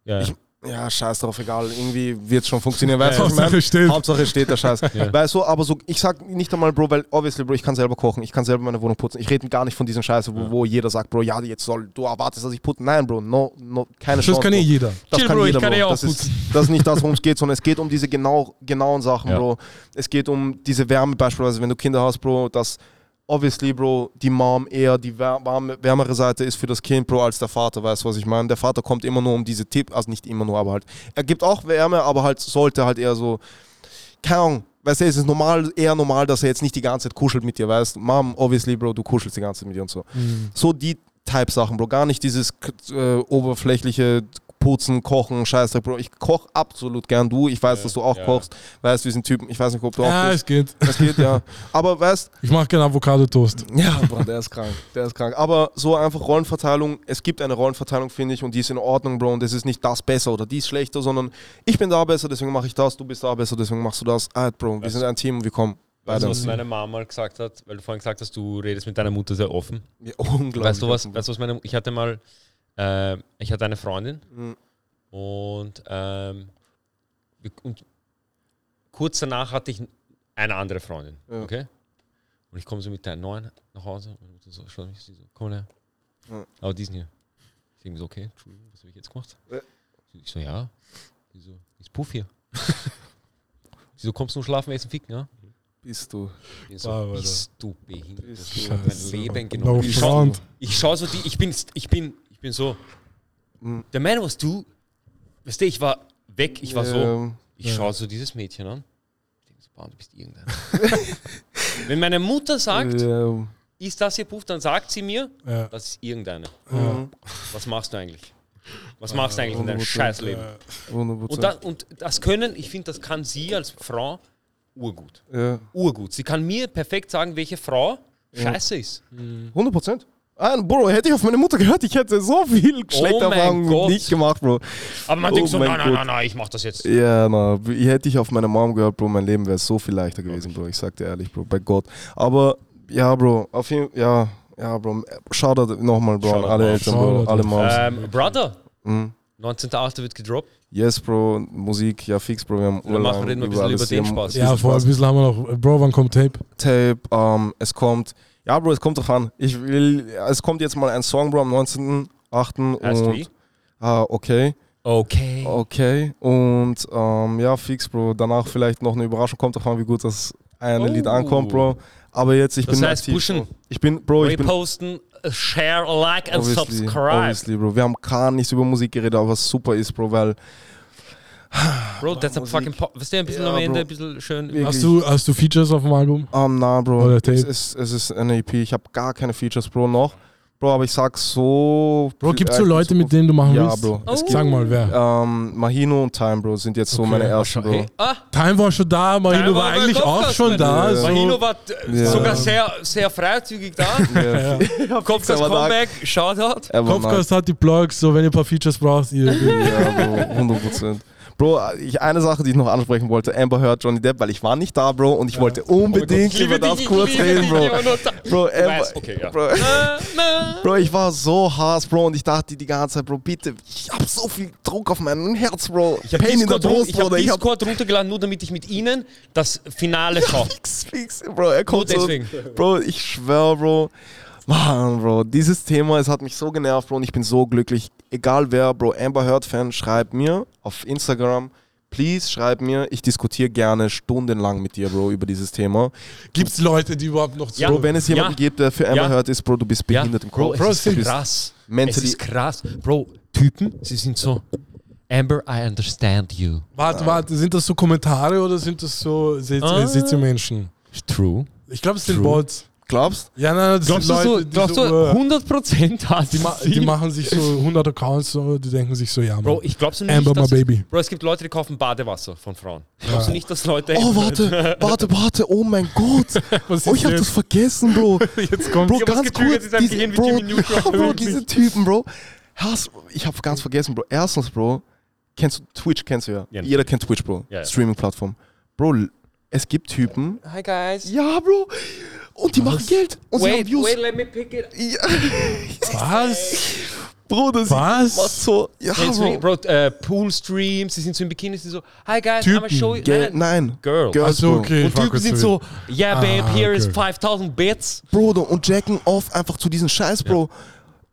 Ja. Ich- Ja, scheiß drauf, egal. Irgendwie wird es schon funktionieren. Weißt Ja, was ich meine? Hauptsache steht. Hauptsache der Scheiß. *laughs* Weißt du, aber so, ich sag nicht einmal, Bro, weil, obviously, Bro, ich kann selber kochen, ich kann selber meine Wohnung putzen. Ich rede gar nicht von diesen Scheiße, wo, wo jeder sagt, Bro, ja, jetzt soll, du erwartest, dass ich putze. Nein, Bro, no, no, keine Das Chance. kann eh jeder. Das Chill, kann Bro, ich jeder, kann Bro. eh auch das, ist, das ist nicht das, worum es geht, sondern es geht um diese genau, genauen Sachen, Ja. Bro. Es geht um diese Wärme beispielsweise, wenn du Kinder hast, Bro, dass obviously, Bro, die Mom eher die warme, wärmere Seite ist für das Kind, Bro, als der Vater, weißt du, was ich meine? Der Vater kommt immer nur um diese Tipp, also nicht immer nur, aber halt, er gibt auch Wärme, aber halt sollte halt eher so, keine Ahnung, weißt du, es ist normal, eher normal, dass er jetzt nicht die ganze Zeit kuschelt mit dir, weißt du? Mom, obviously, Bro, du kuschelst die ganze Zeit mit dir und so. So die Type-Sachen, Bro, gar nicht dieses äh, oberflächliche Putzen, Kochen, Scheißdreck, Bro. Ich koche absolut gern du. Ich weiß, dass du auch ja. kochst. Weißt, wir sind Typen. Ich weiß nicht, ob du auch Ja, bist. es geht. Das geht, ja. Aber weißt, *laughs* Ich mache gerne Avocado-Toast. ja, Bro, der ist krank. Der ist krank. Aber so einfach Rollenverteilung. Es gibt eine Rollenverteilung, finde ich, und die ist in Ordnung, Bro. Und es ist nicht das besser oder dies schlechter, sondern ich bin da besser, deswegen mache ich das. Du bist da besser, deswegen machst du das. Ah, Bro, wir Weißt sind ein Team und wir kommen. Weißt du, was meine Mama mal gesagt hat? Weil du vorhin gesagt hast, du redest mit deiner Mutter sehr offen. Ja, *laughs* unglaublich. Weißt du was? Weißt du was meine, ich hatte mal, äh, ich hatte eine Freundin Mhm. und, ähm, und kurz danach hatte ich eine andere Freundin. Ja. Okay? Und ich komme so mit der neuen nach Hause und meine Mutter so, schaut mich sie so, komm her. Ja. Aber diesen hier. Ich denke so, okay, Entschuldigung, was habe ich jetzt gemacht? Ja. Ich so, ja. Sie so, ist Puff hier. *laughs* sie so, kommst du nur schlafen, essen, ficken, ja? Bist du. Ich so, Ah, bist du behindert? Bist Ich du- mein. Leben No genommen. Ich schau, front. ich schau so die, ich bin, ich bin, ich bin so. Mhm. Der Man was du, weißt du, ich war weg, ich war so. Ich schaue so dieses Mädchen an. Ich denke so, boah, du bist irgendein. *laughs* Wenn meine Mutter sagt, ähm, ist das hier Puff, dann sagt sie mir, Ja. das ist irgendeine. Ja. Was machst du eigentlich? Was machst du eigentlich in deinem 100%, Scheißleben? 100%. Und, das, und das können, ich finde, das kann sie als Frau urgut. ja. Urgut. Sie kann mir perfekt sagen, welche Frau scheiße ist. 100 Prozent. Ah, Bro, hätte ich auf meine Mutter gehört, ich hätte so viel Oh Erfahrungen Gott. nicht gemacht, Bro. Aber man Oh denkt so, nein, nein, nein, nein, ich mach das jetzt. Ja, na, ich hätte ich auf meine Mom gehört, Bro, mein Leben wäre so viel leichter gewesen, Bro. Ich sag dir ehrlich, Bro, bei Gott. Aber ja, Bro, auf jeden Fall, ja, ja, Bro. Shoutout nochmal, Bro, an Shoutout, alle. Eltern, Bro, Shoutout. alle Moms. Ähm, Brother, Mhm. 19.8. wird gedroppt. Yes, Bro, Musik, ja, fix, Bro. Wir haben Wir machen- reden wir ein bisschen über den Spaß. Ja, vor ein bisschen haben wir noch. Bro, wann kommt Tape? Tape, ähm, es kommt Ja, Bro, es kommt drauf an. Ich will, es kommt jetzt mal ein Song, Bro, am 19.8. Heißt und, wie? Ah, okay, Okay. okay. Und ähm, ja, fix, Bro. Danach vielleicht noch eine Überraschung. Kommt drauf an, wie gut das eine Lied Oh. ankommt, Bro. Aber jetzt, ich Das bin heißt, aktiv, pushen. Bro. Ich bin, Bro, ich bin Reposten, äh, share, like and obviously, subscribe. obviously, Bro. Wir haben gar nichts über Musik geredet, aber was super ist, Bro, weil *sighs* Bro, that's a fucking pop. Weißt du, ein bisschen Ja, am Ende, Bro. ein bisschen schön. Wirklich. Hast du, hast du Features auf dem Album? Um, na, Bro. Oder Es Tape. ist, es ist eine EP. Ich habe gar keine Features, Bro, noch. Bro, aber ich sag so. Bro, gibt es äh, so Leute, mit denen du machen Ja, willst? Bro. Es gibt, Sag mal, wer? ähm, Mahino und Time, Bro, sind jetzt so Okay. meine ersten, Bro. hey, ah, Time war schon da, Mahino Time war war eigentlich auch schon da. Ja. So. Mahino war äh, Ja. sogar sehr, sehr freizügig da. *laughs* Ja. Aber *laughs* da- Comeback, Shoutout. Er war Kopfgast hat die Plugs, so wenn ihr ein paar Features braucht, ihr. Ja, Bro, 100 Prozent. Bro, ich, eine Sache, die ich noch ansprechen wollte, Amber Heard, Johnny Depp, weil ich war nicht da, Bro, und ich wollte unbedingt Ich liebe über das dich, kurz reden, dich, Bro. Bro, Amber, okay, ja. Bro. Bro, ich war so Hass, Bro, und ich dachte die ganze Zeit, Bro, bitte, ich hab so viel Druck auf meinem Herz, Bro. Ich habe Pain in der Discord, Brust, ich hab Bruder. Ich hab Discord runtergeladen, nur damit ich mit Ihnen das Finale schaue. fix, fix, Bro, er kommt Nur so. Bro, ich schwör, Bro. Mann, Bro, dieses Thema, es hat mich so genervt, Bro, und ich bin so glücklich. Egal wer, Bro, Amber Heard-Fan, schreib mir auf Instagram. Please, schreib mir. Ich diskutiere gerne stundenlang mit dir, Bro, über dieses Thema. Gibt es Leute, die überhaupt noch so. Ja. Bro, wenn es jemanden Ja. gibt, der für Amber Ja. Heard ist, Bro, du bist behindert im Bro, Kopf. es Du ist krass. Es ist krass. Bro, Typen, sie sind so, Amber, I understand you. Warte, warte, sind das so Kommentare oder sind das so Sitz Ah. Sitzmenschen? True. Ich glaube, es sind. Bots. Glaubst? Ja, nein, das Glaubst du, so, Leute, die glaubst so, du uh, 100% hast die, ma die machen sich so 100 Accounts, so, die denken sich so, ja, Mann. Bro, ich glaubst du nicht, Amber, my dass baby. Bro, es gibt Leute, die kaufen Badewasser von Frauen. Glaubst du nicht, dass Leute... Oh, warte, *laughs* warte, warte. Oh mein Gott. *laughs* Was Oh, ich hab das vergessen, Bro. *laughs* Jetzt kommt Bro, Ich ganz kurz. Diese, Gehirn wie Bro, Jimmy Neutron. ja, Bro, diese Typen, Bro. Hast, ich hab ganz vergessen, Bro. Erstens, Bro, kennst du Twitch, kennst du ja. Ja, Jeder kennt Twitch, Bro. Ja, ja. Streaming-Plattform. Bro, es gibt Typen. Hi guys. Ja, Bro. Und die machen Geld. Und sie haben Wait, Views. wait, let me pick it. Ja. Was? Bro, das Was? macht so. Ja? Bro. Bro, äh, Pool-Streams, sie sind so im Bikini, sie sind so, hi guys, Typen. I'm show you. Nein, nein. Girl. Girls, Bro. okay. Und Typen sind so, yeah babe, Ah, here is okay. 5000 Bits. Bruder, und jacken off einfach zu diesem Scheiß, Bro.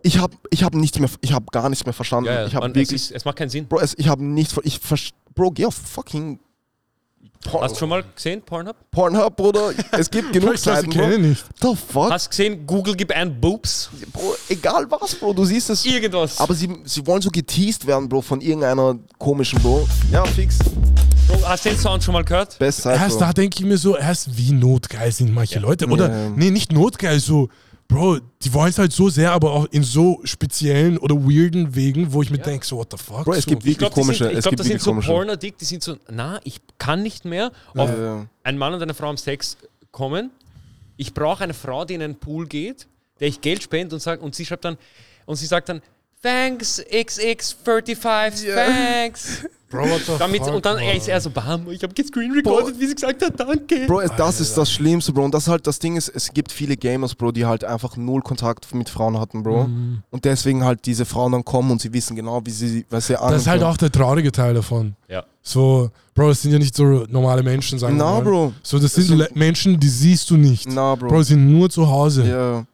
Ich hab, ich hab nichts mehr, ich hab gar nichts mehr verstanden. Ja, ja, ich hab man, es, wirklich, ist, es macht keinen Sinn. Bro, es, ich hab nichts, ich Bro, geh auf fucking Porn, Hast du schon mal gesehen, Pornhub? Pornhub, Bruder. Es gibt *laughs* genug Ich Seiten, ich kenne Bro. nicht. The fuck? Hast du gesehen, Google gibt ein Boobs? Bro, egal was, Bro, du siehst es. Irgendwas. Aber sie, sie wollen so geteased werden, Bro, von irgendeiner komischen, Bro. Ja, fix. Bro, hast du den Sound schon mal gehört? Best Zeit, Erst Bro. da denke ich mir so, erst wie notgeil sind manche Leute. Oder, Ja. nee, nicht notgeil, so, Bro, die wollen es halt so sehr, aber auch in so speziellen oder weirden Wegen, wo ich mir denke, so, what the fuck? Bro, es so. gibt Ich wirklich glaube, komische. ich es glaub, gibt das sind wirklich so. Porno-Dick, die sind so, na, ich kann nicht mehr auf Ja. ein Mann und eine Frau am Sex kommen. Ich brauche eine Frau, die in einen Pool geht, der ich Geld spende und sagt, und sie schreibt dann, und sie sagt dann, Thanks, XX35, thanks. *laughs* Bro, the Damit, fuck, und dann Mann. ist er so, bam, ich habe gescreen recorded, wie sie gesagt hat, danke. Bro, das ist das Schlimmste, Bro. Und das halt das Ding ist, es gibt viele Gamers, Bro, die halt einfach null Kontakt mit Frauen hatten, Bro. Mhm. Und deswegen halt diese Frauen dann kommen und sie wissen genau, wie sie, was sie an. Das ist halt auch der traurige Teil davon. Ja. So, Bro, es sind ja nicht so normale Menschen, sagen wir Na, mal. Bro. So, das sind So- Le- Menschen, die siehst du nicht. Na, Bro. Bro, die sind nur zu Hause. Ja.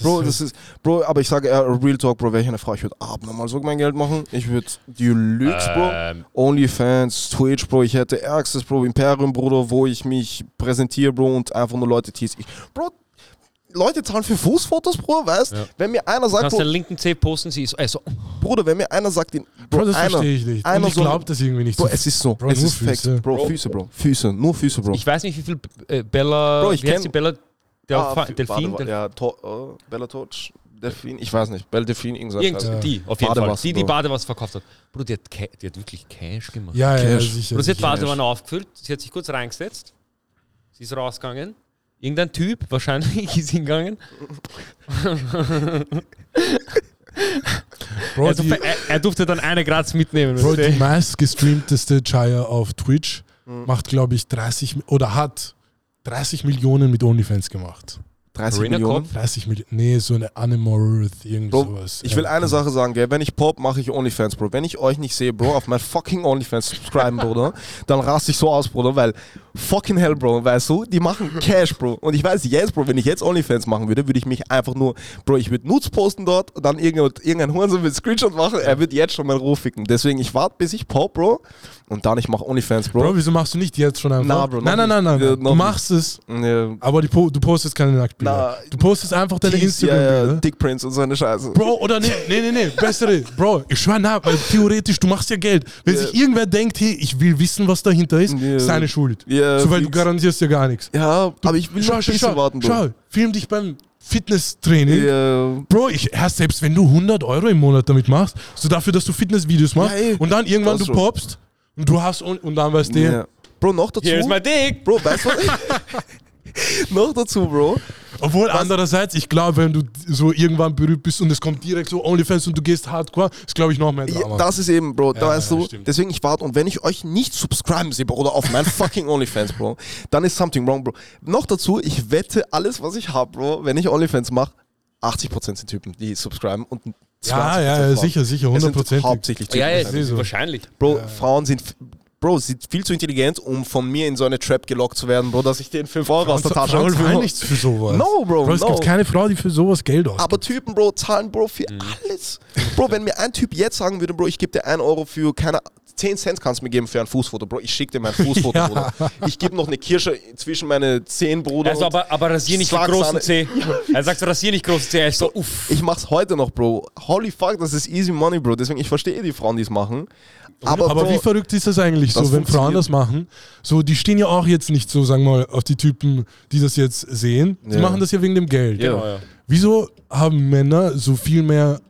Bro, das ist, Bro, aber ich sage eher, Real Talk, Bro, wäre ich eine Frau, ich würde abnormal so mein Geld machen. Ich würde Deluxe, Bro, Ähm, Onlyfans, Twitch, Bro, ich hätte ärgstes, Bro, Imperium, Bruder, wo ich mich präsentiere, Bro, und einfach nur Leute tease. Ich, Bro, Leute zahlen für Fußfotos, Bro, weißt? Ja. Wenn mir einer sagt, kannst den Bro, linken C posten, sie ist, also, Bruder, wenn mir einer sagt, den, Bro, Bro, das einer, verstehe ich nicht. Und einer ich so- glaube das irgendwie nicht. Bro, so. es ist so, Bro, es nur ist Fact, Füße. Bro, Bro. Füße, Bro, Füße, nur Füße, Bro. ich weiß nicht, wie viel äh, Bella, Bro, ich wie heißt kenn- die Bella, der Ah, Delfin, warte, Del- ja, to, oh, Bella Torch, Delfin, ich weiß nicht, Bella Delfin, irgendwas. Irgend, heißt. die, auf jeden Fall. Die, die. Badewasser verkauft hat. Bro, die hat, Ca- die hat wirklich Cash gemacht. ja, ja, ja, Cash. sicher. Bro, sie hat. Badewanne aufgefüllt, sie hat sich kurz reingesetzt, sie ist rausgegangen. Irgendein Typ, wahrscheinlich, *laughs* ist hingegangen. *laughs* Bro, er, die, durfte, er, er durfte dann eine Graz mitnehmen. Bro, die meistgestreamteste Chaya auf Twitch Mhm. macht, glaube ich, 30 Mi- oder hat 30 Millionen mit OnlyFans gemacht. 30 Arena Millionen. Corp? 30 Millionen. Nee, so eine Animal Earth, irgend Bro, sowas. ich will Ja. eine Sache sagen, gell? Wenn ich pop, mache ich OnlyFans, Bro. Wenn ich euch nicht sehe, Bro, auf mein fucking OnlyFans subscriben, Bruder, dann raste ich so aus, Bruder, weil fucking hell, Bro, weißt du, die machen Cash, Bro. Und ich weiß jetzt, Bro, wenn ich jetzt OnlyFans machen würde, würde ich mich einfach nur, Bro, ich würde Nudes posten dort, dann irgendein, irgendein Hurensohn wird Screenshot machen, er wird jetzt schon mal Ruf ficken. Deswegen, ich warte, bis ich pop, Bro, und dann ich mache OnlyFans, Bro. Bro, wieso machst du nicht jetzt schon einfach? Na, Bro, nein, nein, nein, nein. Ja, Du machst es, Ja, aber die du postest keine Nacktbilder. Na, du postest einfach deine Tease, ja, ja, Instagram-Bilder. Dick Prince und so eine Scheiße. Bro, oder nee, nee, nee, nee, bessere. Bro, ich schwör na, weil theoretisch, du machst ja Geld. Wenn sich irgendwer denkt, hey, ich will wissen, was dahinter ist, seine Schuld. So, weil du garantierst ja gar nichts. Ja, aber ich will Schau, noch schau, warten, Bro. schau, film dich beim Fitnesstraining. Ja, Bro, ich, ja, selbst wenn du 100 Euro im Monat damit machst, so dafür, dass du Fitnessvideos machst Ja, ey. und dann irgendwann du schon. popst und du hast und, und dann weißt du, ja. Bro, noch dazu. Here's my dick. Bro, weißt du was? *laughs* noch dazu, Bro. obwohl andererseits, ich glaube, wenn du so irgendwann berühmt bist und es kommt direkt so OnlyFans und du gehst hardcore, ist glaube ich noch mehr Drama. Ja, das ist eben, Bro, da Ja, weißt ja, du, stimmt. deswegen ich warte und wenn ich euch nicht subscriben sehe, Bro, oder auf mein *laughs* fucking OnlyFans, Bro, dann ist something wrong, Bro. Noch dazu, ich wette alles, was ich habe, Bro, wenn ich OnlyFans mache, 80% sind Typen, die subscriben und 20% ja, ja, ja, Frauen. sicher, sicher, Es sind 100%. hauptsächlich Typen. Ja, ja, wahrscheinlich. so. wahrscheinlich. Bro, Frauen sind, Bro, sind viel zu intelligent, um von mir in so eine Trap gelockt zu werden, Bro, dass ich den 5 Euro aus der Tasche Frauen zahlen hole. nichts für sowas. No, Bro, es no. gibt keine Frau, die für sowas Geld ausgibt. Aber Typen, Bro, zahlen, Bro, für Mhm. alles. Bro, wenn mir ein Typ jetzt sagen würde, Bro, ich gebe dir 1 Euro für, keine 10 Cent kannst du mir geben für ein Fußfoto, Bro. Ich schicke dir mein *laughs* Fußfoto, Ja. Bruder. Ich gebe noch eine Kirsche zwischen meine Zehen, Bruder. Also, aber, aber rasier nicht Schlagsahne. großen C. *laughs* Er sagt, rasier nicht großen C. Er ist so, uff. ich mach's heute noch, Bro. Holy fuck, das ist easy money, Bro. Deswegen, ich verstehe die Frauen, die es machen. Aber, Aber Bro, wie verrückt ist das eigentlich Das so, wenn Frauen das machen? So, die stehen ja auch jetzt nicht so, sagen wir mal, auf die Typen, die das jetzt sehen. Die Ja. machen das ja wegen dem Geld. Genau, ja. Wieso haben Männer so viel mehr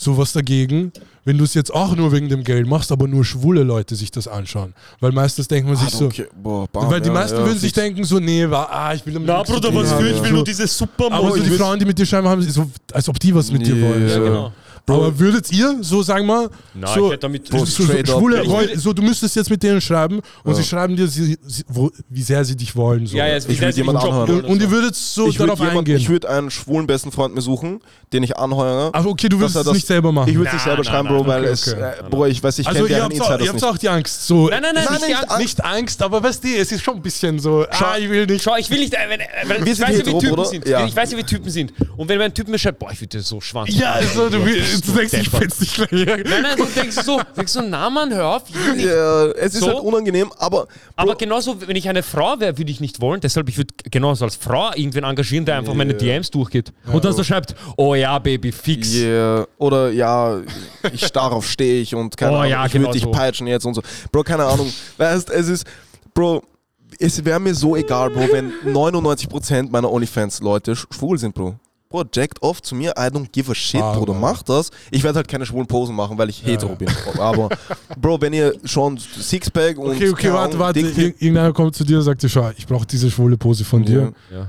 sowas dagegen, wenn du es jetzt auch nur wegen dem Geld machst, aber nur schwule Leute sich das anschauen? Weil meistens denkt man sich so, okay. Boah, bam, weil die ja, meisten ja, würden sich denken so, nee, war, ah, ich will damit nichts zu tun haben. So. diese Aber Supermodel. so die Frauen, die mit dir schreiben, haben so, als ob die was mit dir Yeah. wollen. Ja, So. genau. Aber würdet ihr, so sagen wir, Nein, so, ich hätte damit- so, so, schwule, Ich würde- so, du müsstest jetzt mit denen schreiben und Ja. sie schreiben dir, sie, sie, wo, wie sehr sie dich wollen. So. Ja, ja, Ich würd jemanden anhören. und, und ihr würdet so Ich würde darauf eingehen. würd einen schwulen besten Freund mir suchen, den ich anheuere. Ach, okay, du würdest dass er es das- nicht selber machen. Ich würde es nicht selber na, schreiben, na, Bro, weil okay, es, okay. äh, Bro, ich weiß, ich also kenne ihr deren habt, auch, Insiders ihr habt auch die Angst. So, Nein, nein, nein, Nein, nicht nicht Angst. Angst. nicht Angst, aber weißt du, es ist schon ein bisschen so, ah, ich will nicht. Schau, ich will nicht, äh, wenn, äh, ich sind weiß ja, wie Typen sind. Ich weiß ja, wie Typen sind. Und wenn mir ein Typ mir schreibt, boah, ich würde dir so schwanz. Ja, also du, willst- du denkst, ich find's nicht gleich. Nein, nein, du denkst so, denkst so, na Mann, hör auf. Ja, es ist So? halt unangenehm, aber Aber Bro, genauso, wenn ich eine Frau wäre, würde ich nicht wollen. Deshalb, ich würde genauso als Frau irgendwen engagieren, der einfach meine DMs durchgeht. Und dann so schreibt, oh ja, Baby, fix. Yeah. Oder ja, ich darauf stehe ich und keine Oh, Ahnung, ja, ich genau würde dich so. peitschen jetzt und so. Bro, keine Ahnung. Weißt, es ist, Bro, es wäre mir so egal, Bro, wenn 99% meiner OnlyFans-Leute sch- schwul sind, Bro. Bro, jackt oft zu mir, I don't give a shit, Ah, Bruder, mach das. Ich werde halt keine schwulen Posen machen, weil ich hetero ja. bin. Aber, Bro, wenn ihr schon Sixpack und Okay, okay, warte, warte. Ir irgendeiner kommt zu dir und sagt dir, schau, ich brauche diese schwule Pose von dir. Ja.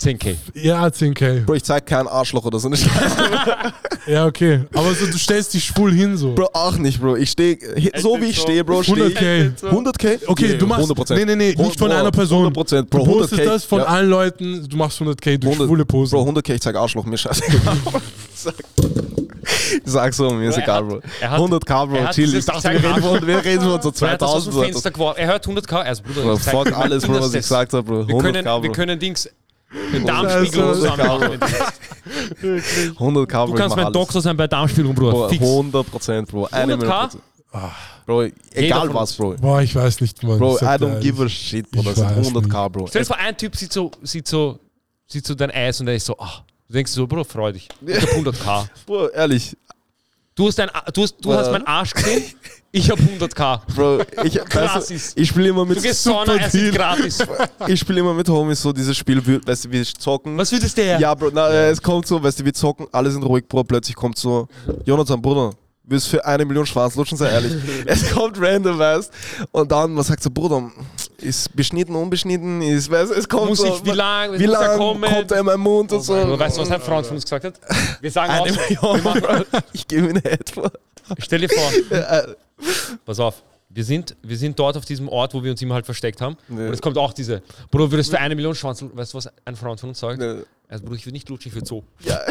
10k. Ja, 10k. Bro, ich zeig kein Arschloch oder so eine Scheiße. *laughs* Ja, okay. Aber so, du stellst dich schwul hin so. Bro, auch nicht, Bro. Ich stehe, so wie ich stehe, Bro, stehe ich. 100k. 100k? Okay, Yeah, du machst. 100%. Nee, nee, nee, nicht von Bro, einer Person. 100%, Du Bro, postest 100k. das von ja. allen Leuten, du machst 100k durch 100 schwule Pose. Bro, 100k, ich zeig Arschloch, mir scheiße. Sag- *laughs* ich sag so, mir ist Bro, er egal, Bro. er hat- 100k, er Bro, hat chill. Ich dachte, wir reden von, wir reden von so Er hat das aus 2000. dem Bro, Fenster. Er hört 100k. Also, Bruder, Bro, fuck alles, Bro, was ich gesagt habe, Bro. Wir 100k, können, wir Bro. können Dings. Den Darmspiegel zusammen machen. 100k, Bro. Du kannst mein. Doktor sein bei Darmspiegelung, Bruder. Bro, Fix. 100%, Bro. Eine 100K? Million Prozent. Bro, egal was, Bro. Boah, ich weiß nicht, Mann. Bro, Ich I don't give a shit, Bro. Ich Das sind weiß 100k, Bro. Stell dir vor, ein Typ sieht so, sieht so, sieht so dein Eis und er ist so, ah. Du denkst so, Bro, freu dich. Ich hab 100k. *laughs* Bro, ehrlich. Du hast, dein, du hast, du hast meinen Arsch gesehen, ich hab 100k. Bro, ich, Krass *laughs* weißt du, ist. ich spiele immer mit Du gehst Sauna, er sieht gratis. ich spiele immer mit Homies so dieses Spiel, weißt du, wir zocken. Was würdest der? Ja, Bro, na, äh, es kommt so, weißt du, wir zocken, alle sind ruhig, Bro, plötzlich kommt so, Jonathan, Bruder, willst für eine Million Schwanz lutschen, sei ehrlich. *laughs* es kommt random, weißt Und dann, man sagt so, Bruder, ist beschnitten, unbeschnitten, ist, weißt es kommt Muss so, wie lang, wie lang kommt er in meinen Mund und so. Du weißt du, was ein Freund von uns gesagt hat? Wir sagen Eine auch, Million. *laughs* Ich gebe ihm eine Head vor. stell dir vor, *laughs* pass auf, wir sind, wir sind dort auf diesem Ort, wo wir uns immer halt versteckt haben. Nee. Und es kommt auch diese, Bro, würdest du für eine Million Schwanz, weißt du, was ein Freund von uns sagt? Ne, Also, Bruder, ich würde nicht lutschen, ich würde so. Ja. *laughs*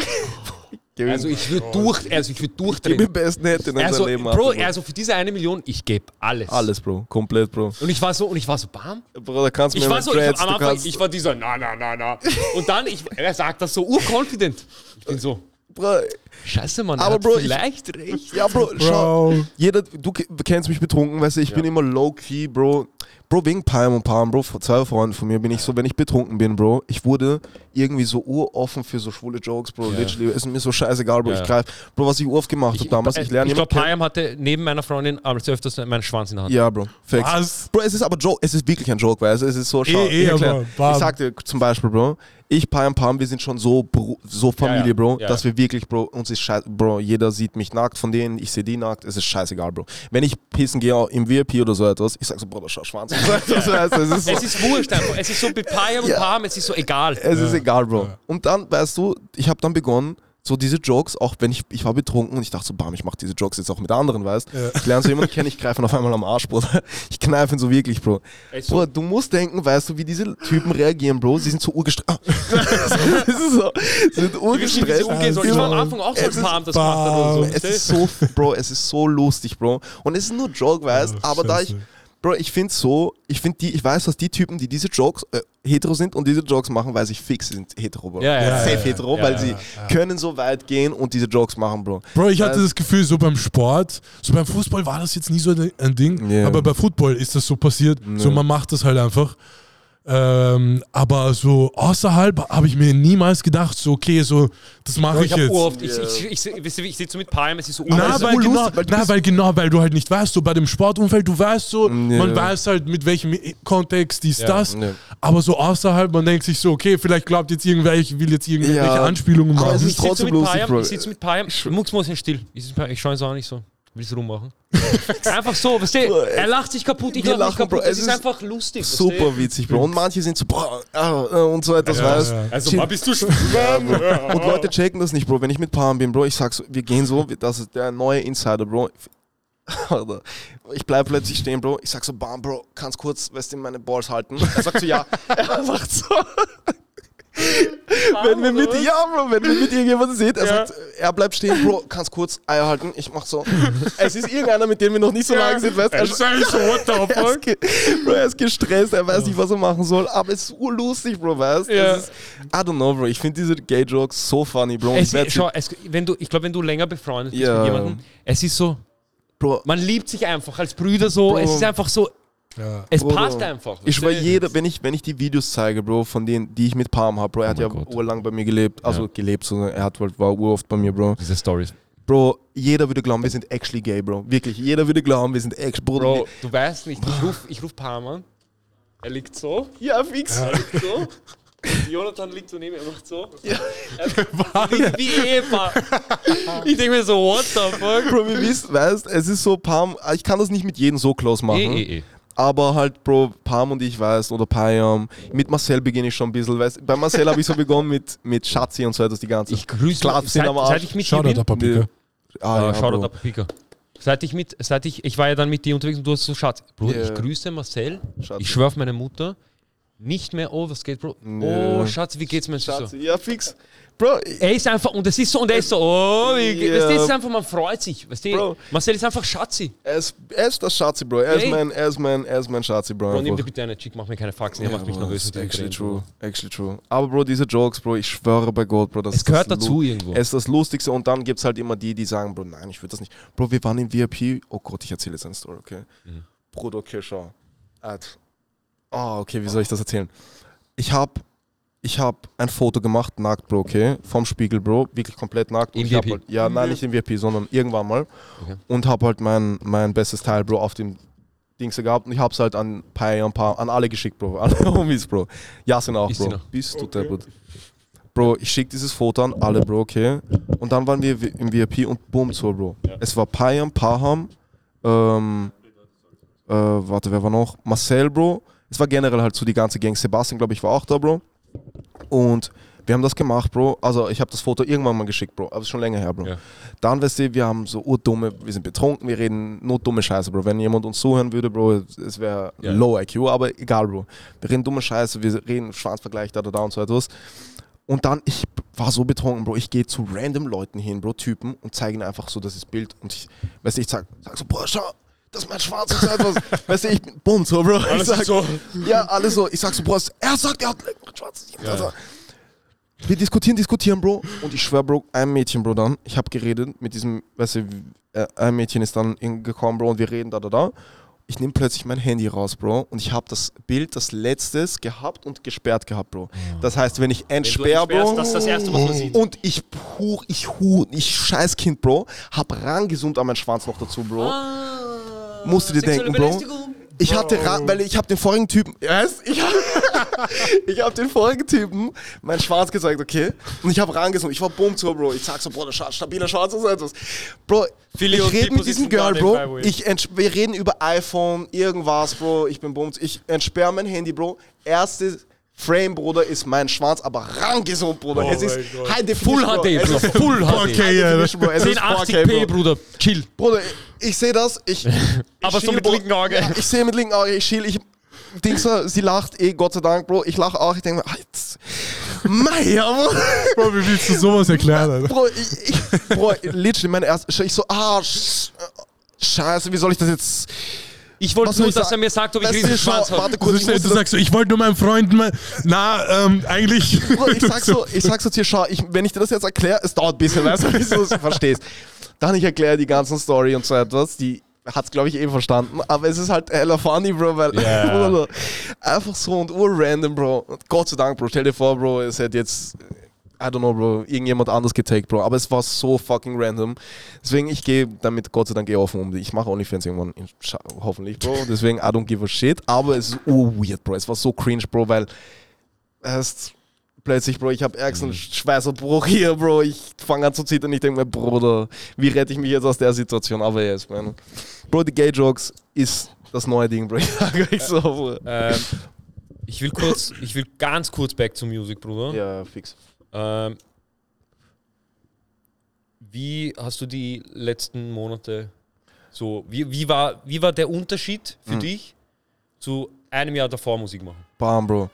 Also, ich würde durch, also ich würde gib ihm durchdrehen. besten hätte in Also, unserem Leben. Bro, Bro, also für diese eine Million, ich gebe alles. Alles, Bro. Komplett, Bro. Und ich war so, und ich war so, bam. Bro, da kannst du Ich mir war so, ich, Dreads, am du Anfang, kannst, ich war dieser, na, na, na, na. Und dann, ich, er sagt das so urconfident. Ich bin so, Bro, scheiße, Mann, er Aber hat Bro, ich- vielleicht recht. ja, Bro, schau. Bro. Jeder, du ke- kennst mich betrunken, weißt du, ich bin immer low-key, Bro. Bro, wegen Palm und Palm, Bro, zwei Freunden von mir bin ich so, wenn ich betrunken bin, Bro, ich wurde irgendwie so uroffen für so schwule Jokes, Bro. Literally, ist mir so scheißegal, Bro. Ja. Ich greif, Bro, was ich oft gemacht habe damals, ich lerne ich glaube. Payam hatte neben meiner Freundin als öfters meinen Schwanz in der Hand. Ja, Bro. Facts. Was? Bro, es ist aber Joke, es ist wirklich ein Joke, du? Es ist so schau, eh, aber, bam. Ich sag dir zum Beispiel, Bro, ich, Payam, Pam, wir sind schon so, Bro, so Familie, Ja, ja. Bro, Ja, dass ja. wir wirklich, Bro, uns ist scheiße, Bro, jeder sieht mich nackt von denen, ich sehe die nackt, es ist scheißegal, Bro. Wenn ich pissen gehe im VIP oder so etwas, ich sag so, Bro, schau Schwanz. Weißt du? Es ist so, Es ist wurscht einfach. Es ist so bei Payam und Ja. Pam, es ist so egal. es ist egal, Bro. Und dann, weißt du, ich habe dann begonnen, so diese Jokes, auch wenn ich, ich war betrunken und ich dachte so, bam, ich mache diese Jokes jetzt auch mit anderen, weißt Ich lerne so jemanden kennen, ich greife ihn auf einmal am Arsch, Bruder. Ich kneife ihn so wirklich, Bro. So- Bro, du musst denken, weißt du, wie diese Typen reagieren, Bro. Sie sind so urgestresst. *laughs* das ist so, sie sind urgestresst. Ich war am Anfang auch so, ist Pam das oder so. Es ist so, Bro, es ist so lustig, Bro. Und es ist nur Joke, weißt Oh, aber da ich, Scheiße. Bro, ich finde so, ich finde die, ich weiß, dass die Typen, die diese Jokes äh, hetero sind und diese Jokes machen, weiß ich fix, sind hetero, Bro. Ja, ja, Safe ja, hetero, Ja, weil ja, sie können so weit gehen und diese Jokes machen, Bro. Bro, ich hatte Weißt- das Gefühl, so beim Sport, so beim Fußball war das jetzt nie so ein Ding, Ja. aber bei Football ist das so passiert. So, man macht das halt einfach. Ähm, aber so außerhalb habe ich mir niemals gedacht, so, okay, so, das mache Bro, ich ich jetzt. oft, ich, ich, ich, ich, sitze so mit Palm, es ist so es Na, weil, urlustig, genau, weil du na, weil genau, weil du halt nicht weißt, so bei dem Sportumfeld, du weißt so, Ja. man weiß halt mit welchem Kontext dies, Ja. das, Ja. aber so außerhalb, man denkt sich so, okay, vielleicht glaubt jetzt irgendwer, ich will jetzt irgendwelche Ja. Anspielungen Aber es machen. ist Ich sitze trotzdem mit Bro. ich sitze mit Mux muss still. Ich, ich schaue so an, ich so, willst du rummachen? *laughs* Einfach so, weißt du, Bro, er lacht sich kaputt, ich lache mich kaputt, Bro, es ist ist einfach lustig. weißt Super du? witzig, Bro. Und manche sind so, boah, ah, äh, und so etwas, Ja, weißt ja. Also, bist du *laughs* schwul? Und Leute checken das nicht, Bro. Wenn ich mit Palm bin, Bro, ich sag so, wir gehen so, das ist der neue Insider, Bro. *laughs* Ich bleib plötzlich stehen, Bro. Ich sag so, bam, Bro, kannst kurz, weißt du, meine Balls halten? Er sagt so, ja. Er macht so. Wenn wir mit, ja, Bro, wenn wir mit irgendjemandem sehen, er Ja. sagt, er bleibt stehen, Bro, kannst kurz Eier halten. Ich mach so. Es ist irgendeiner, mit dem wir noch nicht so lange sind, weißt du? Er ist so, what the *laughs* Er ist, fuck? ge Bro, er ist gestresst, er weiß nicht, was er machen soll, aber es ist urlustig, Bro, weißt du? Ja. Ist- I don't know, Bro. Ich finde diese Gay-Jokes so funny, Bro. Es, ich schau, es, wenn du, ich glaube, wenn du länger befreundet bist mit jemandem, es ist so, Bro, man liebt sich einfach als Brüder so, Bro. es ist einfach so, Ja. es Bro, passt einfach. Ich war jeder, wenn ich, wenn ich die Videos zeige, Bro, von denen, die ich mit Palm habe, Bro, er hat Oh ja mein Gott. urlang bei mir gelebt, also Ja. gelebt, so, er hat halt, war uroft bei mir, Bro. Diese Stories. Bro, jeder würde glauben, wir sind actually gay, Bro. Wirklich, jeder würde glauben, wir sind actually, Bro. Bro, du weißt nicht, ich ruf, ich ruf Palm an, er liegt so, Ja, fix. er liegt so, Jonathan liegt so neben ihm, er macht so. Er liegt wie Eva. Ich denke mir so, what the fuck? Bro, wir wissen, weißt, es ist so Palm, ich kann das nicht mit jedem so close machen. Eh, eh, eh. Aber halt, Bro, Pam und ich, weißt, oder Payam. Mit Marcel beginne ich schon ein bisschen, weißt Bei Marcel habe ich so begonnen mit, mit Schatzi und so etwas die ganze Ich grüße Klar, seit, sind am Arsch. seit ich mit dir Shoutout bin. an Papika. Ah, Ah, ja, Shoutout Bro. ab Pika. Seit ich mit, seit ich, ich war ja dann mit dir unterwegs und du hast so Schatz. Bruder, Ja. ich grüße Marcel. Schatz. Ich schwör auf meine Mutter. Nicht mehr, oh, was geht, Bro? Nö. Oh, Schatz, wie geht's mir? So. Schatzi, ja, fix. Bro, Er ist einfach, und es ist so, und er ist so, oh, wie Ja. weißt du, ist einfach, man freut sich, weißt du, Bro. Marcel ist einfach Schatzi. er ist, er ist das Schatzi, Bro. Er ist mein, er ist mein, er ist mein Schatzi, Bro. Bro, nimm dir bitte eine Chick, mach mir keine Faxen, er Ja, macht mich nervös. actually Drehen, true. Bro. Actually true. Aber Bro, diese Jokes, Bro, ich schwöre bei Gott, Bro, das Es ist gehört das dazu irgendwo. Es ist das Lustigste und dann gibt es halt immer die, die sagen, Bro, nein, ich würde das nicht. Bro, wir waren im VIP. Oh Gott, ich erzähle jetzt eine Story, okay? Mhm. Bruder, okay, schau. Ad. Oh, okay, wie soll ich das erzählen? Ich habe ich hab ein Foto gemacht, nackt, Bro, okay? Vom Spiegel, Bro, wirklich komplett nackt. Und Im ich hab VIP? Halt, ja, nein, nicht im VIP, sondern irgendwann mal. Okay. Und habe halt mein, mein bestes Teil, Bro, auf dem Dings gehabt und ich hab's halt an Pai, ein paar, an alle geschickt, Bro. *laughs* An alle Homies, Bro. Jasin auch, Bro. Bist du deppert. Bro, ich schick dieses Foto an alle, Bro, okay? Und dann waren wir im VIP und boom, so, Bro. Es war Payam, Paham, ähm, äh, warte, wer war noch? Marcel, Bro. Es war generell halt so die ganze Gang. Sebastian, glaube ich, war auch da, Bro. Und wir haben das gemacht, Bro. Also ich habe das Foto irgendwann mal geschickt, Bro. Aber ist schon länger her, Bro. Ja. Dann, weißt du, wir haben so urdumme, wir sind betrunken, wir reden nur dumme Scheiße, Bro. Wenn jemand uns zuhören würde, Bro, es wäre Ja. low IQ, aber egal, Bro. Wir reden dumme Scheiße, wir reden Schwanzvergleich, da, da, da und so etwas. Und dann, ich war so betrunken, Bro. Ich gehe zu random Leuten hin, Bro, Typen, und zeige ihnen einfach so das Bild. Und ich, weißt du, ich sag, sag so, Bro, schau, das ist mein schwarzes etwas. weißt du, ich bin bumm, so, Bro. Ich sag, so. Ja, alles so. Ich sag so, Bro, er sagt, er hat ein schwarzes Jeans. Also, wir diskutieren, diskutieren, Bro. Und ich schwör, Bro, ein Mädchen, Bro, dann. Ich habe geredet mit diesem, weißt du, äh, ein Mädchen ist dann gekommen, Bro, und wir reden da, da, da. Ich nehme plötzlich mein Handy raus, Bro, und ich habe das Bild, das letztes, gehabt und gesperrt gehabt, Bro. Das heißt, wenn ich entsperre, Bro, das ist das Erste, was man sieht. und ich huch, ich huch, ich Scheißkind, Bro, hab rangezoomt an meinen Schwanz noch dazu, Bro. Musst du dir denken, Bro. Ich hatte, ra- weil ich habe den vorigen Typen, yes, ich habe *laughs* ich hab den vorigen Typen mein Schwarz gezeigt, okay? Und ich habe rangezoomt, ich war bumm zu, Bro. Ich sag so, Bro, der Schwarz, stabiler Schwarz ist etwas. Bro, Philly ich rede mit diesem Girl, Bro. ich- wir reden über iPhone, irgendwas, Bro. Ich bin bumm. Ich entsperre mein Handy, Bro. Erste Frame, Bruder, ist mein Schwanz, aber rangezoomt, Bruder. es ist High Full Definition, Bro. HD, Es Bruder. ist Full HD. Okay, ja. Definition, Bro. Es ist 4K, 1080p, Bro. Bruder. Chill. Bruder, ich sehe das, ich. *laughs* ich Aber so mit linken Auge. Ja, ich sehe mit linken Auge, ich schiel, ich. Dings, sie lacht eh, Gott sei Dank, Bro. Ich lache auch, ich denke mir, jetzt. Meier, Bro. Bro, wie willst du sowas erklären? Alter? Bro, ich, ich, Bro, literally, mein erster. Ich so, ah, sch- Scheiße, wie soll ich das jetzt. Ich wollte nur, ich dass er mir sagt, ob ich du, riesen schau, Schwanz habe. Warte Du, kurz, du das, sagst so, ich wollte nur meinen Freunden mal. Na, ähm, eigentlich. Ich *laughs* sag so, ich sag so zu dir, schau, ich, wenn ich dir das jetzt erkläre, es dauert ein bisschen, weißt du, bis du es verstehst. Dann ich erkläre die ganzen Story und so etwas, die hat's glaube ich eh verstanden, aber es ist halt hella funny, Bro, weil. *laughs* Bruder, einfach so und urrandom, Bro. Und Gott sei Dank, Bro, stell dir vor, Bro, es hätte jetzt I don't know, Bro, irgendjemand anders getaked, Bro, aber es war so fucking random. Deswegen, ich gehe damit Gott sei Dank eh offen um. Ich mache OnlyFans irgendwann, hoffentlich, Bro. Deswegen, I don't give a shit. Aber es ist weird, Bro. Es war so cringe, Bro, weil erst plötzlich, Bro, ich habe ärgsten Schweißerbruch *laughs* hier, Bro. Ich fange an zu zittern. Ich denke mir, Bruder, wie rette ich mich jetzt aus der Situation? Aber yes, man. Bro, die Gay Jokes ist das neue Ding, Bro. *laughs* Ich sage euch so, Bro. Ähm, ich will kurz, ich will ganz kurz back to music, Bruder. Ja, fix. Ähm, wie hast du die letzten Monate so, wie, wie, war, wie war der Unterschied für Hm. dich zu einem Jahr davor Musik machen? Bam, Bro.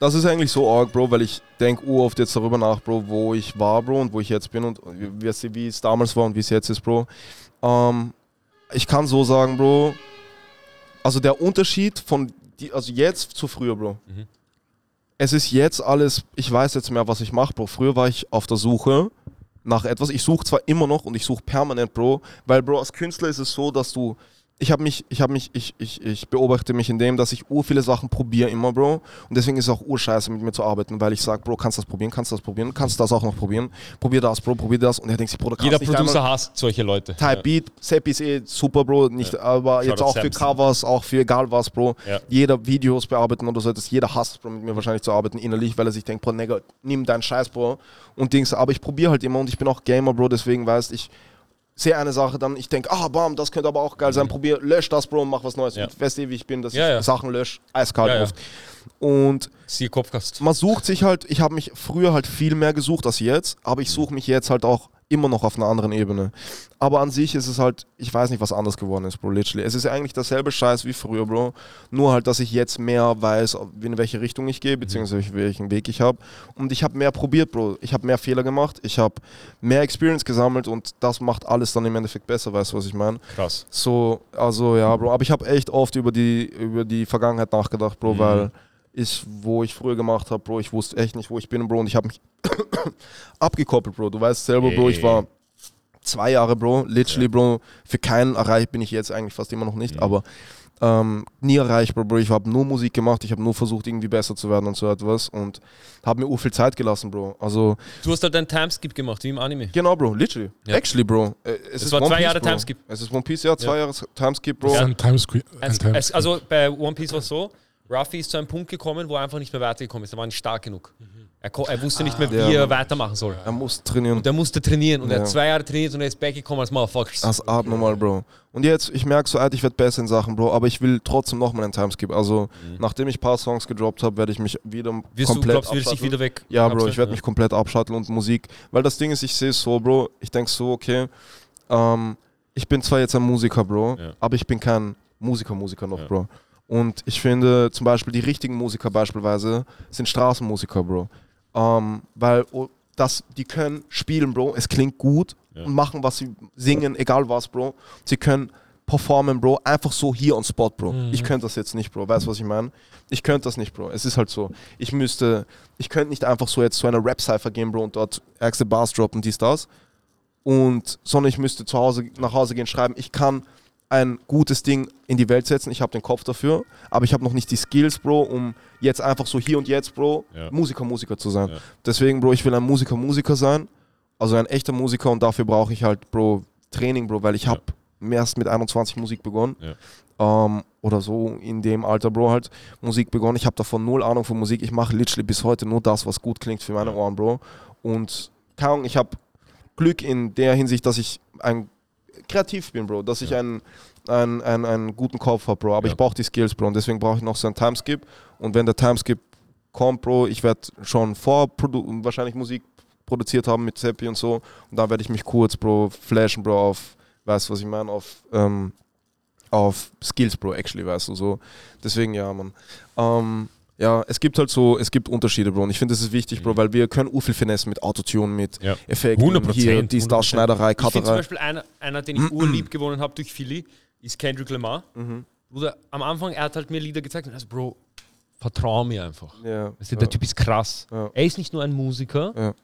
Das ist eigentlich so arg, Bro, weil ich denke oft jetzt darüber nach, Bro, wo ich war, Bro, und wo ich jetzt bin und wie, wie- wie es damals war und wie es jetzt ist, Bro. Ähm, ich kann so sagen, Bro, also der Unterschied von, die, also jetzt zu früher, Bro. Mhm. Es ist jetzt alles, ich weiß jetzt mehr, was ich mache, Bro. Früher war ich auf der Suche nach etwas. Ich suche zwar immer noch und ich suche permanent, Bro, weil, Bro, als Künstler ist es so, dass du ich habe mich, ich habe mich, ich, ich, ich beobachte mich in dem, dass ich ur viele Sachen probiere immer, Bro. Und deswegen ist es auch urscheiße mit mir zu arbeiten, weil ich sage, Bro, kannst du das probieren, kannst du das probieren, kannst du das auch noch probieren, probier das, Bro, probier das. Und er denkt sich, Bro, Jeder nicht Producer einmal hasst solche Leute. Type Beat, Seppi ist eh super, Bro, nicht, aber jetzt Shoutout auch für Samson. Covers, auch für egal was, Bro. Ja. Jeder Videos bearbeiten oder so, dass jeder hasst, Bro, mit mir wahrscheinlich zu arbeiten innerlich, weil er sich denkt, Bro, Nigga, nimm deinen Scheiß, Bro. Und Dings, aber ich probiere halt immer und ich bin auch Gamer, Bro, deswegen weißt ich, sehe eine Sache, dann ich denke, ah, bam, das könnte aber auch geil sein, probier, lösch das, Bro, mach was Neues. Ja. Und weißt du, wie ich bin, dass Ja, ich ja. Sachen lösche, eiskalt ja. oft. Und Siehe Kopfkast. man sucht sich halt, ich habe mich früher halt viel mehr gesucht als jetzt, aber ich suche mich jetzt halt auch immer noch auf einer anderen Ebene. Aber an sich ist es halt, ich weiß nicht, was anders geworden ist, Bro, literally. Es ist ja eigentlich dasselbe Scheiß wie früher, Bro. Nur halt, dass ich jetzt mehr weiß, in welche Richtung ich gehe, beziehungsweise welchen Weg ich habe. Und ich habe mehr probiert, Bro. Ich habe mehr Fehler gemacht, ich habe mehr Experience gesammelt und das macht alles dann im Endeffekt besser, weißt du, was ich meine? Krass. So, also ja, Bro. Aber ich habe echt oft über die, über die Vergangenheit nachgedacht, Bro, Mhm. weil ich, wo ich früher gemacht habe, Bro, ich wusste echt nicht, wo ich bin, Bro, und ich habe mich *coughs* abgekoppelt, Bro. Du weißt selber, Bro, ich war zwei Jahre, Bro, literally, Bro. Für keinen erreicht bin ich jetzt eigentlich fast immer noch nicht, aber ähm, nie erreicht, Bro, Bro. Ich habe nur Musik gemacht, ich habe nur versucht, irgendwie besser zu werden und so etwas und habe mir ur viel Zeit gelassen, Bro. Also, Du hast halt einen Timeskip gemacht, wie im Anime. genau, Bro, literally. Ja. Actually, Bro. äh, Es, Es ist war One zwei Piece, Jahre Bro. Timeskip. Es ist One Piece, ja, zwei Ja. Jahre Timeskip, Bro. Ist ein Timescreen. Ein Es, Time es, also bei One Piece war es so, Ruffy ist zu einem Punkt gekommen, wo er einfach nicht mehr weitergekommen ist. Er war nicht stark genug. Er, ko- er wusste nicht mehr, wie Ja, er weitermachen soll. Er muss trainieren. Und er musste trainieren und er Ja. hat zwei Jahre trainiert und er ist backgekommen als Motherfucker. Das ist abnormal, Bro. Und jetzt, ich merke so, Alter, ich werde besser in Sachen, Bro, aber ich will trotzdem nochmal einen Timeskip. Also, nachdem ich ein paar Songs gedroppt habe, werde ich mich wieder Mhm. Wirst du, komplett glaubst du, wirst dich abschatteln. wieder weg? Ja, Bro, ich werde mich komplett abschatteln und Musik. Weil das Ding ist, ich sehe es so, Bro, ich denke so, okay, ähm, ich bin zwar jetzt ein Musiker, Bro, Ja. aber ich bin kein Musiker-Musiker noch, Ja. Bro. Und ich finde zum Beispiel die richtigen Musiker beispielsweise sind Straßenmusiker, Bro. Ähm, weil oh, das, die können spielen, Bro, es klingt gut Ja. und machen, was sie singen, egal was, Bro. Sie können performen, Bro, einfach so hier on spot, Bro. Mhm. Ich könnte das jetzt nicht, Bro. Weißt du, was ich meine? Ich könnte das nicht, Bro. Es ist halt so. Ich müsste, ich könnte nicht einfach so jetzt zu einer Rap-Cypher gehen, Bro, und dort ärgste Bars droppen, dies, das. Und, sondern ich müsste zu Hause, nach Hause gehen, schreiben, ich kann ein gutes Ding in die Welt setzen, ich habe den Kopf dafür, aber ich habe noch nicht die Skills, Bro, um jetzt einfach so hier und jetzt, Bro, Ja. Musiker, Musiker zu sein. Ja. Deswegen, Bro, ich will ein Musiker, Musiker sein, also ein echter Musiker und dafür brauche ich halt, Bro, Training, Bro, weil ich Ja. habe erst mit 21 Musik begonnen. Ja. Ähm, oder so in dem Alter, Bro, halt Musik begonnen. Ich habe davon null Ahnung von Musik. Ich mache literally bis heute nur das, was gut klingt für meine Ja. Ohren, Bro. Und keine Ahnung, ich habe Glück in der Hinsicht, dass ich ein kreativ bin, Bro, dass ich Ja. einen, einen, einen, einen guten Kopf habe, Bro. Aber Ja. ich brauche die Skills, Bro. Und deswegen brauche ich noch so einen Timeskip. Und wenn der Timeskip kommt, Bro, ich werde schon vor wahrscheinlich Musik produziert haben mit Seppi und so. Und dann werde ich mich kurz, Bro, flashen, Bro, auf, weißt du, was ich meine, auf, ähm, auf Skills, Bro, actually, weißt du, so. Deswegen, ja, Mann. Ähm, ja, es gibt halt so, es gibt Unterschiede, Bro. Und ich finde, das ist wichtig, Bro, Mhm. weil wir können urviel Finesse mit Autotune, mit Ja. Effekten, 100%, hier, dies, das, 100%. Schneiderei, Ich finde zum. Beispiel einer, einer den ich urlieb gewonnen habe durch Philly, ist Kendrick Lamar. Mhm. Bruder, am Anfang, er hat halt mir Lieder gezeigt und also, Bro, vertrau mir einfach. Ja, Weißt du, ja. Der Typ ist krass. Ja. Er ist nicht nur ein Musiker,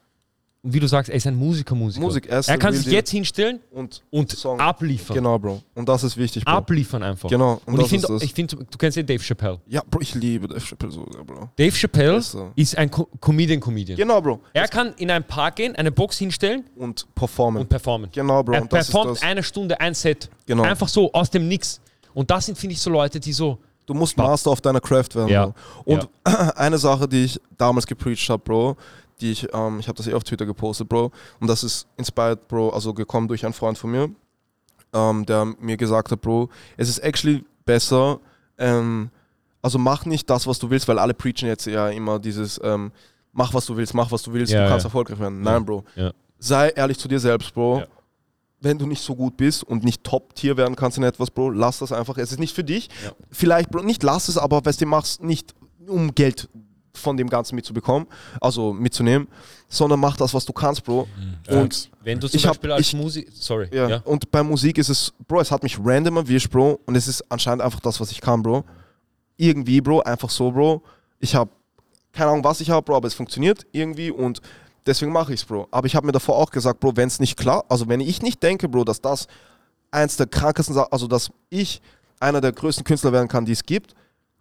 wie du sagst, er ist ein Musiker, Musiker. Musik, er er kann sich jetzt hinstellen und und Song. abliefern. Genau, Bro. Und das ist wichtig, Bro. Abliefern einfach. Genau, und Und, das ich finde, das. find, du kennst den Dave Chappelle. Ja, Bro, ich liebe Dave Chappelle sogar, Bro. Dave Chappelle Ist so. ist ein Co Comedian-Comedian. Genau, Bro. Er kann in einen Park gehen, eine Box hinstellen Und performen. und performen. genau, Bro. er und das ist performt das. eine Stunde, ein Set. Genau. Einfach so, aus dem Nix. Und das sind, finde ich, so Leute, die so, Du musst Master of deiner Craft werden, Ja. Bro. Und *clears throat* eine Sache, die ich damals gepreacht habe, Bro, die ich, ähm, ich habe das eh auf Twitter gepostet, Bro, und das ist inspired, Bro, also gekommen durch einen Freund von mir, ähm, der mir gesagt hat, Bro, es ist actually besser, ähm, also mach nicht das, was du willst, weil alle preachen jetzt ja immer dieses, ähm, mach was du willst, mach was du willst, Ja, du kannst ja. erfolgreich werden. Nein, Bro. Ja. Sei ehrlich zu dir selbst, Bro. Wenn du nicht so gut bist und nicht Top-Tier werden kannst in etwas, Bro, lass das einfach. Es ist nicht für dich. Vielleicht, Bro, nicht lass es, aber weißt du, machst nicht, um Geld von dem Ganzen mitzubekommen, also mitzunehmen, sondern mach das, was du kannst, Bro. Und wenn du zum Ich hab- Beispiel als ich- Musik. Sorry. ja. Ja. Und bei Musik ist es, Bro, es hat mich random erwischt, Bro. Und es ist anscheinend einfach das, was ich kann, Bro. Irgendwie, Bro, einfach so, Bro. Ich habe keine Ahnung, was ich habe, Bro, aber es funktioniert irgendwie und deswegen mache ich es, Bro. Aber ich habe mir davor auch gesagt, Bro, wenn es nicht klar, also wenn ich nicht denke, Bro, dass das eins der krankesten also dass ich einer der größten Künstler werden kann, die es gibt,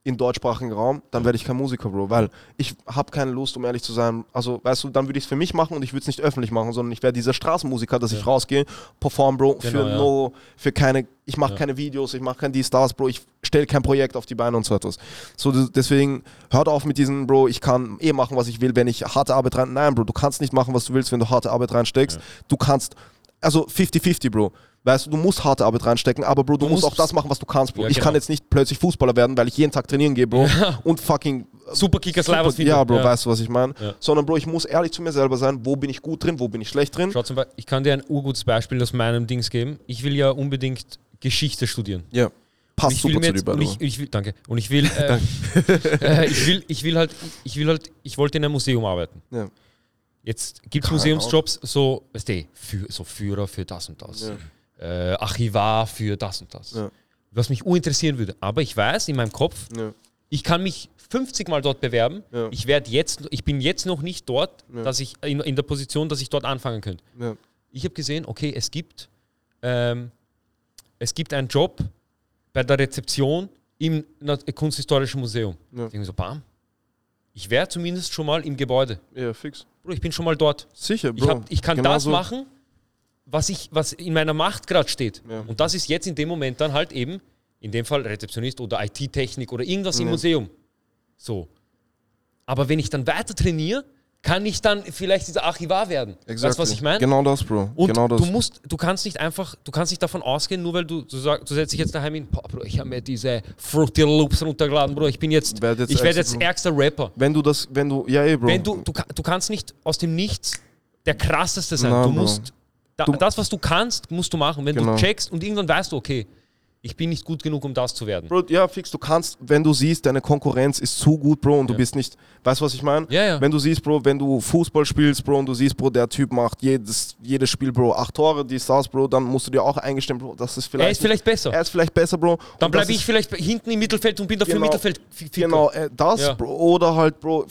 im deutschsprachigen Raum, dann werde ich kein Musiker, Bro, weil ich habe keine Lust, um ehrlich zu sein. Also, weißt du, dann würde ich es für mich machen und ich würde es nicht öffentlich machen, sondern ich wäre dieser Straßenmusiker, dass ich rausgehe, perform, Bro, für Genau, ja. no, für keine, ich mache Ja. keine Videos, ich mache kein die Stars, Bro, ich stelle kein Projekt auf die Beine und so etwas. So, des- deswegen hört auf mit diesen, Bro, ich kann eh machen, was ich will, wenn ich harte Arbeit rein. Nein, Bro, du kannst nicht machen, was du willst, wenn du harte Arbeit reinsteckst. Du kannst, also 50-50, Bro. Weißt du, du musst harte Arbeit reinstecken, aber Bro, du, Du musst auch musst- das machen, was du kannst, Bro. Ja, ich genau. kann jetzt nicht plötzlich Fußballer werden, weil ich jeden Tag trainieren gehe, Bro. Und fucking Super Kickers Super, Livers ja, Bro, weißt du, was ich meine? Ja. Sondern, Bro, ich muss ehrlich zu mir selber sein, wo bin ich gut drin, wo bin ich schlecht drin. Schau zum Beispiel, ich kann dir ein urgutes Beispiel aus meinem Dings geben. Ich will ja unbedingt Geschichte studieren. Ja. Passt ich will super zu dir, und ich, ich will, danke. Und ich will, *laughs* äh, äh, ich will, ich will halt, ich will halt, ich wollte in einem Museum arbeiten. Ja. Jetzt gibt es Museumsjobs, so, weißt du, für, so Führer für das und das, äh, Archivar für das und das. Ja. Was mich urinteressieren würde. Aber ich weiß in meinem Kopf, Ja. ich kann mich 50 Mal dort bewerben. Ja. Ich werde jetzt, ich bin jetzt noch nicht dort, dass ich in, in der Position, dass ich dort anfangen könnte. Ich habe gesehen, okay, es gibt, ähm, es gibt einen Job bei der Rezeption im Kunsthistorischen Museum. Ich denke so, bam. Ich wäre zumindest schon mal im Gebäude. ja, fix. Bro, ich bin schon mal dort. Sicher, Bro. Ich, hab, ich kann Genau das so. machen, was, ich, was in meiner Macht gerade steht. Ja. Und das ist jetzt in dem Moment dann halt eben, in dem Fall Rezeptionist oder IT-Technik oder irgendwas im Ja. Museum. So. Aber wenn ich dann weiter trainiere, kann ich dann vielleicht dieser Archivar werden. Weißt du, was ich meine? Genau das, Bro. Und genau das. du musst, du kannst nicht einfach, du kannst nicht davon ausgehen, nur weil du, du, sag, du setzt dich jetzt daheim hin, boah, Bro, ich habe mir diese Fruity Loops runtergeladen, Bro, ich bin jetzt, Werd jetzt ich werde jetzt ärgster Rapper. wenn du das, wenn du, ja, ey, Bro. Wenn du, du, du kannst nicht aus dem Nichts der krasseste sein. Na, du musst, da, Du- das, was du kannst, musst du machen. Wenn Genau. du checkst und irgendwann weißt du, okay, ich bin nicht gut genug, um das zu werden. Bro, ja, fix, du kannst, wenn du siehst, deine Konkurrenz ist zu gut, Bro, und du Ja. bist nicht, weißt du, was ich meine? Ja, ja. Wenn du siehst, Bro, wenn du Fußball spielst, Bro, und du siehst, Bro, der Typ macht jedes, jedes Spiel, Bro, acht Tore, die Stars, Bro, dann musst du dir auch eingestehen, Bro, das ist vielleicht. er ist vielleicht besser. er ist vielleicht besser, Bro. Dann bleibe das ich vielleicht hinten im Mittelfeld und bin dafür Genau. Mittelfeld fi- fitter. Genau, äh, das, Ja. Bro, oder halt, Bro,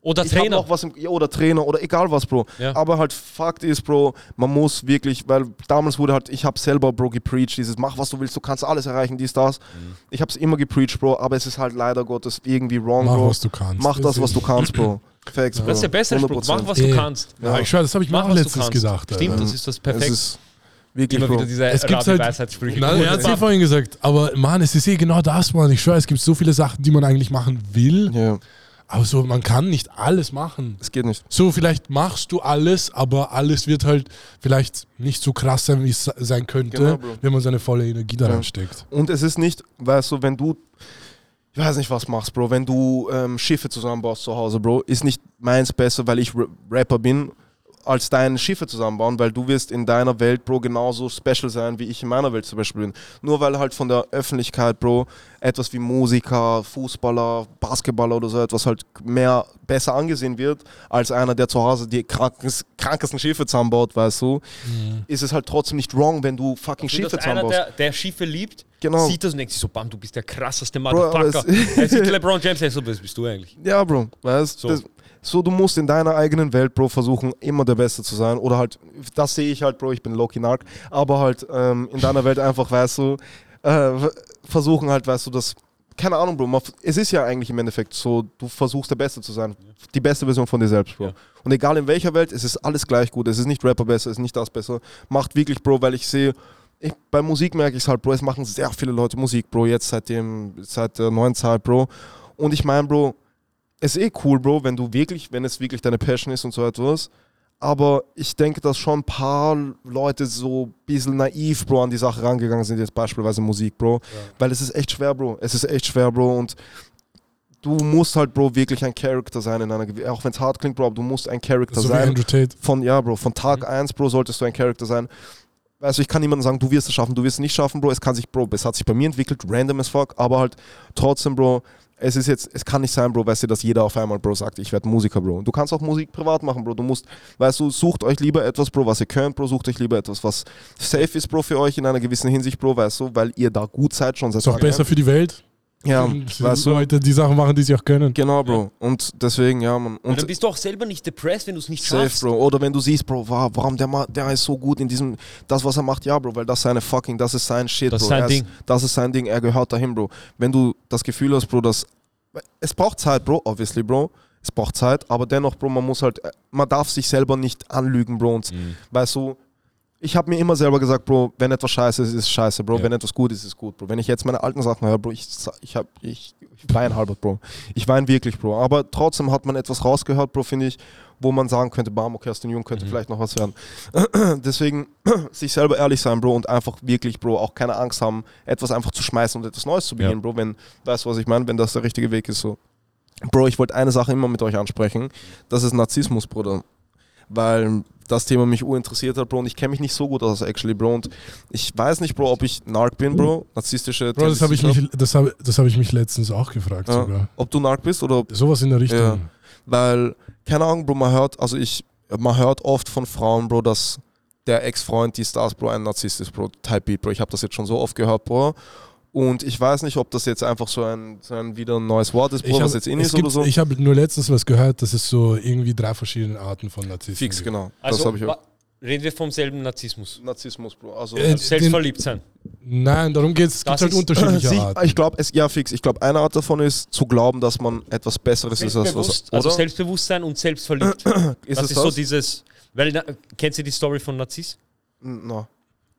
Oder ich Trainer. noch was im, ja, oder Trainer oder egal was, Bro. Ja. Aber halt Fakt ist, Bro, man muss wirklich, weil damals wurde halt, ich habe selber, Bro, gepreacht, dieses mach was du willst, du kannst alles erreichen, dies, das. Mhm. Ich habe es immer gepreacht, Bro, aber es ist halt leider Gottes irgendwie wrong, Mach, Bro. was du kannst. Mach das, was du kannst, Bro. *clears throat* Facts, Bro. Das ist der bessere Spruch. Mach, was du kannst. Ja, ich schwör, das habe ich mir Mach, auch letztens gedacht. Stimmt, Alter. das ist das Es perfekt. ist wirklich, Immer Bro. wieder diese Es gibt halt- Weisheitssprüche. Na, er hat es eh vorhin gesagt, aber Mann, es ist eh genau das, Mann. Ich schwör, es gibt so viele Sachen, die man eigentlich machen will, Ja, aber so, man kann nicht alles machen. es geht nicht. So, vielleicht machst du alles, aber alles wird halt vielleicht nicht so krass sein, wie es se- sein könnte, Genau, wenn man seine volle Energie da Ja. reinsteckt. Und es ist nicht, weißt du, wenn du, ich weiß nicht, was machst, Bro, wenn du ähm, Schiffe zusammenbaust zu Hause, Bro, ist nicht meins besser, weil ich Ra- Rapper bin, als deine Schiffe zusammenbauen, weil du wirst in deiner Welt, Bro, genauso special sein, wie ich in meiner Welt zum Beispiel bin. Nur weil halt von der Öffentlichkeit, Bro, etwas wie Musiker, Fußballer, Basketballer oder so etwas halt mehr besser angesehen wird, als einer, der zu Hause die krankes, krankesten Schiffe zusammenbaut, weißt du, ist es halt trotzdem nicht wrong, wenn du fucking Schiffe dass einer, zusammenbaust. der, der Schiffe liebt, Genau. sieht das und denkt sich so, bam, du bist der krasseste Motherfucker. *laughs* Er sieht LeBron James, er so, was bist du eigentlich? Ja, Bro, weißt So. so. So, du musst in deiner eigenen Welt, Bro, versuchen, immer der Beste zu sein. Oder halt, das sehe ich halt, Bro, ich bin Loki Narc, aber halt ähm, in deiner Welt einfach, weißt du, äh, versuchen halt, weißt du, das, keine Ahnung, Bro, es ist ja eigentlich im Endeffekt so, du versuchst der Beste zu sein. Die beste Version von dir selbst, Bro. Ja. Und egal in welcher Welt, es ist alles gleich gut. Es ist nicht Rapper besser, es ist nicht das besser. Macht wirklich, Bro, weil ich sehe, ich, bei Musik merke ich es halt, Bro, es machen sehr viele Leute Musik, Bro, jetzt seit, dem, seit der neuen Zeit, Bro. Und ich meine, Bro, ist eh cool, Bro, wenn du wirklich, wenn es wirklich deine Passion ist und so etwas. Aber ich denke, dass schon ein paar Leute so ein bisschen naiv, Bro, an die Sache rangegangen sind, jetzt beispielsweise Musik, Bro. Weil es ist echt schwer, Bro. Es ist echt schwer, Bro. Und du musst halt, Bro, wirklich ein Charakter sein in einer auch wenn es hart klingt, Bro, aber du musst ein Charakter So sein von, ja, Bro, von Tag Mhm. 1, Bro, solltest du ein Charakter sein. Also ich kann niemandem sagen, du wirst es schaffen, du wirst es nicht schaffen, Bro. Es kann sich, Bro, es hat sich bei mir entwickelt, random as fuck, aber halt trotzdem, Bro, es ist jetzt, es kann nicht sein, Bro, weißt du, dass jeder auf einmal, Bro, sagt, ich werde Musiker, Bro. Du kannst auch Musik privat machen, Bro. Du musst, weißt du, sucht euch lieber etwas, Bro, was ihr könnt, Bro, sucht euch lieber etwas, was safe ist, Bro, für euch in einer gewissen Hinsicht, Bro, weißt du, weil ihr da gut seid schon seit Ist auch besser für die Welt. Ja, weißt du, Leute, die Sachen machen, die sie auch können. genau, Bro. Und deswegen, ja, man. Und dann bist du auch selber nicht depressed, wenn du es nicht Safe, schaffst. Bro. Oder wenn du siehst, Bro, wow, warum der, ma- der ist so gut in diesem, das, was er macht, ja, Bro, weil das seine fucking, das ist sein Shit, Das ist Bro. sein er Ding. das ist sein Ding, er gehört dahin, Bro. Wenn du das Gefühl hast, Bro, dass, es braucht Zeit, Bro, obviously, Bro. Es braucht Zeit, aber dennoch, Bro, man muss halt, man darf sich selber nicht anlügen, Bro. Und, Mhm. weißt du, ich habe mir immer selber gesagt, Bro, wenn etwas scheiße ist, ist es scheiße, Bro. Ja. Wenn etwas gut ist, ist es gut, Bro. Wenn ich jetzt meine alten Sachen höre, Bro, ich, ich, hab, ich, ich weine halber, Bro. Ich weine wirklich, Bro. Aber trotzdem hat man etwas rausgehört, Bro, finde ich, wo man sagen könnte, bam, okay, aus den Jungen könnte vielleicht noch was werden. *clears throat* Deswegen *clears throat* sich selber ehrlich sein, Bro, und einfach wirklich, Bro, auch keine Angst haben, etwas einfach zu schmeißen und etwas Neues zu beginnen, Bro. Wenn, weißt du, was ich meine? Wenn das der richtige Weg ist, so. Bro, ich wollte eine Sache immer mit euch ansprechen. Das ist Narzissmus, Bruder. Weil das Thema mich urinteressiert hat, Bro. Und ich kenne mich nicht so gut aus, actually, Bro. Und ich weiß nicht, Bro, ob ich Narc bin, Bro. Narzisstische Bro, das habe ich, mich- das hab, das hab ich mich letztens auch gefragt hab. sogar. Ja. Ob du Narc bist oder ob Sowas in der Richtung. Ja. Weil, keine Ahnung, Bro, man hört, also ich, man hört oft von Frauen, Bro, dass der Ex-Freund, die Stars, Bro, ein Narzisst ist, Bro, Type Beat, Bro. Ich habe das jetzt schon so oft gehört, Bro. Und ich weiß nicht, ob das jetzt einfach so ein, so ein wieder ein neues Wort ist, Bro, was jetzt in es ist oder gibt- so. Ich habe nur letztens was gehört, dass es so irgendwie drei verschiedene Arten von Narzissten Fix, gibt. genau. Also das habe ich auch. reden wir vom selben Narzissmus. Narzissmus, Bro. Also, Äh, Also selbstverliebt sein. Nein, darum geht es. Es gibt Das halt unterschiedliche *laughs* sich, Arten. ich glaube, es ja fix. Ich glaube, eine Art davon ist zu glauben, dass man etwas Besseres ist als was. Oder? also Selbstbewusstsein und selbstverliebt. *clears throat* ist das es ist so dieses, weil, na, kennst du die Story von Narziss? No.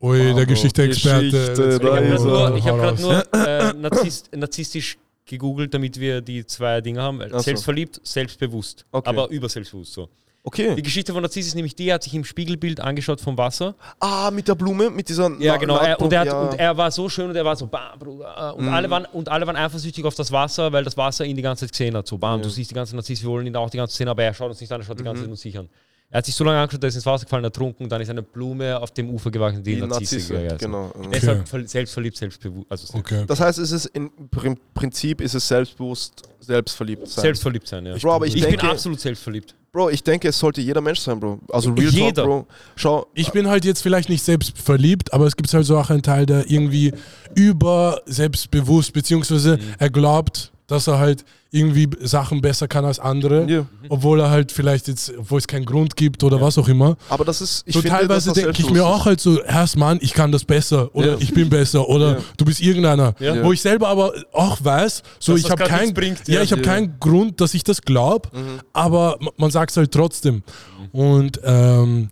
Ui, Ah, der. Geschichte-Experte. Geschichte. Ich habe ist gerade er. nur, ich hab grad nur äh, narzisst, narzisstisch gegoogelt, damit wir die zwei Dinge haben. Ach so. Selbstverliebt, selbstbewusst. Okay. Aber überselbstbewusst so. Die Okay. Geschichte von Narziss ist nämlich die, er hat sich im Spiegelbild angeschaut vom Wasser. Ah, mit der Blume, mit dieser. Ja, Na- genau. Er, und, er hat, ja. und er war so schön und er war so, bam, Bruder. Und, Mhm. alle waren, und alle waren eifersüchtig auf das Wasser, weil das Wasser ihn die ganze Zeit gesehen hat. So, bam, Ja. du siehst die ganze Narziss, wir wollen ihn auch die ganze Zeit sehen, aber er schaut uns nicht an, er schaut die ganze Mhm. Zeit nur sich an. Er hat sich so lange angeschaut, er ist ins Wasser gefallen, ertrunken, dann ist eine Blume auf dem Ufer gewachsen, die, Die Narzisse. Narzisse, ja, ja, so. genau. Deshalb ver- selbstverliebt, selbstbewusst. Also Okay. Das heißt, es ist im Prin- Prinzip ist es selbstbewusst, selbstverliebt sein. selbstverliebt sein, ja. Bro, aber ich ich denke- bin absolut selbstverliebt. Bro, ich denke, es sollte jeder Mensch sein, Bro. Also Real Jeder. Talk, Bro. Schau, Ich bin halt jetzt vielleicht nicht selbst verliebt, aber es gibt halt so auch einen Teil, der irgendwie über selbstbewusst, beziehungsweise Mhm. er glaubt, dass er halt irgendwie Sachen besser kann als andere, Ja. obwohl er halt vielleicht jetzt, obwohl es keinen Grund gibt oder was auch immer. aber das ist, ich so finde, teilweise denke ich mir auch halt so, Herrs Mann, ich kann das besser oder Ja. ich bin besser oder Ja. du bist irgendeiner. Ja. Wo ich selber aber auch weiß, so Dass ich habe grad kein, nichts bringt, ja, ja. ich habe Ja. keinen Grund, dass ich das glaube, Mhm. aber ma- man sagt es halt trotzdem. Und ähm,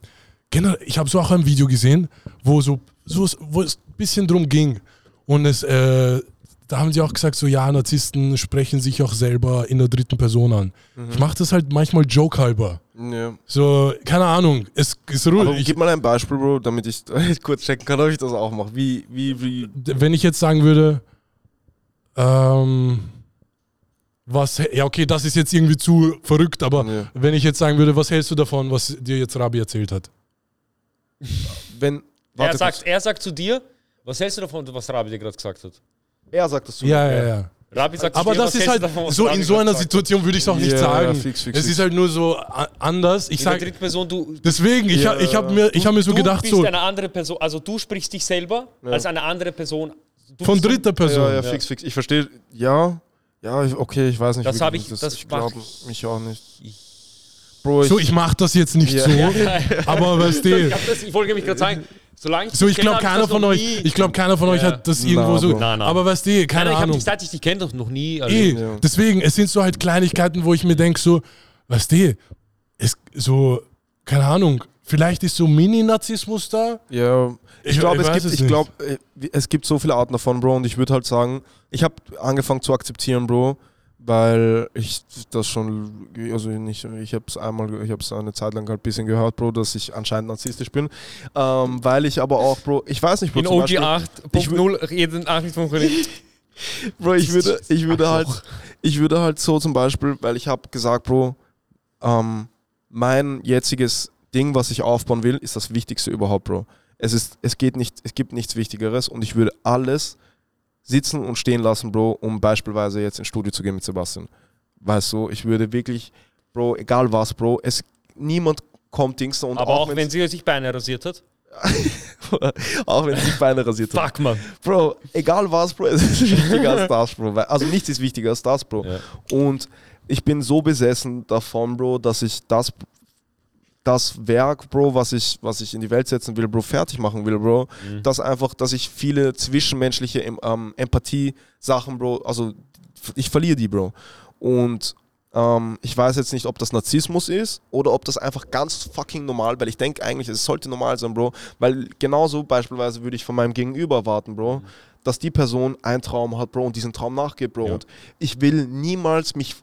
generell, ich habe so auch ein Video gesehen, wo so, so wo es ein bisschen drum ging und es äh, da haben sie auch gesagt, so ja, Narzissten sprechen sich auch selber in der dritten Person an. Mhm. Ich mache das halt manchmal joke halber. Ja. So, keine Ahnung, es ist ruhig. Ich, gib mal ein Beispiel, Bro, damit ich *laughs* kurz checken kann, ob ich das auch mache. Wie, wie, wie. wenn ich jetzt sagen würde, ähm, was, ja, okay, das ist jetzt irgendwie zu verrückt, aber Ja. wenn ich jetzt sagen würde, was hältst du davon, was dir jetzt Rabi erzählt hat? Wenn. Er sagt, kurz. er sagt zu dir, was hältst du davon, was Rabi dir gerade gesagt hat? Er sagt das zu Ja, mir. ja, ja. Rabi sagt Aber das ist halt so, in so einer? Situation würde ich es auch nicht Ja, sagen. fix, fix, es fix. ist halt nur so a- anders. Ich der sag, dritten Person, du, deswegen, ich, ha- ich habe mir, ich hab mir so du gedacht, bist so eine andere Person, also du sprichst dich selber als eine andere Person. Du von bist so- dritter Person. Ja, ja, fix, fix. Ich verstehe. Ja. Ja, ich- okay, ich weiß nicht. Das wie hab du ich- das ich mach glaube ich- mich auch nicht. Bro, ich, So, ich mache das jetzt nicht Ja. so, aber weißt Ich, du, hab das, ich wollte mich gerade sagen, solange so ich glaube keiner das von euch, ich glaube keiner von euch hat das Na, irgendwo so, Bro. Na, na. aber weißt du, keine Nein, ich habe Ahnung. dich, seit ich dich kenne, doch noch nie. Also, Eh, Ja. deswegen, es sind so halt Kleinigkeiten, wo ich mir denke, so, weißt du, es so, keine Ahnung, vielleicht ist so Mini-Narzissmus da. Ja, ich, Ich- glaube, es gibt, es ich nicht. glaube, äh, es gibt so viele Arten davon, Bro, und ich würde halt sagen, ich habe angefangen zu akzeptieren, Bro, weil ich das schon, also nicht, ich habe es einmal, ich habe es eine Zeit lang halt ein bisschen gehört, Bro, dass ich anscheinend narzisstisch bin, ähm, weil ich aber auch, Bro, ich weiß nicht, Bro, in OG Beispiel- 8.0 jeden Nachrichtspunkt. Bro, ich würde, ich würde halt, ich würde halt so zum Beispiel, weil ich habe gesagt, Bro, ähm, mein jetziges Ding, was ich aufbauen will, ist das Wichtigste überhaupt, Bro. Es ist, es geht nicht, es gibt nichts Wichtigeres und ich würde alles sitzen und stehen lassen, Bro, um beispielsweise jetzt ins Studio zu gehen mit Sebastian. Weißt du, ich würde wirklich, Bro, egal was, Bro, es niemand kommt Dings und Aber auch, wenn's- wenn sie sich Beine rasiert hat. *laughs* auch wenn sie Beine rasiert hat. Fuck, man. Bro, egal was, Bro, *laughs* es ist wichtiger als das, Bro. Also nichts ist wichtiger als das, Bro. Ja. Und ich bin so besessen davon, Bro, dass ich das, das Werk, Bro, was ich, was ich in die Welt setzen will, Bro, fertig machen will, Bro. Mhm. Dass einfach, dass ich viele zwischenmenschliche ähm, Empathie-Sachen, Bro, also ich verliere die, Bro. Und ähm, ich weiß jetzt nicht, ob das Narzissmus ist oder ob das einfach ganz fucking normal, weil ich denke eigentlich, es sollte normal sein, Bro. Weil genauso beispielsweise würde ich von meinem Gegenüber erwarten, Bro, dass die Person einen Traum hat, Bro, und diesen Traum nachgeht, Bro. Ja. Und ich will niemals mich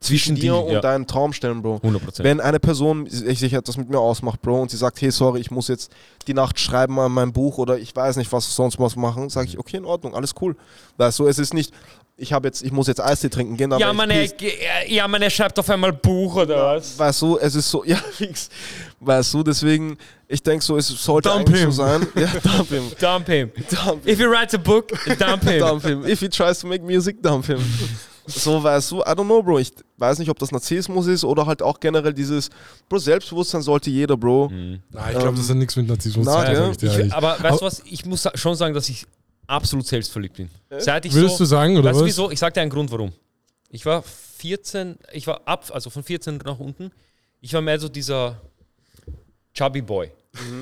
zwischen dir die, und ja. deinem Traum stellen, Bro. 100%. Wenn eine Person sich etwas mit mir ausmacht, Bro, und sie sagt, hey, sorry, ich muss jetzt die Nacht schreiben an meinem Buch oder ich weiß nicht, was sonst was machen, sage ich, okay, in Ordnung, alles cool. Weißt du, es ist nicht, ich habe jetzt, ich muss jetzt Eistee trinken gehen, aber ja, man, er, ja, man, er schreibt auf einmal Buch oder was? Weißt du, es ist so, *laughs* ja, fix. Weißt du, deswegen, ich denke so, es sollte Dump eigentlich him. so sein. *laughs* Ja, dump him. Dump him. Dump him. If he writes a book, dump him. *laughs* Dump him. If he tries to make music, dump him. So, weißt du, I don't know, Bro. Ich weiß nicht, ob das Narzissmus ist oder halt auch generell dieses, Bro, Selbstbewusstsein sollte jeder, Bro. Mhm. Nein, ich glaube, Ähm, das hat nichts mit Narzissmus zu na, tun. aber weißt du was? Ich muss schon sagen, dass ich absolut selbstverliebt bin. Seit ich Würdest so, du sagen, oder weißt du was? wieso? Ich sag dir einen Grund, warum. Ich war 14, ich war ab, also von 14 nach unten. Ich war mehr so dieser Chubby Boy.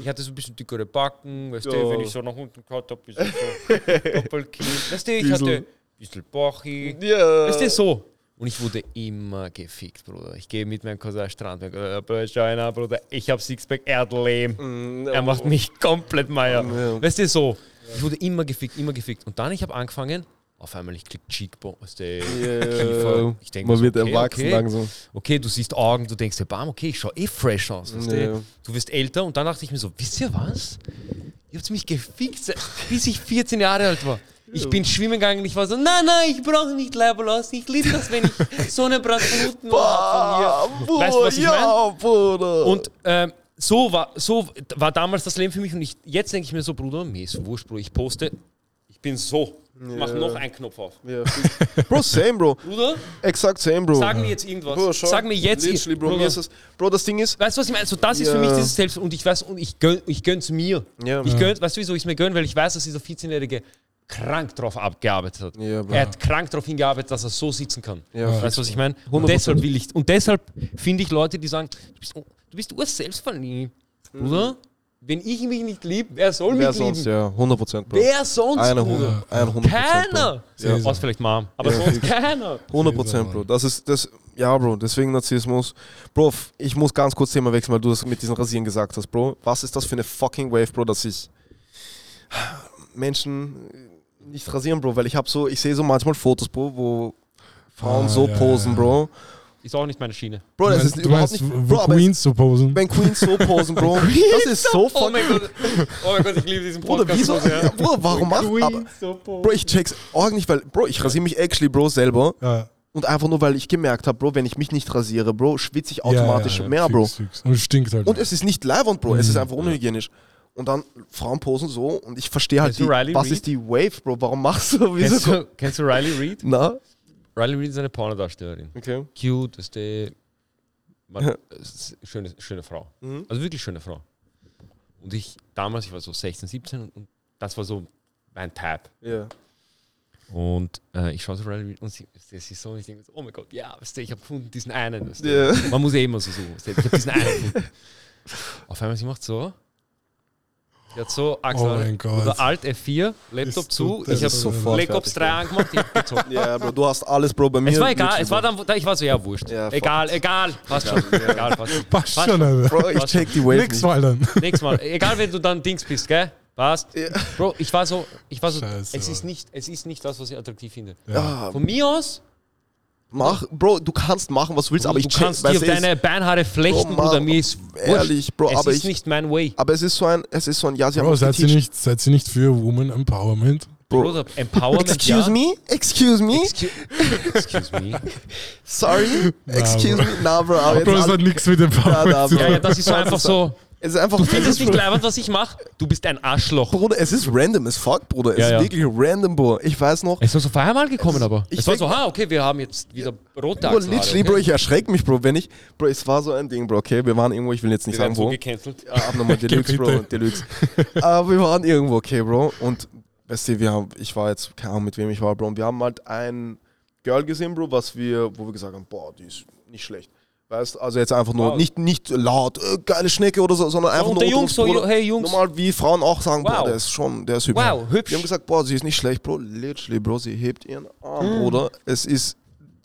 Ich hatte so ein bisschen dickere Backen, weißt du, wenn ich so nach unten geschaut habe, bisschen so *laughs* Doppelkinn. Weißt du, ich hatte bisschen Bachi. Ja. Weißt du, so. Und ich wurde immer gefickt, Bruder. Ich gehe mit meinem Cousin Strand, Bruder, Bruder, schau an, Bruder. Ich hab Sixpack, er hat Lehm. Mm, Er macht mich komplett meier. Ja. Weißt du, so. Ich wurde immer gefickt, immer gefickt. Und dann, ich habe angefangen, auf einmal, ich klick Cheekbone, weißt du, Kiefer. Ich denk Man so, wird okay, erwachsen okay. langsam. Okay, du siehst Augen, du denkst dir, bam, okay, ich schau eh fresh aus. Weißt Ja. du? du wirst älter und dann dachte ich mir so, wisst ihr was? Ihr habt mich gefickt, bis ich 14 Jahre alt war. Ich bin schwimmen gegangen und ich war so, nein, nein, ich brauche nicht Leiberlos. Ich liebe das, wenn ich unten *laughs* habe von mir. Weißt du, was ich meine? ja, Bruder. Und ähm, so, war, so war damals das Leben für mich und ich, jetzt denke ich mir so, Bruder, mir ist wurscht, Bro, ich poste, ich bin so. Ich mache noch einen Knopf auf. ja. Bro, same, Bro. Bruder, Exakt same, Bro. sag mir jetzt irgendwas. Bro, schau. sag mir jetzt Literally, Bro, Bruder. das, Bro, das Ding ist, Weißt du, was ich meine? So, das ist für mich dieses Selbst und ich weiß, und ich, gönn, ich gönn's mir. Ja. ich gönn, weißt du, wieso ich es mir gönn? Weil ich weiß, dass dieser 14-Jährige krank drauf abgearbeitet hat. Ja, er hat krank darauf hingearbeitet, dass er so sitzen kann. Ja. Weißt du, was ich meine? Und deshalb will ich, und deshalb finde ich Leute, die sagen, du bist, du bist urselbstverliebt, Bruder. Wenn ich mich nicht liebe, wer soll Mhm. wer mich lieben? sonst, ja, 100 Prozent, Bro. Wer sonst, Eine Bruder? 100, 100 Keiner! Ja. Außer vielleicht Mom, aber Ja. sonst keiner. 100 Prozent, Bro. Das ist, das, ja, Bro, deswegen Narzissmus. Bro, ich muss ganz kurz Thema wechseln, weil du das mit diesen Rasieren gesagt hast, Bro. Was ist das für eine fucking Wave, Bro, dass ich Menschen nicht rasieren, Bro, weil ich habe so, ich sehe so manchmal Fotos, Bro, wo Frauen Ah, so ja, posen, ja. Bro. Ist auch nicht meine Schiene. Bro, Du das ist du überhaupt meinst, nicht, Bro, Queens so posen? wenn Queens so posen, Bro, das ist so Oh fucking, mein Gott, oh mein Gott, ich liebe diesen Bruder, Podcast. wieso, so sehr. ja, Bruder, warum macht, aber, so Bro, ich check's auch nicht, weil, Bro, ich rasiere mich actually, Bro, selber. Ja. Und einfach nur, weil ich gemerkt habe, Bro, wenn ich mich nicht rasiere, Bro, schwitze ich automatisch ja, ja, mehr, fix, Bro. fix. Und es stinkt halt. Und es ist nicht leiwand, Bro, es ist Mhm. einfach unhygienisch. Und dann Frauen posen so und ich verstehe halt, Kennst die, was Reid? ist die Wave, Bro, warum machst du Kennst wieso? du, kennst du Riley Reid? Na? Riley Reid ist eine Pornodarstellerin. Okay. Cute, ist die. Man, ist schöne, schöne Frau. Mhm. Also wirklich schöne Frau. Und ich, damals, ich war so 16, 17 und, und das war so mein Tab. Ja. Und äh, ich schaue so Riley Reid und sie, sie ist so, und ich denke so, oh mein Gott, ja, weißt du, ich habe gefunden, diesen einen. Weißt du. Ja. Man muss ja immer so suchen. weißt du. Ich habe diesen einen gefunden. *laughs* Auf einmal, sie macht so. Hat so, Axel, Oh mein Gott. oder Alt F4, Laptop Ist zu. Ich habe sofort Black Ops fertig, 3 angemacht, ich *laughs* hab gezockt. Ja, Bro, du hast alles, Bro, bei mir. Es war egal, es war dann, ich war so, ja, wurscht. Ja, egal, egal, passt schon. Egal, passt schon. Passt Passt schon, Alter. Bro, ich check die Wave Nix nicht. mal dann. *laughs* Nächstes Mal, egal, wenn du dann Dings bist, gell? Passt. Ja. Bro, ich war so, ich war so, Scheiße, es ist, nicht, es ist nicht das, was ich attraktiv finde. Ja, Von mir aus, mach, Bro, du kannst machen, was du willst, aber ich du check, kannst dir weißt auf du, es- deine Beinhaare flechten, Bro, Bruder, Mann, mir ist wurscht. ehrlich, Bro, es aber ist ich- nicht mein Way. aber es ist so ein, es ist so ein, ja, sie haben Bro, uns seid ihr, geteacht. nicht, seid ihr nicht für Woman Empowerment? Bro. Bruder, Empowerment, Excuse ja. me? Excuse me? Excuse, excuse me. Sorry? Excuse me? Na, Bro, aber Bro, jetzt es hat nichts mit Empowerment da, zu Bro. Ja, ja, das ist so einfach so. Es ist einfach, Du findest es es nicht leibend, was ich mache? Du bist ein Arschloch. Bruder, es ist random as fuck, Bruder. Es Ja, ist ja. wirklich random, Bro. Ich weiß noch, Es war so feiermal gekommen, aber. Ich es war so, ha, okay, wir haben jetzt wieder rote Bro, literally, okay? Bro, ich erschrecke mich, Bro, wenn ich, Bro, es war so ein Ding, Bro, okay, wir waren irgendwo, ich will jetzt nicht Wir sagen, so wo. gecancelt. Ja, abnormal *laughs* Deluxe, Bro. Deluxe. *laughs* Aber wir waren irgendwo, okay, Bro, und, weißt du, wir haben, ich war jetzt, keine Ahnung, mit wem ich war, Bro, und wir haben halt ein Girl gesehen, Bro, was wir, wo wir gesagt haben, boah, die ist nicht schlecht. Weißt also jetzt einfach nur, Wow. nicht, nicht laut, äh, geile Schnecke oder so, sondern einfach unter nur Jungs, so, Bruder, hey, Jungs. Normal, wie Frauen auch sagen, Wow. boah, der ist schon, der ist hübsch. Wow, hübsch. Wir haben gesagt, boah, sie ist nicht schlecht, Bro. Literally, Bro, sie hebt ihren Arm, Hm. Bruder. Es ist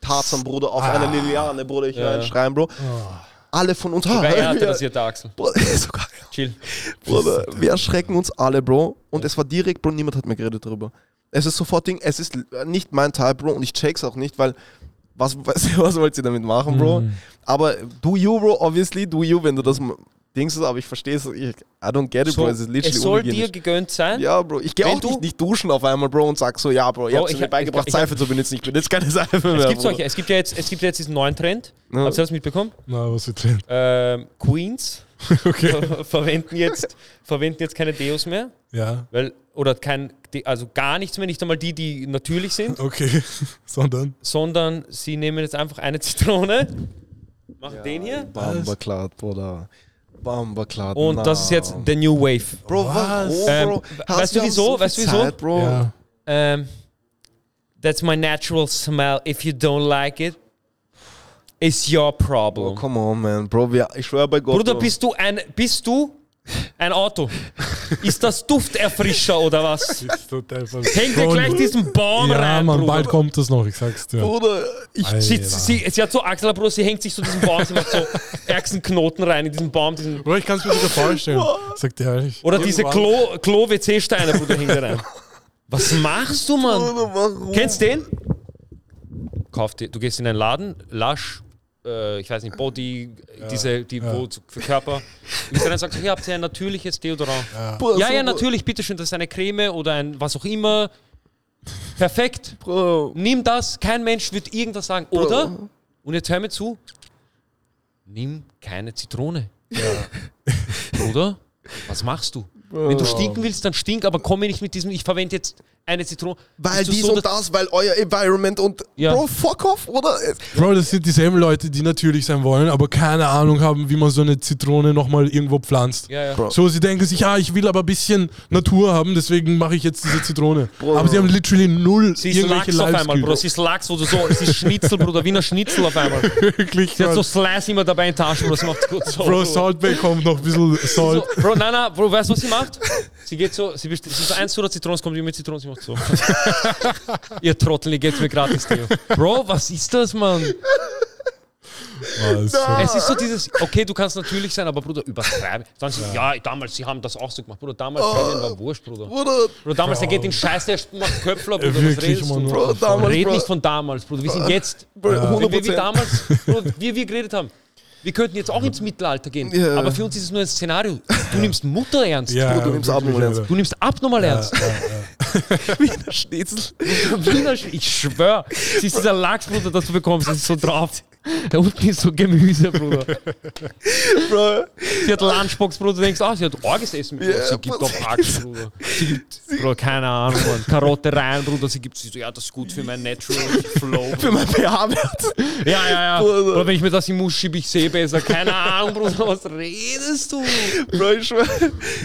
Tarzan, Bruder, auf einer Liliane, Bruder. Ich will Ja. einen schreien, Bro. Alle von uns, Sogar *laughs* er ha, hatte wir, rasierte Achsel. Bruder, *laughs* sogar, Chill. Bruder, wir erschrecken uns alle, Bro. Und es war direkt, Bro, niemand hat mehr geredet darüber. Es ist sofort Ding, es ist nicht mein Teil, Bro, und ich check's auch nicht, weil was, *laughs* was, was wollt ihr damit machen, Bro? Mhm. Aber do you, Bro, obviously, do you, wenn du das Dings ist, aber ich verstehe es, ich, I don't get it, So, Bro, es ist literally es soll dir gegönnt sein. Ja, Bro, ich gehe auch du- nicht, nicht duschen auf einmal, Bro, und sag so, ja, Bro, ihr Bro, habt ich mir beigebracht, ich- Seife zu benutzen, ich benutze keine Seife mehr. Es gibt, Bro. solche, es, gibt ja jetzt, es gibt ja jetzt diesen neuen Trend. Ja. Habt ihr das mitbekommen? Na, was wird drin? Ähm, Queens *laughs* Okay. ver verwenden, jetzt, verwenden jetzt keine Deos mehr. Ja, Weil, oder kein, also gar nichts mehr, nicht einmal die, die natürlich sind, *laughs* okay. *laughs* Sondern? sondern sie nehmen jetzt einfach eine Zitrone, machen den hier Bamberklart, Bruder. Bamberklart. und das ist jetzt the new wave. Bro, Was? warum, Ähm, Bro? weißt du wieso? so Weißt du wieso? Zeit, Bro? Ja. Ähm, that's my natural smell. If you don't like it, it's your Bro, problem. come on, man. Bro, wir, ich schwöre bei Gott. Bruder, bist du ein, bist du ein Auto? Ist das Dufterfrischer oder was? *laughs* Ist total Häng dir gleich diesen Baum Ja, rein, Mann, Bruder. bald kommt das noch, ich sag's dir. Bruder, ich. Sie, sie, sie hat so Achsel, Bruder, sie hängt sich so diesen Baum, sie macht so ärgsten Knoten rein in diesen Baum, diesen, Bro, ich kann's mir sogar vorstellen. Sag dir ehrlich. oder diese Irgendwann- Klo- Klo-WC-Steine, Bruder, hängt da rein. Was machst du, Mann? Bruder, warum? Kennst den? Kauf dir, du gehst in einen Laden, Lush, äh, ich weiß nicht, Body, diese, die, wo zu- für Körper. Und rein und sagst, hier habt ihr ein natürliches Deodorant. Bruder, Ja, so- ja, natürlich, bitteschön, das ist eine Creme oder ein was auch immer. Perfekt. Bro. Nimm das, kein Mensch wird irgendwas sagen. Oder, und jetzt hör mir zu, nimm keine Zitrone. Oder? Was machst du? Wenn du stinken willst, dann stink, aber komm mir nicht mit diesem, ich verwende jetzt eine Zitrone. Weil dies so, und das, weil euer Environment und Ja. Bro, fuck off, oder? Bro, das sind dieselben Leute, die natürlich sein wollen, aber keine Ahnung haben, wie man so eine Zitrone nochmal irgendwo pflanzt. Ja, ja. Bro. So, sie denken sich, ja, ich will aber ein bisschen Natur haben, deswegen mache ich jetzt diese Zitrone. Bro. Aber sie haben literally null Sie ist irgendwelche Lachs auf einmal, Bro. Sie ist Lachs, wo du so, sie ist Schnitzel, Bruder, Wiener Schnitzel auf einmal. *laughs* Wirklich, Sie hat so Bro. Slice immer dabei in der Tasche, Bro. Sie macht gut so. Bro, Salt Bay kommt noch ein bisschen So, Salt. Bro, nein, nein, Bro, weißt du, was sie maht? Sie geht so, sie, sie ist so eins oder Zitronen, es kommt immer mit Zitronen, sie macht so. *laughs* Ihr Trottel, ihr geht's mir gratis, Theo. Bro, was ist das, Mann? Ah, ist so- Es ist so dieses, okay, du kannst natürlich sein, aber Bruder, übertreiben. Dann so, ja, damals, sie haben das auch so gemacht. Bruder, damals, Kevin war wurscht, Bruder. Bruder, Bruder, damals, der geht in Scheiß, der macht Köpfler, Bruder, was Wirklich, redest Mann. du? Bro, damals, Red Bro. nicht von damals, Bruder, wir sind jetzt. Bro, Wenn wir wie 100%. damals, Bruder, wie wir geredet haben. Wir könnten jetzt auch ins Mittelalter gehen, Ja. aber für uns ist es nur ein Szenario. Du nimmst Mutter ernst. Ja, du nimmst wirklich, abnormal ernst. Du nimmst abnormal ernst. *laughs* Wiener Schnitzel. Wiener Sch- Ich schwör, es ist dieser Lachs, Bruder, das du bekommst, das ist so drauf. Da unten ist so Gemüse, Bruder. *laughs* Bro, Sie hat Lunchbox, Bruder, du denkst, ah, sie hat Orges Essen mit. Ja, sie gibt doch Axt, Bruder. Sie gibt, Bruder, *laughs* keine Ahnung, Mann. *laughs* Karotte rein, Bruder, sie gibt sie so, ja, das ist gut für mein Natural Flow. für mein pH-Wert. Ja, ja, ja. Bruder. Oder wenn ich mir das im Mund schiebe, ich sehe besser. Keine Ahnung, Bruder, was redest du? Bro, ich schwör.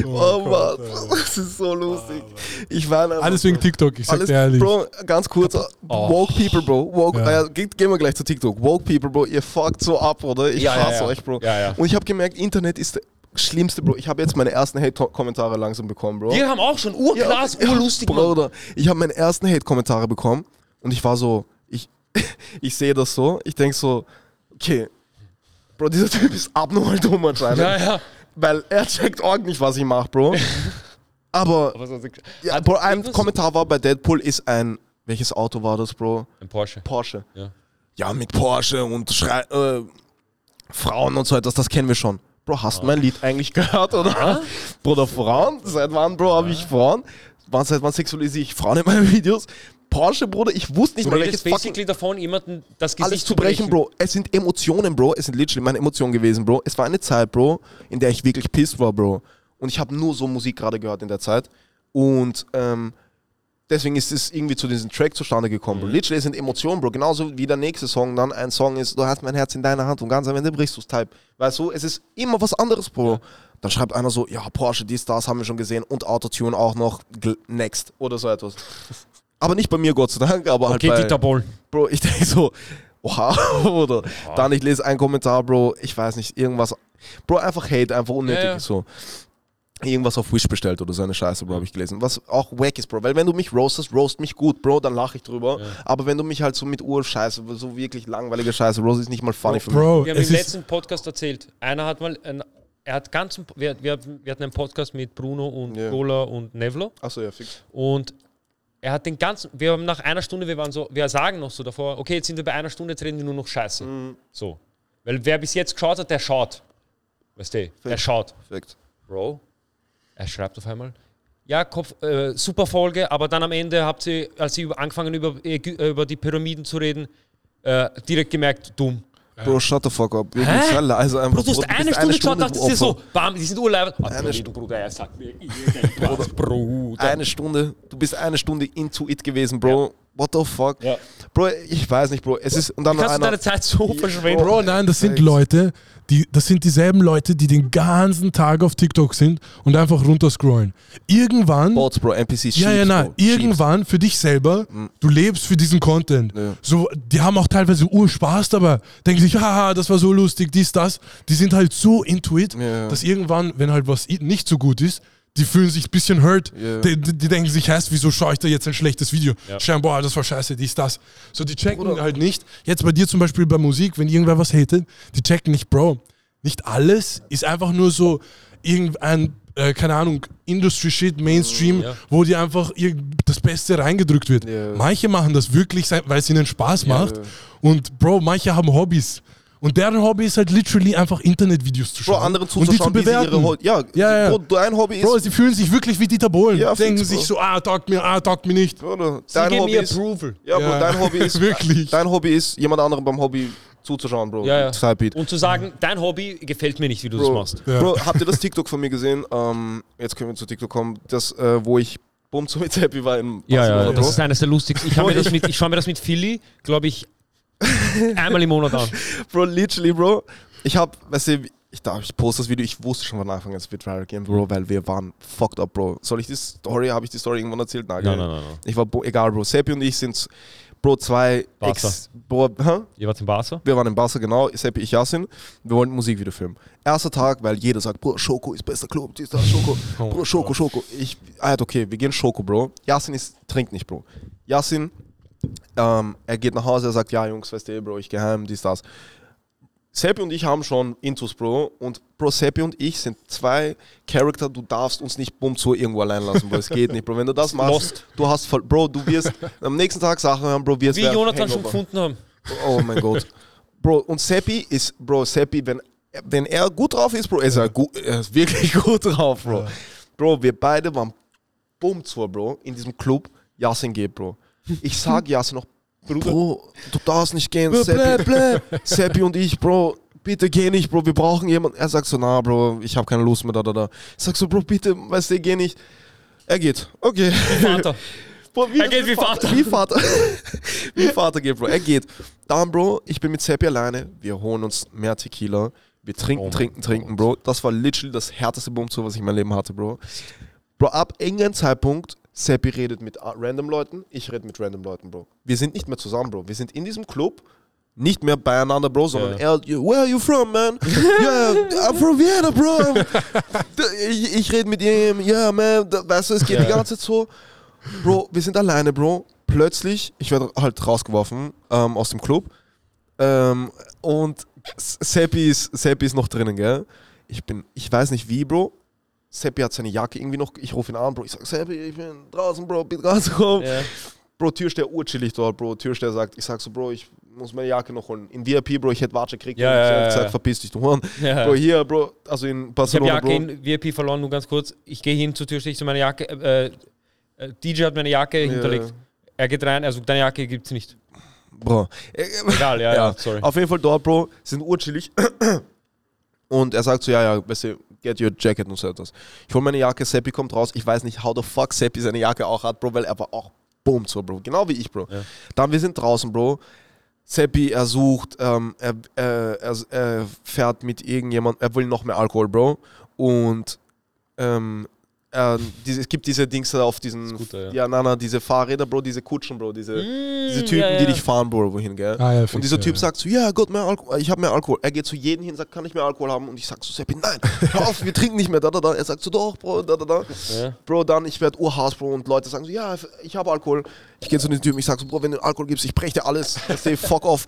Oh, Mann, das ist so lustig. Ich war Alles wegen TikTok, ich sag Alles, dir ehrlich. Bro, ganz kurz. Woke People, Bro. Woke, Ja. äh, gehen wir gleich zu TikTok. Woke People, Bro, ihr fuckt so ab, oder? Ich Ja, ja, hasse ja. euch, Bro. Ja, ja. Und ich habe gemerkt, Internet ist der schlimmste, Bro. Ich habe jetzt meine ersten Hate-Kommentare langsam bekommen, Bro. Wir haben auch schon urkrass, Ja, urlustig. Bruder, ich habe meine ersten Hate-Kommentare bekommen und ich war so, ich, *laughs* ich sehe das so, ich denke so, okay, Bro, dieser Typ ist abnormal dumm anscheinend. Ja, ja. Weil er checkt auch nicht, was ich mache, Bro. *laughs* Aber, ja, Bro, ein Kommentar war bei Deadpool ist ein, welches Auto war das, Bro? Ein Porsche. Porsche. Ja. Ja, mit Porsche und Schrei äh, Frauen und so etwas, das kennen wir schon. Bro, hast du mein Lied eigentlich gehört, oder? Bruder, Frauen? Seit wann, Bro, habe ich Frauen? Wann, seit wann sexualisiere ich Frauen in meinen *laughs* Videos? Porsche, Bruder, ich wusste nicht Du mal, welches fucking basically davon, jemanden das Gesicht alles zu brechen, Bro. Es sind Emotionen, Bro. Es sind literally meine Emotionen gewesen, Bro. Es war eine Zeit, Bro, in der ich wirklich pissed war, Bro. Und ich habe nur so Musik gerade gehört in der Zeit. Und ähm, deswegen ist es irgendwie zu diesem Track zustande gekommen, Bro. Literally sind Emotionen, Bro. Genauso wie der nächste Song dann ein Song ist, du hast mein Herz in deiner Hand und ganz am Ende brichst du es Type. Weißt du, es ist immer was anderes, Bro. Dann schreibt einer so, ja, Porsche, dies, das haben wir schon gesehen und Autotune auch noch, next oder so etwas. *laughs* Aber nicht bei mir, Gott sei Dank, aber halt Okay, bei... Dieter Boll. Bro, ich denke so, oha, *laughs* oder dann ich lese einen Kommentar, Bro, ich weiß nicht, irgendwas, Bro, einfach Hate, einfach unnötig, Ja, ja. so. Irgendwas auf Wish bestellt oder so eine Scheiße, Bro, habe ich gelesen. Was auch wack ist, Bro, weil wenn du mich roastest, roast mich gut, Bro, dann lache ich drüber. Aber wenn du mich halt so mit Urscheiße, so wirklich langweilige Scheiße, roast ist nicht mal funny für mich. Bro, Wir haben im letzten Podcast erzählt, einer hat mal, ein, er hat ganz, wir, wir, wir hatten einen Podcast mit Bruno und Ja. Gola und Nevlo Achso, ja, fix. und er hat den ganzen, wir haben nach einer Stunde, wir waren so, wir sagen noch so davor, okay, jetzt sind wir bei einer Stunde, jetzt reden wir nur noch Scheiße. Mhm. So. Weil wer bis jetzt geschaut hat, der schaut. Weißt du, der schaut. Perfekt. Bro, er schreibt auf einmal, ja, Kopf, äh, super Folge, aber dann am Ende habt ihr, als sie über, angefangen über, Ägy- äh, über die Pyramiden zu reden, äh, direkt gemerkt, dumm. Bro, shut the fuck up. Sei leise einfach. Bro, du hast Bro, eine Stunde geschaut, du dachtest dir so, bam, die sind urleibend. Ah, Eine Bruder, St- Bruder, er sagt mir Bruder. Eine Stunde, du bist eine Stunde into it gewesen, Bro. What the fuck? Ja. Bro, ich weiß nicht, Bro. Es ist, und dann Kannst du einer, deine Zeit so verschwenden? Bro, nein, das sind. Leute, die, das sind dieselben Leute, die den ganzen Tag auf TikTok sind und einfach runterscrollen. Irgendwann, Bots, Bro, NPCs, ja, ja, Sheeps, nein, Bro. Sheeps. irgendwann für dich selber, du lebst für diesen Content. Ja. So, die haben auch teilweise Urspaß dabei, denken sich, haha, das war so lustig, dies, das. Die sind halt so into it, Ja. dass irgendwann, wenn halt was nicht so gut ist, die fühlen sich ein bisschen hurt. Ja. Die, die, die denken sich, heißt, wieso schaue ich da jetzt ein schlechtes Video? Ja. Schreiben, boah, das war scheiße, dies, das. So, die checken halt nicht. Jetzt bei dir zum Beispiel bei Musik, wenn irgendwer was hatet, die checken nicht, Bro. Nicht alles ist einfach nur so irgendein, äh, keine Ahnung, Industry-Shit, Mainstream, Ja. wo dir einfach das Beste reingedrückt wird. Ja. Manche machen das wirklich, weil es ihnen Spaß macht. Und Bro, manche haben Hobbys. Und deren Hobby ist halt literally einfach Internetvideos zu Bro, schauen. anderen und die zu wie sie ihre bewerten. Ho ja, Ja, ja. Bro, dein Hobby ist. Bro, sie fühlen sich wirklich wie Dieter Bohlen. Ja, Denken fix, sich Bro. so, ah, taugt mir, ah, taugt mir nicht. Bruder, Sie dein geben Hobby mir ist. Approval. Ja, Bro, dein Hobby *laughs* ist. Wirklich. Dein Hobby ist, jemand anderem beim Hobby zuzuschauen, Bro. Ja, ja. Und zu sagen, dein Hobby gefällt mir nicht, wie du Bro, das machst. Ja. Bro, habt ihr das TikTok von mir gesehen? Ähm, jetzt können wir zu TikTok kommen. Das, äh, wo ich Bum so mit Happy war in Ja, ja, das Bro. ist eines der lustigsten. Ich schaue mir, Bro, das mit- ich schau mir das mit Philly, glaube ich, *laughs* einmal im Monat an. Bro, literally, Bro. Ich hab, weißt du, ich darf, ich poste das Video, ich wusste schon von Anfang an, es wird viral gehen, Bro, weil wir waren fucked up, Bro. Soll ich die Story, habe ich die Story irgendwann erzählt? Nein, Nein, nein, nein, nein. Ich war, egal, Bro. Seppi und ich sind, Bro, zwei Barca. Ex, Bro, hä? Ihr wart in Barca? Wir waren in Barca, genau. Seppi, ich, Yasin. Wir wollten Musikvideo filmen. Erster Tag, weil jeder sagt, Bro, Schoko ist bester Club, dies, das, Schoko. *laughs* Oh Bro, Schoko, Schoko. Ich, ah, okay, wir gehen Schoko, Bro. Yasin ist, trinkt nicht, Bro. Yasin, ähm, er geht nach Hause, er sagt, ja, Jungs, weißt du, Bro, ich gehe heim, dies, das. Seppi und ich haben schon Intus, Bro. Und Bro, Seppi und ich sind zwei Charakter, du darfst uns nicht bumm zu irgendwo allein lassen, Bro. Es geht nicht, Bro. Wenn du das machst, Lost. du hast Bro, du wirst am nächsten Tag Sachen hören, Bro, wirst Wie Jonathan schon gefunden haben. Oh mein Gott. Bro, und Seppi ist, Bro, Seppi, wenn, wenn er gut drauf ist, Bro, ist er, gut, er ist wirklich *laughs* gut drauf, Bro. Bro, wir beide waren bumm zu, Bro, in diesem Club. Yasin geht, Bro. Ich sag Yasin noch, Bro, du darfst nicht gehen, Seppi. Seppi *laughs* und ich, Bro, bitte geh nicht, Bro, wir brauchen jemanden. Er sagt so, na, Bro, ich habe keine Lust mehr, da, da, da. Ich sag so, Bro, bitte, weißt du, geh nicht. Er geht, okay. Vater. *laughs* Bro, Er geht wie Vater. Wie Vater. *laughs* wie Vater geht, Bro. Er geht. Dann, Bro, ich bin mit Seppi alleine. Wir holen uns mehr Tequila. Wir trinken, Oh trinken, trinken, Bro. Das war literally das härteste Bumzo, was ich in meinem Leben hatte, Bro. Bro, ab irgendeinem Zeitpunkt, Seppi redet mit random Leuten, ich rede mit random Leuten, Bro. Wir sind nicht mehr zusammen, Bro. Wir sind in diesem Club, nicht mehr beieinander, Bro, sondern Ja. er, "You- where are you from, man? *laughs* yeah, I'm from Vienna, Bro. *laughs* ich ich rede mit ihm, yeah, man. Weißt du, es geht die Ja. ganze Zeit so. Bro, wir sind alleine, Bro. Plötzlich, ich werde halt rausgeworfen ähm, aus dem Club. Ähm, und Seppi ist, Seppi ist noch drinnen, gell? Ich bin, ich weiß nicht wie, Bro. Seppi hat seine Jacke irgendwie noch, ich rufe ihn an, Bro. Ich sag, Seppi, ich bin draußen, Bro, bitte rauskommen. Ja. Bro, Türsteher urchillig dort, Bro. Türsteher sagt, ich sag so, Bro, ich muss meine Jacke noch holen. In VIP, Bro, ich hätte Watsche gekriegt. Ja, und ja, ja, gesagt, ja. verpiss dich, du Horn. Ja. Bro, hier, Bro, also in Ich habe Barcelona, Jacke Bro. in VIP verloren, nur ganz kurz. Ich gehe hin zur Tür, stehe ich so meine Jacke. Äh, äh, DJ hat meine Jacke hinterlegt. Er geht rein, also deine Jacke gibt's nicht. Bro. Egal, ja, ja, sorry. Auf jeden Fall dort, Bro, sind urchillig. Und er sagt so, ja, ja, weißt du, get your jacket und so etwas. Ich hole meine Jacke, Seppi kommt raus. Ich weiß nicht, how the fuck Seppi seine Jacke auch hat, Bro, weil er war auch boom so, Bro. Genau wie ich, Bro. Ja. Dann, wir sind draußen, Bro. Seppi, er sucht, ähm, er, äh, er, er fährt mit irgendjemand, er will noch mehr Alkohol, Bro. Und ähm, äh, diese, es gibt diese Dings da auf diesen, Scooter, ja. ja, na, na, diese Fahrräder, Bro, diese Kutschen, Bro, diese, diese Typen, Mm, ja, ja. die dich fahren, Bro, wohin, gell? Ah, ja, Und dieser ja, Typ ja. sagt so, ja, Gott, mehr Alkohol, ich habe mehr Alkohol. Er geht zu jedem hin, sagt, kann ich mehr Alkohol haben? Und ich sag so, Seppi, nein, hör auf, wir trinken nicht mehr, da, da, da. Er sagt so, doch, Bro, da, da, da. Ja. Bro, dann, ich werde Urhaus, Bro, und Leute sagen so, ja, ich habe Alkohol. Ich gehe zu dem Typen, ich sag so, Bro, wenn du Alkohol gibst, ich brech dir alles. Ich seh, fuck off.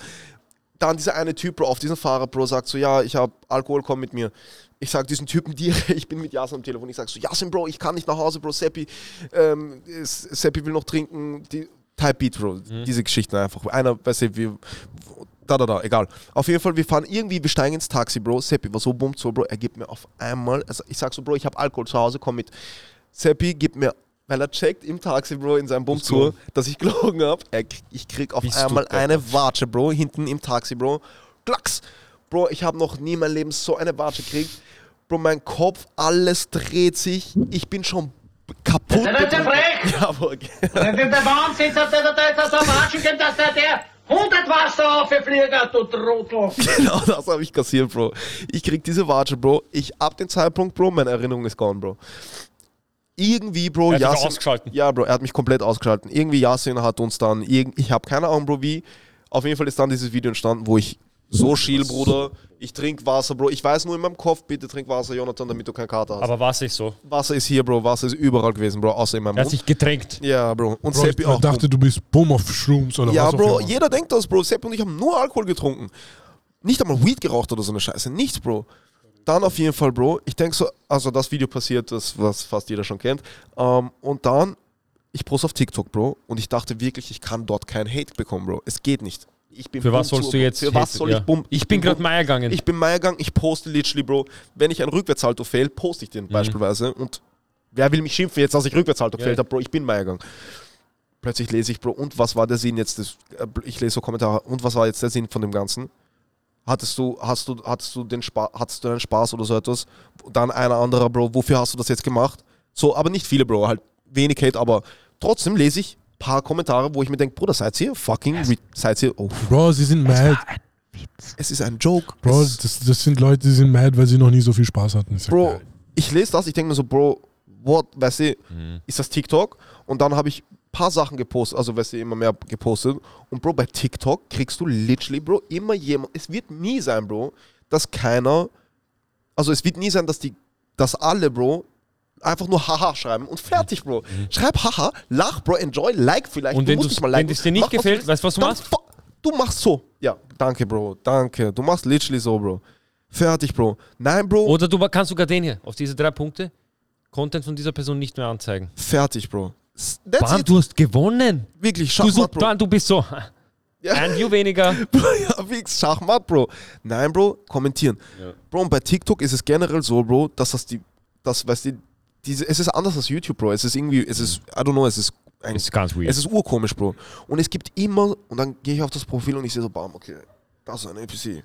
Dann dieser eine Typ, Bro, auf diesen Fahrer, Bro, sagt so, ja, ich habe Alkohol, komm mit mir. Ich sag diesen Typen direkt, *laughs* ich bin mit Yasin am Telefon, ich sag so, Yasin, Bro, ich kann nicht nach Hause, Bro, Seppi, ähm, Seppi will noch trinken, die, Type Beat, Bro, diese Geschichten einfach. Einer, weißt du, wie, da, da, da, egal. Auf jeden Fall, wir fahren irgendwie, wir steigen ins Taxi, Bro, Seppi war so bummt so, Bro, er gibt mir auf einmal, also ich sag so, Bro, ich habe Alkohol zu Hause, komm mit. Seppi gibt mir, weil er checkt im Taxi, Bro, in seinem Bum zu, dass ich gelogen habe. Ich krieg auf Bist einmal eine Watsche, Bro, hinten im Taxi, Bro. Klacks! Bro, ich habe noch nie in meinem Leben so eine Watsche gekriegt. Bro, mein Kopf, alles dreht sich. Ich bin schon kaputt. Das ist *laughs* ja betrunken. frech. Ja, Bro. Das ist der Wahnsinn, dass der, der, der so watschen kann, dass der, der 100 Wasser auffliegt, du Trottel. *laughs* genau das habe ich kassiert, Bro. Ich krieg diese Watsche, Bro. Ich ab dem Zeitpunkt, Bro, meine Erinnerung ist gone, Bro. Irgendwie, Bro, Er hat Yasin- ausgeschalten. Ja, Bro, er hat mich komplett ausgeschalten. Irgendwie Yasin hat uns dann, irgend, ich habe keine Ahnung, Bro, wie. Auf jeden Fall ist dann dieses Video entstanden, wo ich so schiel, Bruder. Ich trinke Wasser, Bro. Ich weiß nur in meinem Kopf, bitte trink Wasser, Jonathan, damit du keine Karte hast. Aber war es nicht so? Wasser ist hier, Bro. Wasser ist überall gewesen, Bro, außer in meinem Er hat Mund. sich getränkt. Ja, Bro. Und Bro, ich Seppi auch. dachte, du bist Boom auf Shrooms oder Ja, was auch Bro, immer. jeder denkt das, Bro. Sepp und ich haben nur Alkohol getrunken. Nicht einmal Weed geraucht oder so eine Scheiße. Nichts, Bro. Dann auf jeden Fall, Bro. Ich denke so, also das Video passiert, das, was fast jeder schon kennt. Ähm, und dann, ich poste auf TikTok, Bro. Und ich dachte wirklich, ich kann dort keinen Hate bekommen, Bro. Es geht nicht. Ich bin Für was sollst du jetzt. Für was soll ja. ich Bum? Ich bin gerade Meier gegangen. Ich bin Meiergang, ich poste literally, Bro. Wenn ich ein Rückwärtssalto fail, poste ich den Mhm. beispielsweise. Und wer will mich schimpfen jetzt, dass ich Rückwärtssalto Ja. gefailt habe, Bro? Ich bin Meiergang. Plötzlich lese ich, Bro, und was war der Sinn jetzt? Des, äh, ich lese so Kommentare, und was war jetzt der Sinn von dem Ganzen? Hattest du, hast du, hattest du den Spaß, hattest du einen Spaß oder so etwas? Dann einer anderer, Bro, wofür hast du das jetzt gemacht? So, aber nicht viele, Bro, halt wenig Hate, aber trotzdem lese ich paar Kommentare, wo ich mir denke, Bruder, seid ihr fucking, seid ihr, oh, Bro, sie sind mad. es ist ein Joke. Bro, das, das sind Leute, die sind mad, weil sie noch nie so viel Spaß hatten. Ich Bro, ich lese das, ich denke mir so, Bro, what, weißt du, ist das TikTok? Und dann habe ich ein paar Sachen gepostet, also weißt du, immer mehr gepostet. Und Bro, bei TikTok kriegst du literally, Bro, immer jemand, es wird nie sein, Bro, dass keiner, also es wird nie sein, dass die, dass alle, Bro, einfach nur Haha schreiben und fertig, Bro. Schreib Haha, lach, Bro, enjoy, like vielleicht. Und du wenn nicht mal wenn liken. es dir nicht Mach, was gefällt, weißt du, was du machst? Du machst so. Ja, danke, Bro, danke. Du machst literally so, Bro. Fertig, Bro. Nein, Bro. Oder du kannst sogar den hier, auf diese drei Punkte, Content von dieser Person nicht mehr anzeigen. Fertig, Bro. That's Bam, it. du hast gewonnen. Wirklich, Du, so, Schachmatt, Bro. bam, du bist so. Ja. Ein View weniger. *laughs* ja, wie Schachmatt, Bro. Nein, Bro, kommentieren. Bro, und bei TikTok ist es generell so, Bro, dass das die, das, weißt du, diese, es ist anders als YouTube, Bro. Es ist irgendwie, es ist, I don't know, es ist ein, ist ganz weird. es ist urkomisch, Bro. Und es gibt immer, und dann gehe ich auf das Profil und ich sehe so, bam, okay, das ist ein NPC.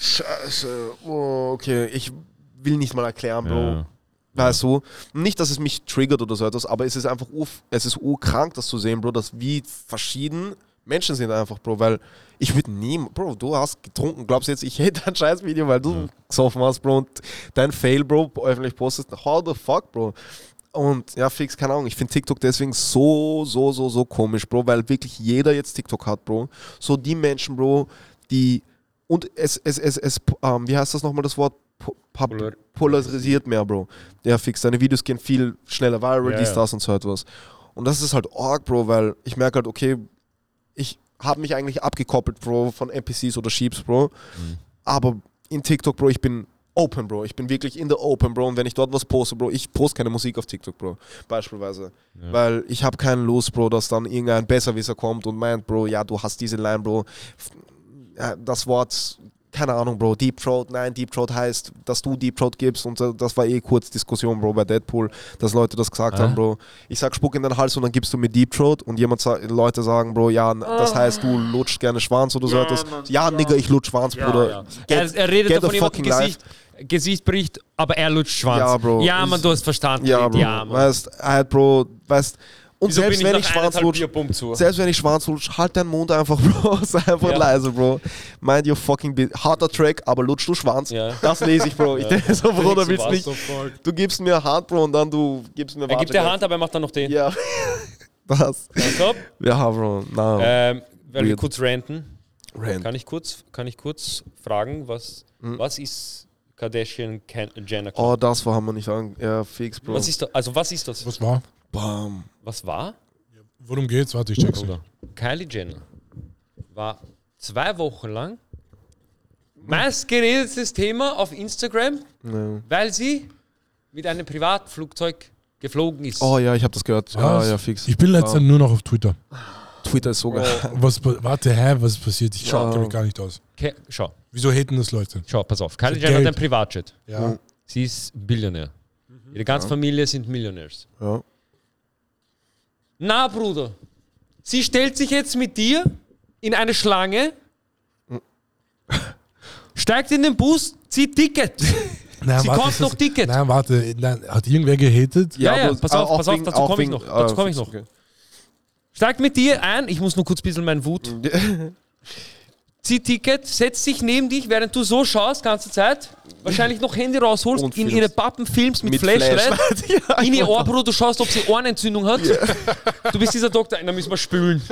Scheiße, oh, okay, ich will nicht mal erklären, Bro. Ja. Weißt du? Nicht, dass es mich triggert oder so etwas, aber es ist einfach ur, es ist urkrank, das zu sehen, Bro, dass wie verschieden Menschen sind einfach, Bro, weil ich würde nie, Bro, du hast getrunken, glaubst du jetzt, ich hätte ein scheiß Video, weil du gesoffen hast, Bro, und dein Fail, Bro, öffentlich postest, how the fuck, Bro? Und ja, fix, keine Ahnung, ich finde TikTok deswegen so, so, so, so komisch, Bro, weil wirklich jeder jetzt TikTok hat, Bro. So die Menschen, Bro, die, und es, es, es, es ähm, wie heißt das nochmal das Wort? Polar- polarisiert mehr, Bro. Ja, fix, deine Videos gehen viel schneller viral, Ja, dies, ja. das und so etwas. Und das ist halt arg, Bro, weil ich merke halt, okay, ich habe mich eigentlich abgekoppelt, Bro, von NPCs oder Sheeps, Bro. Mhm. Aber in TikTok, Bro, ich bin open, Bro. Ich bin wirklich in der Open, Bro. Und wenn ich dort was poste, Bro, ich poste keine Musik auf TikTok, Bro. Beispielsweise. Weil ich habe keinen Lust, Bro, dass dann irgendein Besserwisser kommt und meint, Bro, ja, du hast diese Line, Bro. Ja, Das Wort, keine Ahnung, Bro, Deep Throat, nein, Deep Throat heißt, dass du Deep Throat gibst und äh, das war eh kurz Diskussion, Bro, bei Deadpool, dass Leute das gesagt Ah. haben, Bro. Ich sag Spuck in den Hals und dann gibst du mir Deep Throat und jemand sa Leute sagen, Bro, ja, das heißt, du lutscht gerne Schwanz oder so Ja, etwas. Mann, Ja, Nigga, ich lutsch Schwanz, Bruder. Get- er, er redet get davon, jemand fucking Gesicht, Gesicht bricht, aber er lutscht Schwanz. Ja, Bro. Ja, Mann, Ist- du hast verstanden. Ja, Bro. ja Mann. weißt, halt, Bro, weißt, und Wieso selbst bin wenn nach ich Schwanz eineinhalb lutsch, Bierpumpen zu? selbst wenn ich Schwanz lutsch, halt deinen Mund einfach, *laughs* Bro, sei einfach Ja. leise, Bro. Mind your fucking bit. Harter Track, aber lutsch du Schwanz. Ja. Das lese ich, Bro. Ich denke so, Bruder, willst was nicht. so voll. Du gibst mir Hand, Bro, und dann du gibst mir Er gibt dir. Hand, aber er macht dann noch den. Ja. *laughs* das. Top. Ja, Bro. Na. Ähm, weil wir Weird. kurz ranten. Rand. Kann ich kurz, kann ich kurz fragen, was, was ist Kardashian Ken Jenner? Hm. Oh, das war haben wir nicht an. Ja, fix, Bro. was ist das? Also was ist das? Was war? Bam. Was war? Worum geht's? Warte, ich check's. Bruder. Kylie Jenner war zwei Wochen lang meistgeredetes Thema auf Instagram, Ja. weil sie mit einem Privatflugzeug geflogen ist. Oh ja, ich habe das gehört. Ja, Was? ja, fix. Ich bin letztens Ah. nur noch auf Twitter. Twitter ist so geil. Was, warte, hä, was ist passiert? Ich Schau. kenne mich gar nicht aus. Ke- schau, Wieso haten das Leute? schau, pass auf. Kylie Jenner hat ein Privatjet. Ja. Sie ist Billionär. Ihre ganze Familie sind Millionärs. Ja. Na, Bruder, sie stellt sich jetzt mit dir in eine Schlange, steigt in den Bus, zieht Ticket. *laughs* Nein, Sie warte, noch Ticket. Nein, warte, nein, hat irgendwer gehatet? Ja, ja, aber pass auf, pass auf, dazu komme ich noch, dazu ah, komme ich noch. okay. Steigt mit dir ein, ich muss nur kurz ein bisschen meinen Wut. *laughs* Zieht Ticket, setzt sich neben dich, während du so schaust, ganze Zeit. Wahrscheinlich noch Handy rausholst, Und in filmst. ihre Pappen filmst mit, Mit Flashlight. Flashlight, *laughs* ja, in ihr Ohr, Bruder, du schaust, ob sie Ohrenentzündung hat. Du bist dieser Doktor, da müssen wir spülen.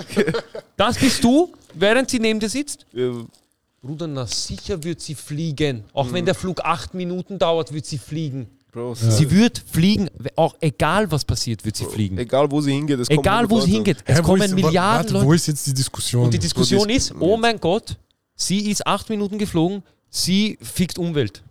Das bist du, während sie neben dir sitzt. Ja. Bruder, na sicher wird sie fliegen. Auch Mhm. wenn der Flug acht Minuten dauert, wird sie fliegen. Bro, Sie wird fliegen. Auch egal, was passiert, wird sie fliegen. Egal wo sie hingeht, es kommen Egal, wo 100 sie hingeht. Es wo kommen ist, Milliarden warte, Leute. Wo ist jetzt die Diskussion? Und die Diskussion ist, oh mein Gott, sie ist acht Minuten geflogen, sie fickt Umwelt.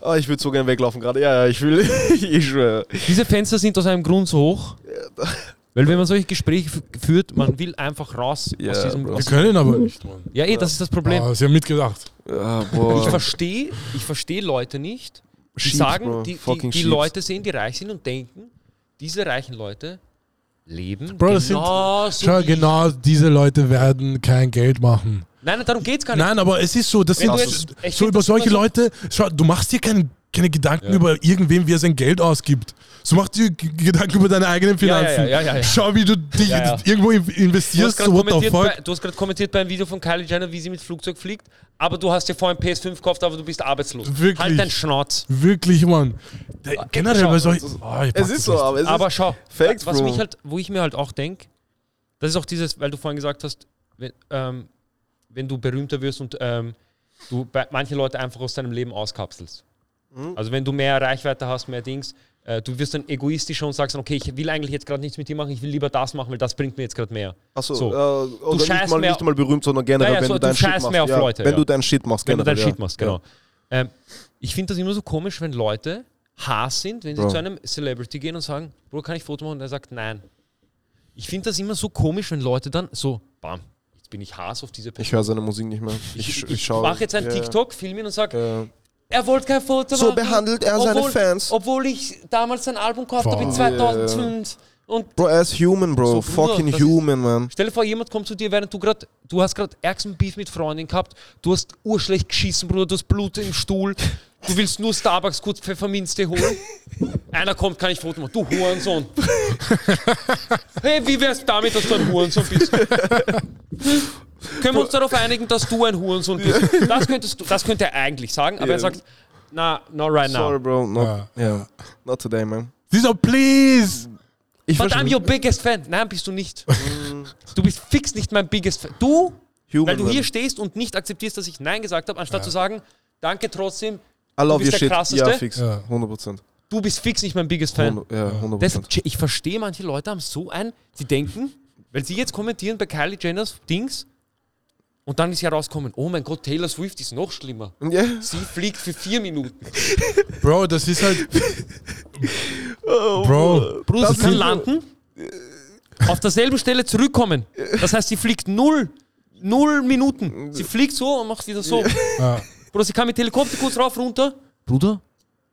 Ah, ich würde so gerne weglaufen gerade. Ja, ja, ich will. *laughs* ich schwöre. Diese Fenster sind aus einem Grund so hoch, weil Weil wenn man solche Gespräche führt, man will einfach raus Ja, aus diesem... Bro. Wir Aus können aber nicht, Mann. ja, eh, das ist das Problem. Ah, sie haben mitgedacht. Ja, boah. Ich verstehe ich versteh Leute nicht, die sagen, die, die, die. Leute sehen, die reich sind und denken, diese reichen Leute leben Bro, das sind- genau so Schau, genau diese Leute werden kein Geld machen. Nein, nein, darum geht's gar nicht. Nein, aber es ist so, das sind du so, über solche Leute, schau, du machst dir keine, keine Gedanken Ja. über irgendwem, wie er sein Geld ausgibt. So mach dir Gedanken über deine eigenen Ja, ja, Finanzen. ja, ja, ja. Schau, wie du dich Ja, ja. irgendwo in- Du hast investierst, gerade so what the kommentiert, fuck. bei, du hast gerade kommentiert bei einem Video von Kylie Jenner, wie sie mit Flugzeug fliegt, aber du hast dir vorhin PS5 gekauft, aber du bist arbeitslos. Wirklich? Halt deinen Schnauz. Wirklich, Mann. Der, generell schau, bei solchen. Oh, ich pack Es ist so, nicht. aber es Aber ist schau, Facts, was Bro. mich halt, wo ich mir halt auch denke, das ist auch dieses, weil du vorhin gesagt hast, wenn, ähm, wenn du berühmter wirst und ähm, du manche Leute einfach aus deinem Leben auskapselst. Mhm. Also wenn du mehr Reichweite hast, mehr Dings, äh, du wirst dann egoistischer und sagst dann, okay, ich will eigentlich jetzt gerade nichts mit dir machen, ich will lieber das machen, weil das bringt mir jetzt gerade mehr. Achso, So. äh, nicht scheißt mal, mehr- nicht mal berühmt, sondern generell, Ja, wenn so, du du deinen Shit machst. mehr auf ja, Leute, Wenn ja. du deinen Shit machst, Wenn du generell. deinen. Shit machst, genau. Ähm, ich finde das immer so komisch, wenn Leute Hass sind, wenn sie Bro. zu einem Celebrity gehen und sagen, Bro, kann ich Foto machen? Und er sagt nein. Ich finde das immer so komisch, wenn Leute dann so, bam, bin ich Hass auf diese Ich Person. höre seine Musik nicht mehr. Ich, Ich, ich, ich, mache jetzt ein ja, TikTok, filme ihn und sage, Ja. er wollte kein Foto So machen. behandelt er seine obwohl, Fans. Obwohl ich damals sein Album gekauft habe in Boah. 2005. Und Bro, er ist human, Bro. So, Fucking human, man. stell dir vor, jemand kommt zu dir, während du gerade, du hast gerade ärgsten Beef mit Freundin gehabt, du hast urschlecht geschissen, Bruder, du hast Blut im Stuhl, du willst nur Starbucks kurz Pfefferminztee holen. Einer kommt, kann ich Foto machen. Du Hurensohn. *laughs* hey, wie wär's damit, dass du ein Hurensohn bist? Können wir uns darauf einigen, dass du ein Hurensohn bist? Das, könntest du, das könnte er eigentlich sagen, aber er sagt, na, not right Sorry, now. Bro. Not, ja. Not today, man. Dieser, please! Ich But I'm your biggest fan. Nein, bist du nicht. Du bist fix nicht mein biggest fan. Du, Human, weil du man. hier stehst und nicht akzeptierst, dass ich Nein gesagt habe, anstatt zu sagen, danke trotzdem, I love your shit. Ja, fix. Ja. 100%. du bist fix nicht mein biggest fan. 100, ja, 100%. Deshalb, ich verstehe, manche Leute haben so ein, sie denken, weil sie jetzt kommentieren bei Kylie Jenners Dings und dann ist herauskommen, oh mein Gott, Taylor Swift ist noch schlimmer. Ja. Sie fliegt für vier Minuten. *laughs* Bro, das ist halt. Bro, Bruder, Das sie kann landen, auf derselben Stelle zurückkommen. Das heißt, sie fliegt null, null Minuten. Sie fliegt so und macht wieder so. ja. Bruder, sie kann mit Helikopter kurz rauf, runter. Bruder,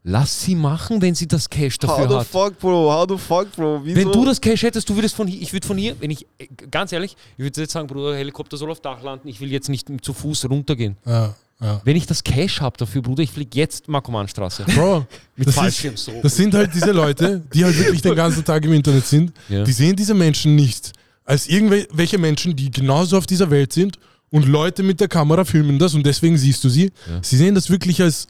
lass sie machen, wenn sie das Cash How dafür the hat. fuck, Bro? How the fuck, Bro? Wieso? Wenn du das Cash hättest, du würdest von hier, ich würde von hier, wenn ich, äh, ganz ehrlich, ich würde jetzt sagen, Bruder, Helikopter soll auf Dach landen, ich will jetzt nicht zu Fuß runtergehen. ja, ja. Wenn ich das Cash habe dafür, Bruder, ich fliege jetzt Markomanstraße. Bro, *laughs* Mit das, Fallschirm ist, so. das sind halt diese Leute, die halt wirklich den ganzen Tag im Internet sind. Ja. Die sehen diese Menschen nicht als irgendwelche Menschen, die genauso auf dieser Welt sind und Leute mit der Kamera filmen das und deswegen siehst du sie. Sie sehen das wirklich als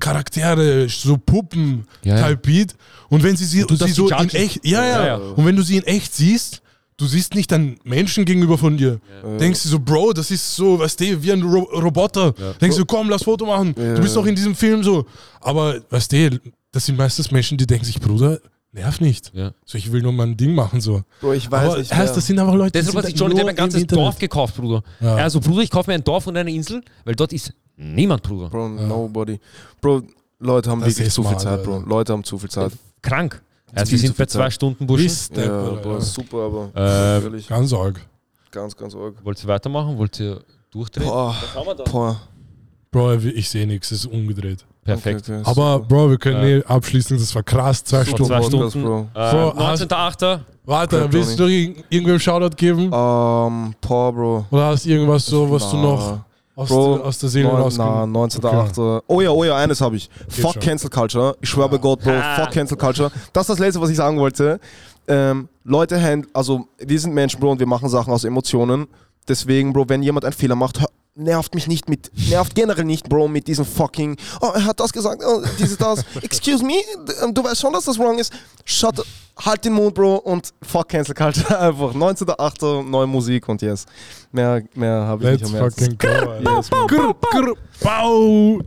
Charaktere, so Puppen, Ja, ja. Type Beat. Und wenn sie sie, Und sie so in echt, ja, ja, Ja, ja. Und wenn du sie in echt siehst, du siehst nicht einen Menschen gegenüber von dir. Denkst du so, Bro, das ist so, weißt du, wie ein Ro Roboter. Denkst du, komm, lass Foto machen. Du bist doch in diesem Film so. Aber, weißt du, das sind meistens Menschen, die denken sich, Bruder, nerv nicht. Ja. So, ich will nur mein Ding machen, so. Bro, ich weiß Aber nicht. heißt, das sind einfach Leute, Deshalb hat die sich Johnny Depp ein ganzes Internet. Dorf gekauft, Bruder. Ja. Also, Bruder, ich kaufe mir ein Dorf und eine Insel, weil dort ist niemand, Bruder. Bro, nobody. Bro, Leute haben Das wirklich zu viel Zeit, Bro. Alter. Leute haben zu viel Zeit. Krank. ist Also, wir sind bei zwei Zeit. Stunden. Mist, Ja, Bro, ja. super, aber Äh, Ganz arg. ganz, ganz arg. wollt ihr weitermachen? Wollt ihr durchdrehen? Boah, Was haben wir da? boah. Bro, ich sehe nichts, es ist umgedreht. Perfekt. Okay, okay, Aber. Bro, wir können Ja. eh abschließen, das war krass, zwei Stunden. zwei Stunden. Bro. Äh, Bro, 19.8. Warte, Crap, willst du irg- irgendwem Shoutout geben? Ähm, boah, Bro. Oder hast du irgendwas so, was du Na, noch aus, Bro, der, aus der Seele rausgibst? na, 19.8. Oh ja, oh ja, eines habe ich. Fuck schon. Cancel Culture. Ich schwöre bei Gott, Bro. Ah. Fuck Cancel Culture. Das ist das Letzte, was ich sagen wollte. Ähm, Leute, also wir sind Menschen, Bro, und wir machen Sachen aus Emotionen. Deswegen, Bro, wenn jemand einen Fehler macht, hör- nervt mich nicht mit, nervt generell nicht, Bro, mit diesem fucking, oh, er hat das gesagt, oh, dieses, das. *laughs* Excuse me, d- du weißt schon, dass das wrong ist. Shut, halt den Mund, Bro, und fuck Cancel Culture *laughs* einfach. 19.8. neue Musik und yes. Mehr, mehr habe ich Let's nicht am Herzen. fucking go. Yes. Grr, grr, Bau!